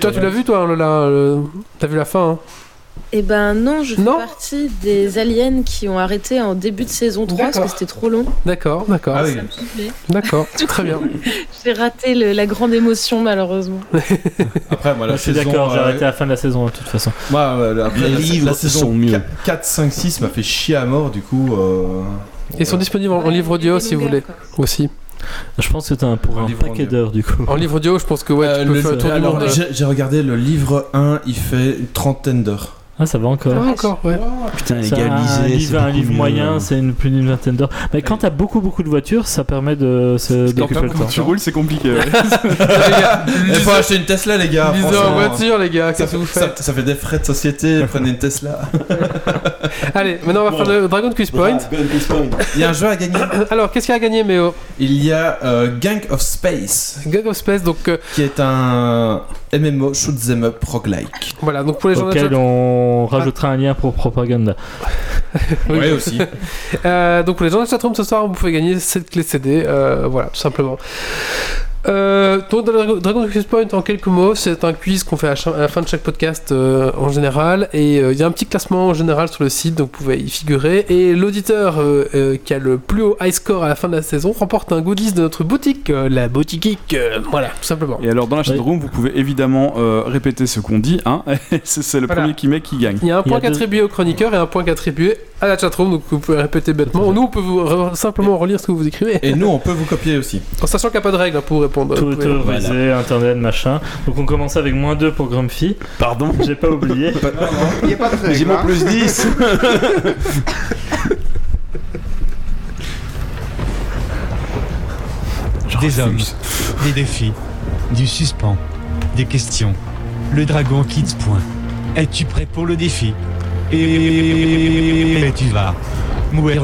toi, tu l'as vu, toi, Lola euh, T'as vu la fin hein? Eh ben non, je fais Non partie des aliens qui ont arrêté en début de saison 3 parce que c'était trop long. D'accord, d'accord, Ah oui. Ça me saoulait. d'accord, très bien. J'ai raté le- la grande émotion malheureusement. Après, moi, la Moi, je suis saison, d'accord, j'ai euh, arrêté à la fin de la saison de toute façon. Moi, euh, après, Les la, livres la saison sont mieux. 4, 5, 6 m'a fait chier à mort, du coup. euh, Ils sont disponibles en, en livre audio si vous voulez aussi. Je pense que t'as un pour Un un livre paquet d'heures du coup. En livre audio, je pense que ouais, Euh, tu peux le- faire le tour du monde. J'ai regardé le livre 1, il fait une trentaine d'heures. Ah, ça va encore. Ah, encore, ouais. Putain, C'est légalisé. un livre, un livre moyen, c'est une, plus d'une vingtaine d'heures. Mais quand t'as beaucoup beaucoup de voitures, ça permet de se Quand d'occuper le t'as- temps. Quand tu roules, c'est compliqué. ouais. Il faut acheter une Tesla, les gars. Lisez en voiture, les gars, Ça, qu'est-ce que vous ça- faites ça fait des frais de société, prenez une Tesla. Allez, maintenant on va faire le Dragon Quiz Point. Dragon Quest Point. Il y a un jeu à gagner. Alors, qu'est-ce qu'il y a à gagner, Méo? Il y a euh, Gang of Space, Gang of Space, donc euh, qui est un MMO shoot 'em up roguelike. voilà, donc pour les gens de la Auquel chat- on rajoutera un lien pour propaganda. Oui. Ouais, aussi. Euh, donc pour les gens de la chatroom ce soir, vous pouvez gagner cette clé CD, euh, voilà, tout simplement. Euh, le Dragon- Quiz Point en quelques mots, c'est un quiz qu'on fait à, la fin de chaque podcast euh, en général et euh, il y a un petit classement en général sur le site donc vous pouvez y figurer et l'auditeur euh, euh, qui a le plus haut high score à la fin de la saison remporte un goodies de notre boutique, euh, la boutique Geek, euh, voilà tout simplement. Et alors, dans la chatroom, vous pouvez évidemment euh, répéter ce qu'on dit. Hein c'est le Voilà. premier qui met qui gagne. Il y a un point deux- attribué au chroniqueur et un point attribué à la chatroom donc vous pouvez répéter bêtement. Nous on peut vous re- simplement relire ce que vous écrivez Et nous, on peut vous copier aussi. en sachant qu'il n'y a pas de règle hein, pour répondre. Tout Vous pouvez- autorisé, internet, machin. Donc on commence avec moins 2 pour Grumpy. Pardon J'ai pas oublié. Il n'y a pas de règle, J'ai mon hein. plus 10. Des hommes, des défis, du suspens, des questions. Le dragon quitte point. Es-tu prêt pour le défi? Et tu vas. mourir.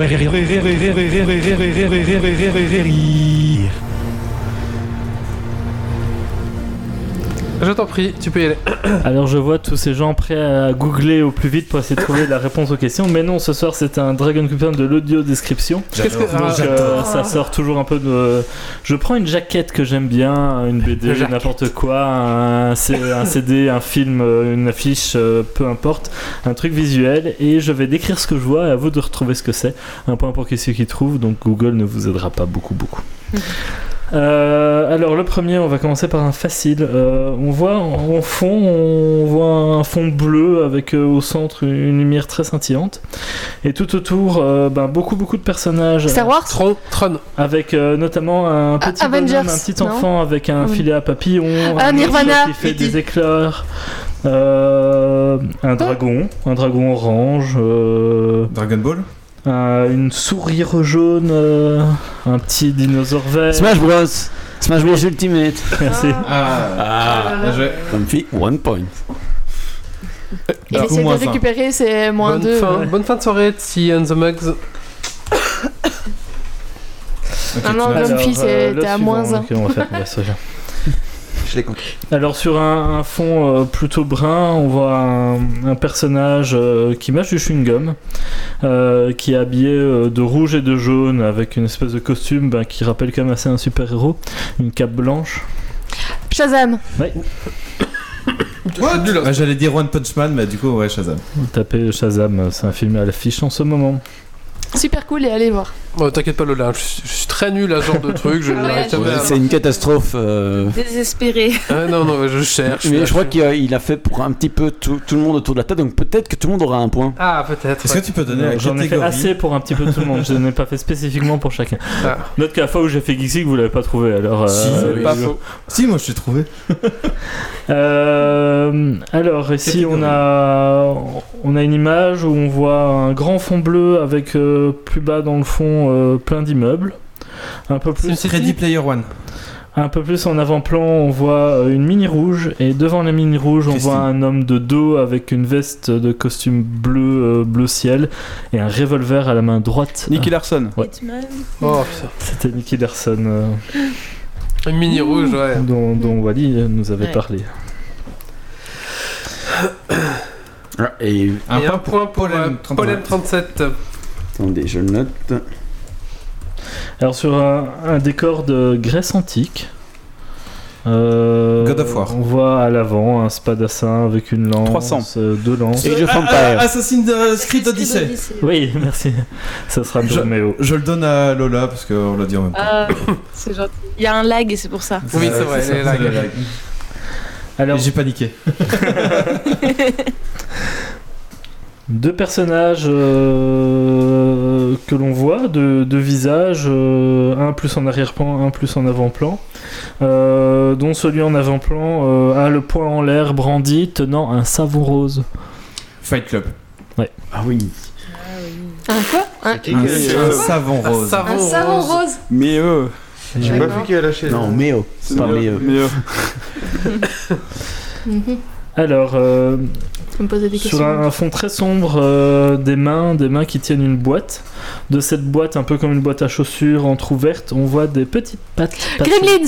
Je t'en prie, tu peux y aller. Alors je vois tous ces gens prêts à googler au plus vite pour essayer de trouver la réponse aux questions. Mais non, ce soir c'est un Dragon Coupon de l'audio description. Qu'est-ce que- Donc euh, ça sort toujours un peu de. Je prends une jaquette que j'aime bien, une BD, n'importe quoi, un, un CD, un film, euh, une affiche, euh, peu importe, un truc visuel, et je vais décrire ce que je vois et à vous de retrouver ce que c'est. Un point pour ceux qui trouvent, donc Google ne vous aidera pas beaucoup, beaucoup. Euh, alors le premier, on va commencer par un facile. Euh, on voit en fond, on voit un fond bleu avec euh, au centre une lumière très scintillante, et tout autour, euh, ben, beaucoup beaucoup de personnages. Star Wars Tron, Tron. Avec euh, notamment un petit Ah, Avengers, bonhomme, un petit non enfant avec un oui. filet à papillon, Ah, un Nirvana. qui fait des éclairs, euh, un dragon, un dragon orange, euh, Dragon Ball euh, une sourire jaune, euh, un petit dinosaure vert. Smash Bros. Smash Bros Ultimate. Merci. Ah, ah, ah je... One point. Il essaie de récupérer, c'est moins bonne deux. Ouais. Bonne fin de soirée, si and the Mugs. Ah okay, ah non, Grumpy, c'était à euh, moins 1. Je l'ai compris. Alors sur un, un fond euh, plutôt brun, on voit un, un personnage euh, qui mâche du chewing-gum, euh, qui est habillé euh, de rouge et de jaune avec une espèce de costume ben, qui rappelle quand même assez un super-héros, une cape blanche. Shazam Ah, J'allais dire One Punch Man, mais du coup, ouais, Shazam. Vous tapez Shazam, c'est un film à l'affiche en ce moment. Super cool et allez voir. Oh, T'inquiète pas, Lola, je, suis- je suis très nul à ce genre de truc. Je Ah ouais, je- C'est une catastrophe. euh, Désespéré. Ah, non, non, je cherche. Mais je crois qu'il a, fait pour un petit peu tout, tout le monde autour de la table, donc peut-être que tout le monde aura un point. Ah, peut-être. Est-ce ouais. que tu peux donner la J'en ai fait assez pour un petit peu tout le monde. Je n'ai pas fait spécifiquement pour chacun. Ah. Note qu'à la fois où j'ai fait Geeksy, vous l'avez pas trouvé. Alors, euh, Si, euh, Pas faux. Si, moi je t'ai trouvé. Euh, alors ici on a on a une image où on voit un grand fond bleu avec euh, plus bas dans le fond euh, plein d'immeubles. Un peu plus Ready Player One. un peu plus en avant-plan, on voit euh, une mini rouge et devant la mini rouge, on Christine. voit un homme de dos avec une veste de costume bleu euh, bleu ciel et un revolver à la main droite. Nicky Larson. Ouais. Oh. C'était Nicky Larson euh, Une mini rouge, ouais. dont, dont Wally nous avait Ouais. parlé. Et Un Et point un point pour euh, 37. Pollen 37. Attendez, je le note. Alors sur un, un décor de Grèce antique. euh, God of War. On voit à l'avant un spadassin avec une lance, 300. euh, deux lances. Age of Ah, ah, Assassin's Creed Odyssey. Oui, merci. Ça sera Je- Roméo. Je le donne à Lola parce qu'on l'a dit en même temps. Ah, c'est gentil. Il y a un lag et c'est pour ça. Oui, c'est vrai, ça, les lags. Alors Et j'ai paniqué. deux personnages euh, que l'on voit, deux, deux visages, euh, un plus en arrière-plan, un plus en avant-plan, euh, dont celui en avant-plan euh, a le poing en l'air brandi tenant un savon rose. Fight Club. Ah oui. Un quoi? Un, Un savon Un rose. savon un savon rose Mais eux. J'ai pas vu qui a lâché. Non, Méo. C'est pas Méo. Mais eux. Mhm. Alors, euh, me posais des Sur un, un fond très sombre, euh, des mains, des mains qui tiennent une boîte. De cette boîte, un peu comme une boîte à chaussures entrouverte, on voit des petites pattes. pattes- Gremlins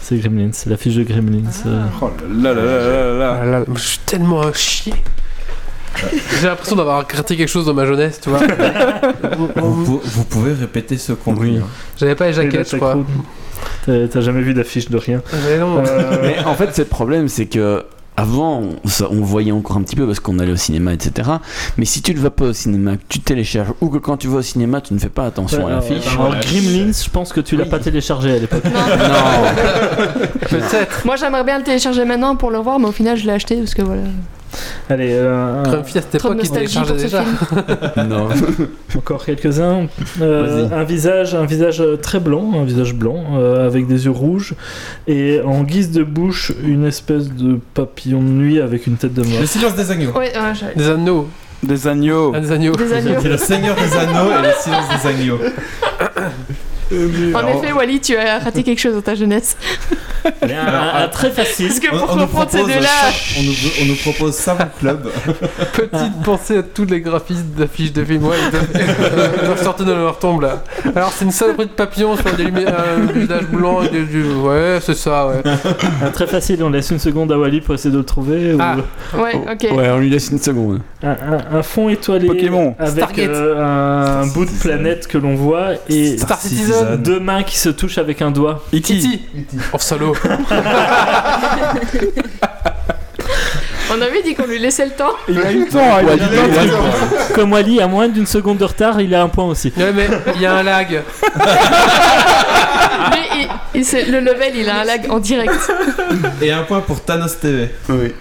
C'est Gremlins, c'est la fiche de Gremlins. euh. Oh là là là là là là. Ah là là, je suis tellement un chier. J'ai l'impression d'avoir regretté quelque chose dans ma jeunesse, tu vois. Vous, pou- vous pouvez répéter ce qu'on Oui. dit. hein. J'avais pas les jaquettes, je t'as crois. T'as t'as jamais vu d'affiche de rien. Mais non. Euh, Mais en fait, c'est le problème, c'est que avant, on, ça- on voyait encore un petit peu parce qu'on allait au cinéma, etc. Mais si tu ne vas pas au cinéma, que tu télécharges, ou que quand tu vas au cinéma, tu ne fais pas attention à l'affiche. alors, Gremlins, je pense que tu l'as Oui. pas téléchargé à l'époque. Non, Peut-être. Moi j'aimerais bien le télécharger maintenant pour le voir, mais au final je l'ai acheté parce que voilà. Allez, euh, un- Grumpy à cette époque, il téléchargeait déjà. non. encore quelques-uns. Euh, Vas-y. un visage, un visage euh, très blanc, un visage blanc euh, avec des yeux rouges et en guise de bouche une espèce de papillon de nuit avec une tête de mort. Le silence des agneaux. Ouais, ouais, Des anneaux. Des agneaux. Ah, des agneaux. des agneaux. Le Seigneur des anneaux et le silence des agneaux. En effet, Wally, tu as raté quelque chose dans ta jeunesse. Mais un, un- un très facile. Parce que On, pour on nous comprendre ces propose, deux-là, on nous, on nous propose Savon Club. Petite pensée à tous les graphistes d'affiches de films. Ouais, ils doivent- ils doivent sortir de leur tombe là. Alors, c'est une saloperie de papillon sur des lumières, un visage blanc et des. Ouais, c'est ça, ouais. Un très facile, on laisse une seconde à Wally pour essayer de le trouver. ou- Ah. ouais, ok. Ouais, on lui laisse une seconde. Un, un- un fond étoilé Pokémon. avec euh, un bout de planète que l'on voit et Star Citizen. Deux mains qui se touchent avec un doigt. Kitty. Oh, salaud. On avait dit qu'on lui laissait le temps. Il a eu le temps, il a eu le temps. Comme Wally, à moins d'une seconde de retard, il a un point aussi. Ouais, mais il y a un lag. Lui, il- il- c'est- le level, il a un lag en direct. Et un point pour Thanos TV. Oui.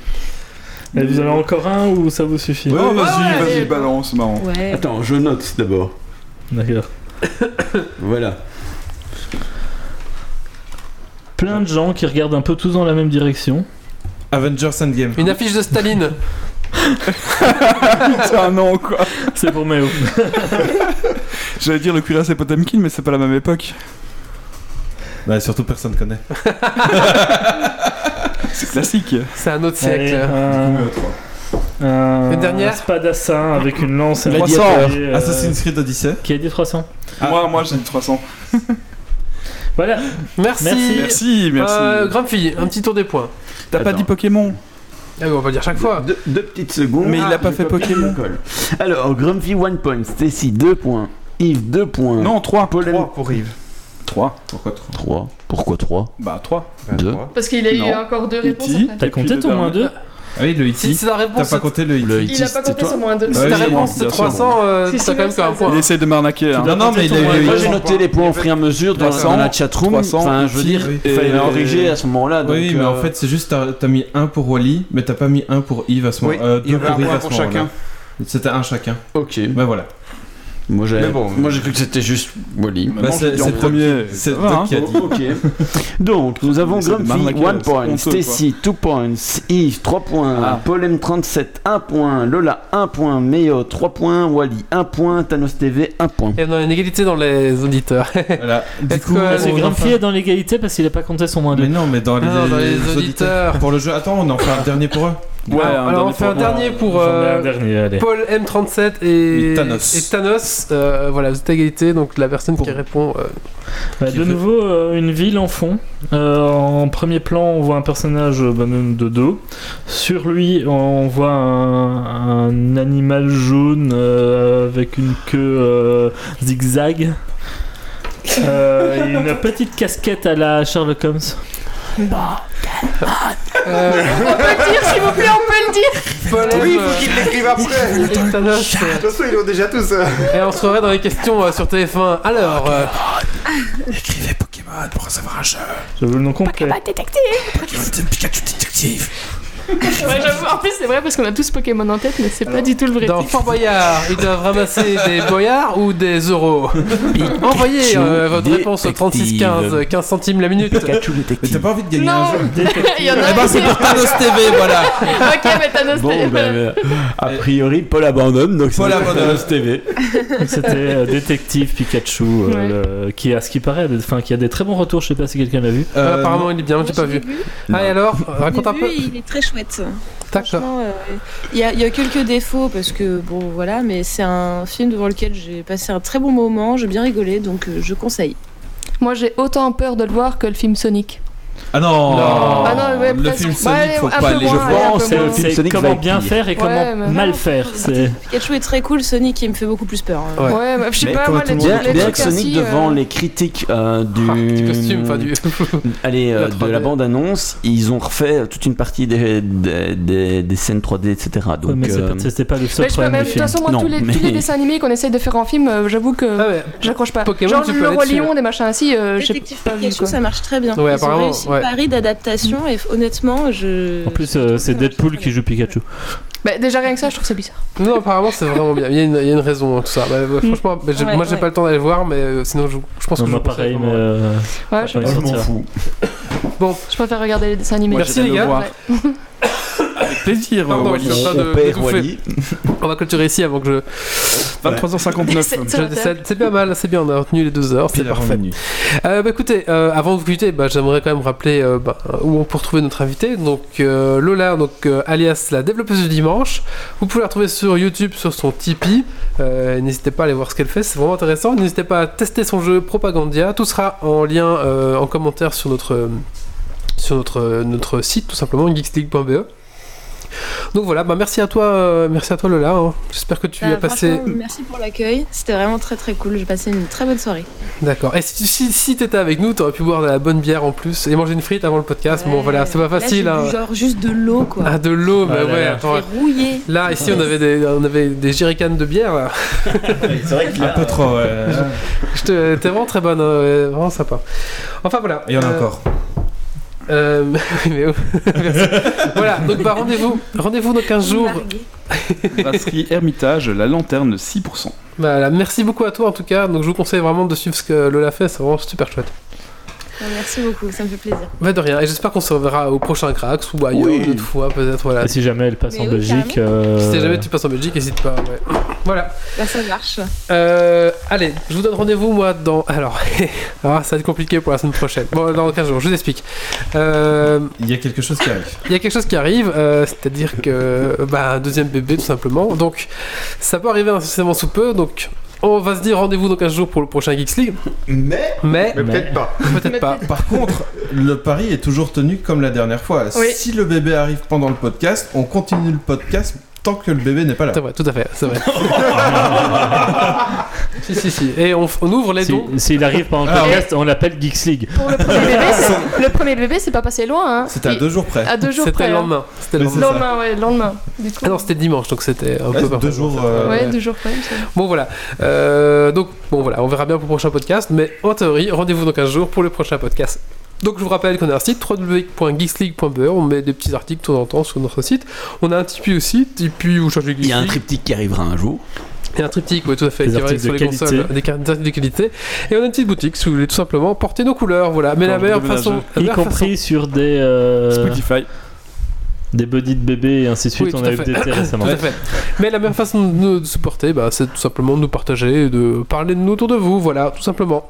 Et vous en avez encore un ou ça vous suffit vas-y, ouais, vas-y, allez. balance, c'est marrant. Ouais. Attends, je note d'abord. D'accord. Voilà. Plein de gens qui regardent un peu tous dans la même direction. Avengers Endgame. Une affiche de Staline. C'est un nom, quoi. C'est pour Méo. J'allais dire le cuirasse et Potemkin, mais c'est pas la même époque. Bah, surtout personne connaît. C'est classique. C'est un autre Allez, siècle. un, un, Une dernière un spadassin avec une lance et un Gladiateur. pistolet, euh, Assassin's Creed Odyssey. Qui a dit 300 Ah. Moi, moi, j'ai dit 300. Voilà. Merci. Merci. Merci, merci. Euh, Grumpy, un petit tour des points. T'as pas Attends. dit Pokémon Ah, on va dire chaque fois. Deux, deux petites secondes. Mais il a pas le fait Pokémon. Alors, Grumpy 1 point, Stacy 2 points, Yves 2 points. Non, 3. Pollen 3 pour Yves. 3. Pourquoi trop 3. Pourquoi 3 Bah, 3. Deux. Parce qu'il a eu Non. encore deux réponses. E.T. après. T'as compté ton moins dernier. 2 Ah oui, le Si, hit. si la T'as réponse pas compté le hit. Le Il a pas compté sur moins 2. si ta oui, réponse bien c'est sûr, 300, euh, Si, si, t'as quand même mais qu'un ça, point. Il essaie de m'arnaquer. hein. Non, non, mais il a Moi j'ai noté les points au fur et à mesure dans, 300, dans la chatroom. 300, Enfin, je veux dire, oui. il fallait Et- l'enriger à ce moment-là. donc, Oui, mais en euh, fait, c'est juste t'as t'as mis un pour Wally, mais t'as pas mis un pour Yves à ce Oui, moment. euh, il y deux avait un pour Yves point à ce pour moment-là. chacun. C'était un chacun. Ok. Bah voilà. Moi j'ai Mais bon. moi, j'ai cru que c'était juste Wally. Bah, c'est- c'est premier. C'est hein. Qui a dit. Ok. Donc, nous avons Grumpy, m'arnaquer, 1 c'est point, Stacy, 2 points, Yves, 3 points, Ah. Paul M37, 1 point, Lola, 1 point, Meo, 3 points, Wally, 1 point, Thanos TV, 1 point. Et on a une égalité dans les auditeurs. Voilà. Du coup, que- Grumpy est dans l'égalité parce qu'il a pas compté son moins 2. Mais non, mais dans les, Ah, dans les auditeurs. Pour le jeu. Attends, on en fait un dernier pour eux. Ouais, alors, un alors, on dernier fait un dernier pour euh, un dernier, allez. Paul M37 et, Et Thanos. et Thanos. Euh, voilà, vous êtes à égalité, donc la personne qui répond. euh, Bah, Qui de nouveau, euh, une ville en fond. Euh, en premier plan, on voit un personnage bah, de dos. Sur lui, on voit un, un animal jaune euh, avec une queue euh, zigzag. Euh, et une petite casquette à la Sherlock Holmes. Euh, On peut le dire, s'il vous plaît, on peut le dire. Oui, euh, faut qu'ils l'écrivent après. De et Thanos. euh, toute façon, ils l'ont déjà tous. euh. et on se retrouverait dans les questions euh, sur TF1. Alors, euh, Écrivez Pokémon pour savoir un jeu. Je veux le nom complet. Pikachu détective. Ouais. En plus, c'est vrai parce qu'on a tous Pokémon en tête, mais c'est pas du tout le vrai. dans titre. Fort Boyard, ils doivent ramasser des boyards ou des euros Envoyez euh, votre réponse au 36 15, 15 centimes la minute. Pikachu Mais détective. t'as pas envie de gagner Non. un jeu Il y en a Eh ben, c'est pour Thanos TV, voilà. Ok, mais Thanos, Bon, t'es- ben, a priori, Paul abandonne, donc Paul abandonne. Thanos TV. C'était euh, détective Pikachu, euh, le- qui a ce qui paraît, enfin qui a des très bons retours. Je sais pas si quelqu'un l'a vu. Euh, Euh, apparemment, il est bien, j'ai pas vu. Non. Ah, et alors Raconte un peu. Il est très chouette. Franchement, euh, il y, a- il y a quelques défauts parce que bon voilà, mais c'est un film devant lequel j'ai passé un très bon moment, j'ai bien rigolé, donc euh, je conseille. Moi, j'ai autant peur de le voir que le film Sonic. Ah non, Non. Ah non, ouais, Le film Ouais, Sonic, faut un pas aller. moins, Je pense, c'est le film Sonic comment bien faire et comment mais- mal faire. Pikachu est très cool, Sonic il me fait beaucoup plus peur. hein. Ouais. Ouais, mais je sais Mais pas, moi, les Bien, les bien trucs que Sonic, ainsi, devant euh, les critiques euh, du, Ah, costume, enfin du. Allez, euh, La de 3D. la bande-annonce, ils ont refait toute une partie des, des, des- des scènes 3D, etc. Donc, mais c'est euh, pas- c'était pas le seul problème de toute façon, moi, tous, les, dessins animés qu'on essaye de faire en film, euh, j'avoue que Ah ouais. j'accroche pas. Pokémon, Genre le Roi Lion, des machins ainsi, euh, j'ai Détective pas vu Pikachu, ça marche très bien. Ouais, apparemment, ouais. pari d'adaptation et honnêtement, je. En plus, euh, c'est Deadpool qui joue Pikachu. Bah, déjà rien que ça, je trouve ça bizarre. Non, apparemment, c'est vraiment bien. Il y, a une, il y a une raison, hein, tout ça. Bah, bah, franchement, bah, Ouais, moi, j'ai ouais. pas le temps d'aller voir, mais euh, sinon, je, je pense Non, que moi je pareil, mais euh, Ouais, je, ouais, je m'en préfère regarder les dessins animés. Merci, les le gars. Avec plaisir, Pardon, Wally. je suis en train de- On. Wally. Va clôturer ici avant que je. 23h59. C'est- bien mal, c'est bien, on a retenu les deux heures, c'est parfait. Euh, bah, écoutez, euh, avant de vous quitter, bah, j'aimerais quand même rappeler euh, bah, où on peut retrouver notre invité. Donc euh, Lola, donc euh, alias la développeuse du dimanche. Vous pouvez la retrouver sur YouTube, sur son Tipeee. Euh, N'hésitez pas à aller voir ce qu'elle fait, c'est vraiment intéressant. N'hésitez pas à tester son jeu Propagandia. Tout sera en lien euh, en commentaire sur notre euh, sur notre notre site tout simplement geeksleague.be. Donc voilà, bah merci à toi, euh, merci à toi Lola. hein. J'espère que tu Bah, as passé. Merci pour l'accueil, c'était vraiment très très cool. J'ai passé une très bonne soirée. D'accord. Et si, si, si t'étais avec nous, t'aurais pu boire de la bonne bière en plus et manger une frite avant le podcast. bon voilà, c'est pas Là, facile. j'ai hein. genre juste de l'eau quoi. Ah de l'eau, bah Ah là ouais. là. attends. Rouillé. Là ici on avait des on avait des jerrycans de bière. Là. C'est vrai Un peu trop, ouais. Je te- T'es vraiment très bonne, hein, ouais, vraiment sympa. Enfin voilà. Il y en a Euh, encore. Euh, mais oh, merci. voilà. Donc bah rendez-vous, rendez-vous dans 15 jours. Brasserie Hermitage, la lanterne 6%. Voilà. Merci beaucoup à toi en tout cas. Donc je vous conseille vraiment de suivre ce que Lola fait. C'est vraiment super chouette. Merci beaucoup, ça me fait plaisir. Bah de rien. Et j'espère qu'on se reverra au prochain Cracks ou ailleurs Oui. une autre fois peut-être. Voilà. Et si jamais elle passe Mais en oui, Belgique. euh, Si jamais tu passes en Belgique, n'hésite pas. ouais. Voilà. Là ça marche. Euh, allez, je vous donne rendez-vous moi dans. Alors, ah, ça va être compliqué pour la semaine prochaine. Bon, dans 15 jours, je vous explique. Euh, Il y a quelque chose qui arrive. Il y a quelque chose qui arrive, euh, c'est-à-dire que. Bah, un deuxième bébé tout simplement. Donc, ça peut arriver incessamment sous peu. Donc, on va se dire rendez-vous dans 15 jours pour le prochain Geeks League. Mais, Mais, mais peut-être pas. peut-être pas. Par contre, le pari est toujours tenu comme la dernière fois. Oui. Si le bébé arrive pendant le podcast, on continue le podcast tant que le bébé n'est pas là. C'est vrai, tout à fait, c'est vrai. Si, si, si. Et on, on ouvre les Si- dons. S'il arrive pendant le Ah, podcast, on l'appelle Geeks League. Pour le premier bébé, c'est- le premier bébé, c'est pas passé loin. Hein. C'était à Il- deux jours près. à deux jours C'était près. le hein. lendemain. C'était le c'est lendemain. Lendemain, ouais, le lendemain. Du coup. Ah non, c'était dimanche, donc c'était un Ouais, peu c'est deux jours. euh, ouais, deux jours près. il me semble. Bon voilà. Euh, donc bon voilà, on verra bien pour le prochain podcast, mais en théorie, rendez-vous dans 15 jours pour le prochain podcast. Donc je vous rappelle qu'on a un site www.geeksleague.be, on met des petits articles de temps en temps sur notre site. On a un Tipeee aussi, Tipeee où cherchez Il y a un Geeks triptyque qui arrivera un jour. Il y a un triptyque, oui tout à fait, Des qui arrive articles sur les qualité. consoles, des car- des articles de qualité. Et on a une petite boutique si vous voulez tout simplement porter nos couleurs, voilà. Mais Quand la meilleure façon, la Y meilleure compris sur des, euh, Spotify. Des bodies de bébés et ainsi de suite. Oui, on a fait. updaté récemment. Tout à fait. Mais la meilleure façon de nous supporter, bah, c'est tout simplement de nous partager, et de parler de nous autour de vous, voilà, tout simplement.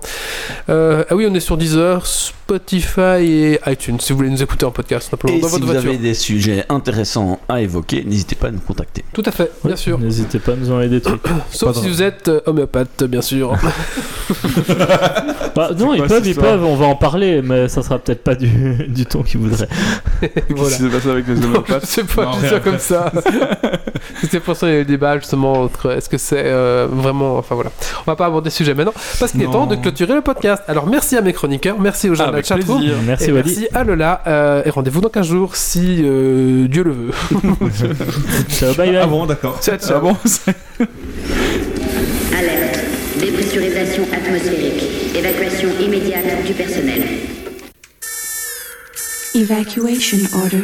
Euh, ah oui, on est sur Deezer, Spotify et iTunes, si vous voulez nous écouter en podcast, simplement Et dans si votre vous voiture. avez des sujets intéressants à évoquer, n'hésitez pas à nous contacter. Tout à fait, bien sûr. N'hésitez pas à nous envoyer des trucs. Sauf Pas si vous êtes euh, homéopathe, bien sûr. Bah, non, ils peuvent, ils peuvent, on va en parler, mais ça sera peut-être pas du, du ton qu'ils voudraient. voilà. Qu'est-ce qui s'est passé avec les Sais pas, Non, rien, comme ça. C'était pour ça qu'il y a eu le débat justement entre est-ce que c'est euh, vraiment. Enfin voilà. On va pas aborder ce sujet maintenant parce qu'il est temps de clôturer le podcast. Alors merci à mes chroniqueurs, merci aux gens de la chatroom. Merci Et Wally. merci à Lola euh, et rendez-vous dans 15 jours si euh, Dieu le veut. Ciao, bye bye. Ah bon, d'accord. Ciao, ciao. Ah bon c'est- Alerte. Dépressurisation atmosphérique. Évacuation immédiate du personnel. Evacuation order.